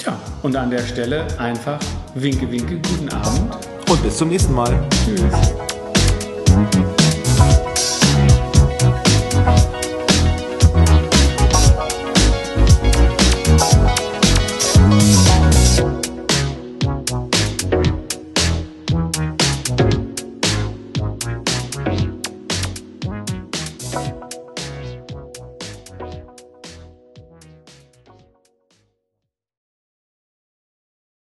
Tja, und an der Stelle einfach winke, winke, guten Abend. Und bis zum nächsten Mal. Tschüss.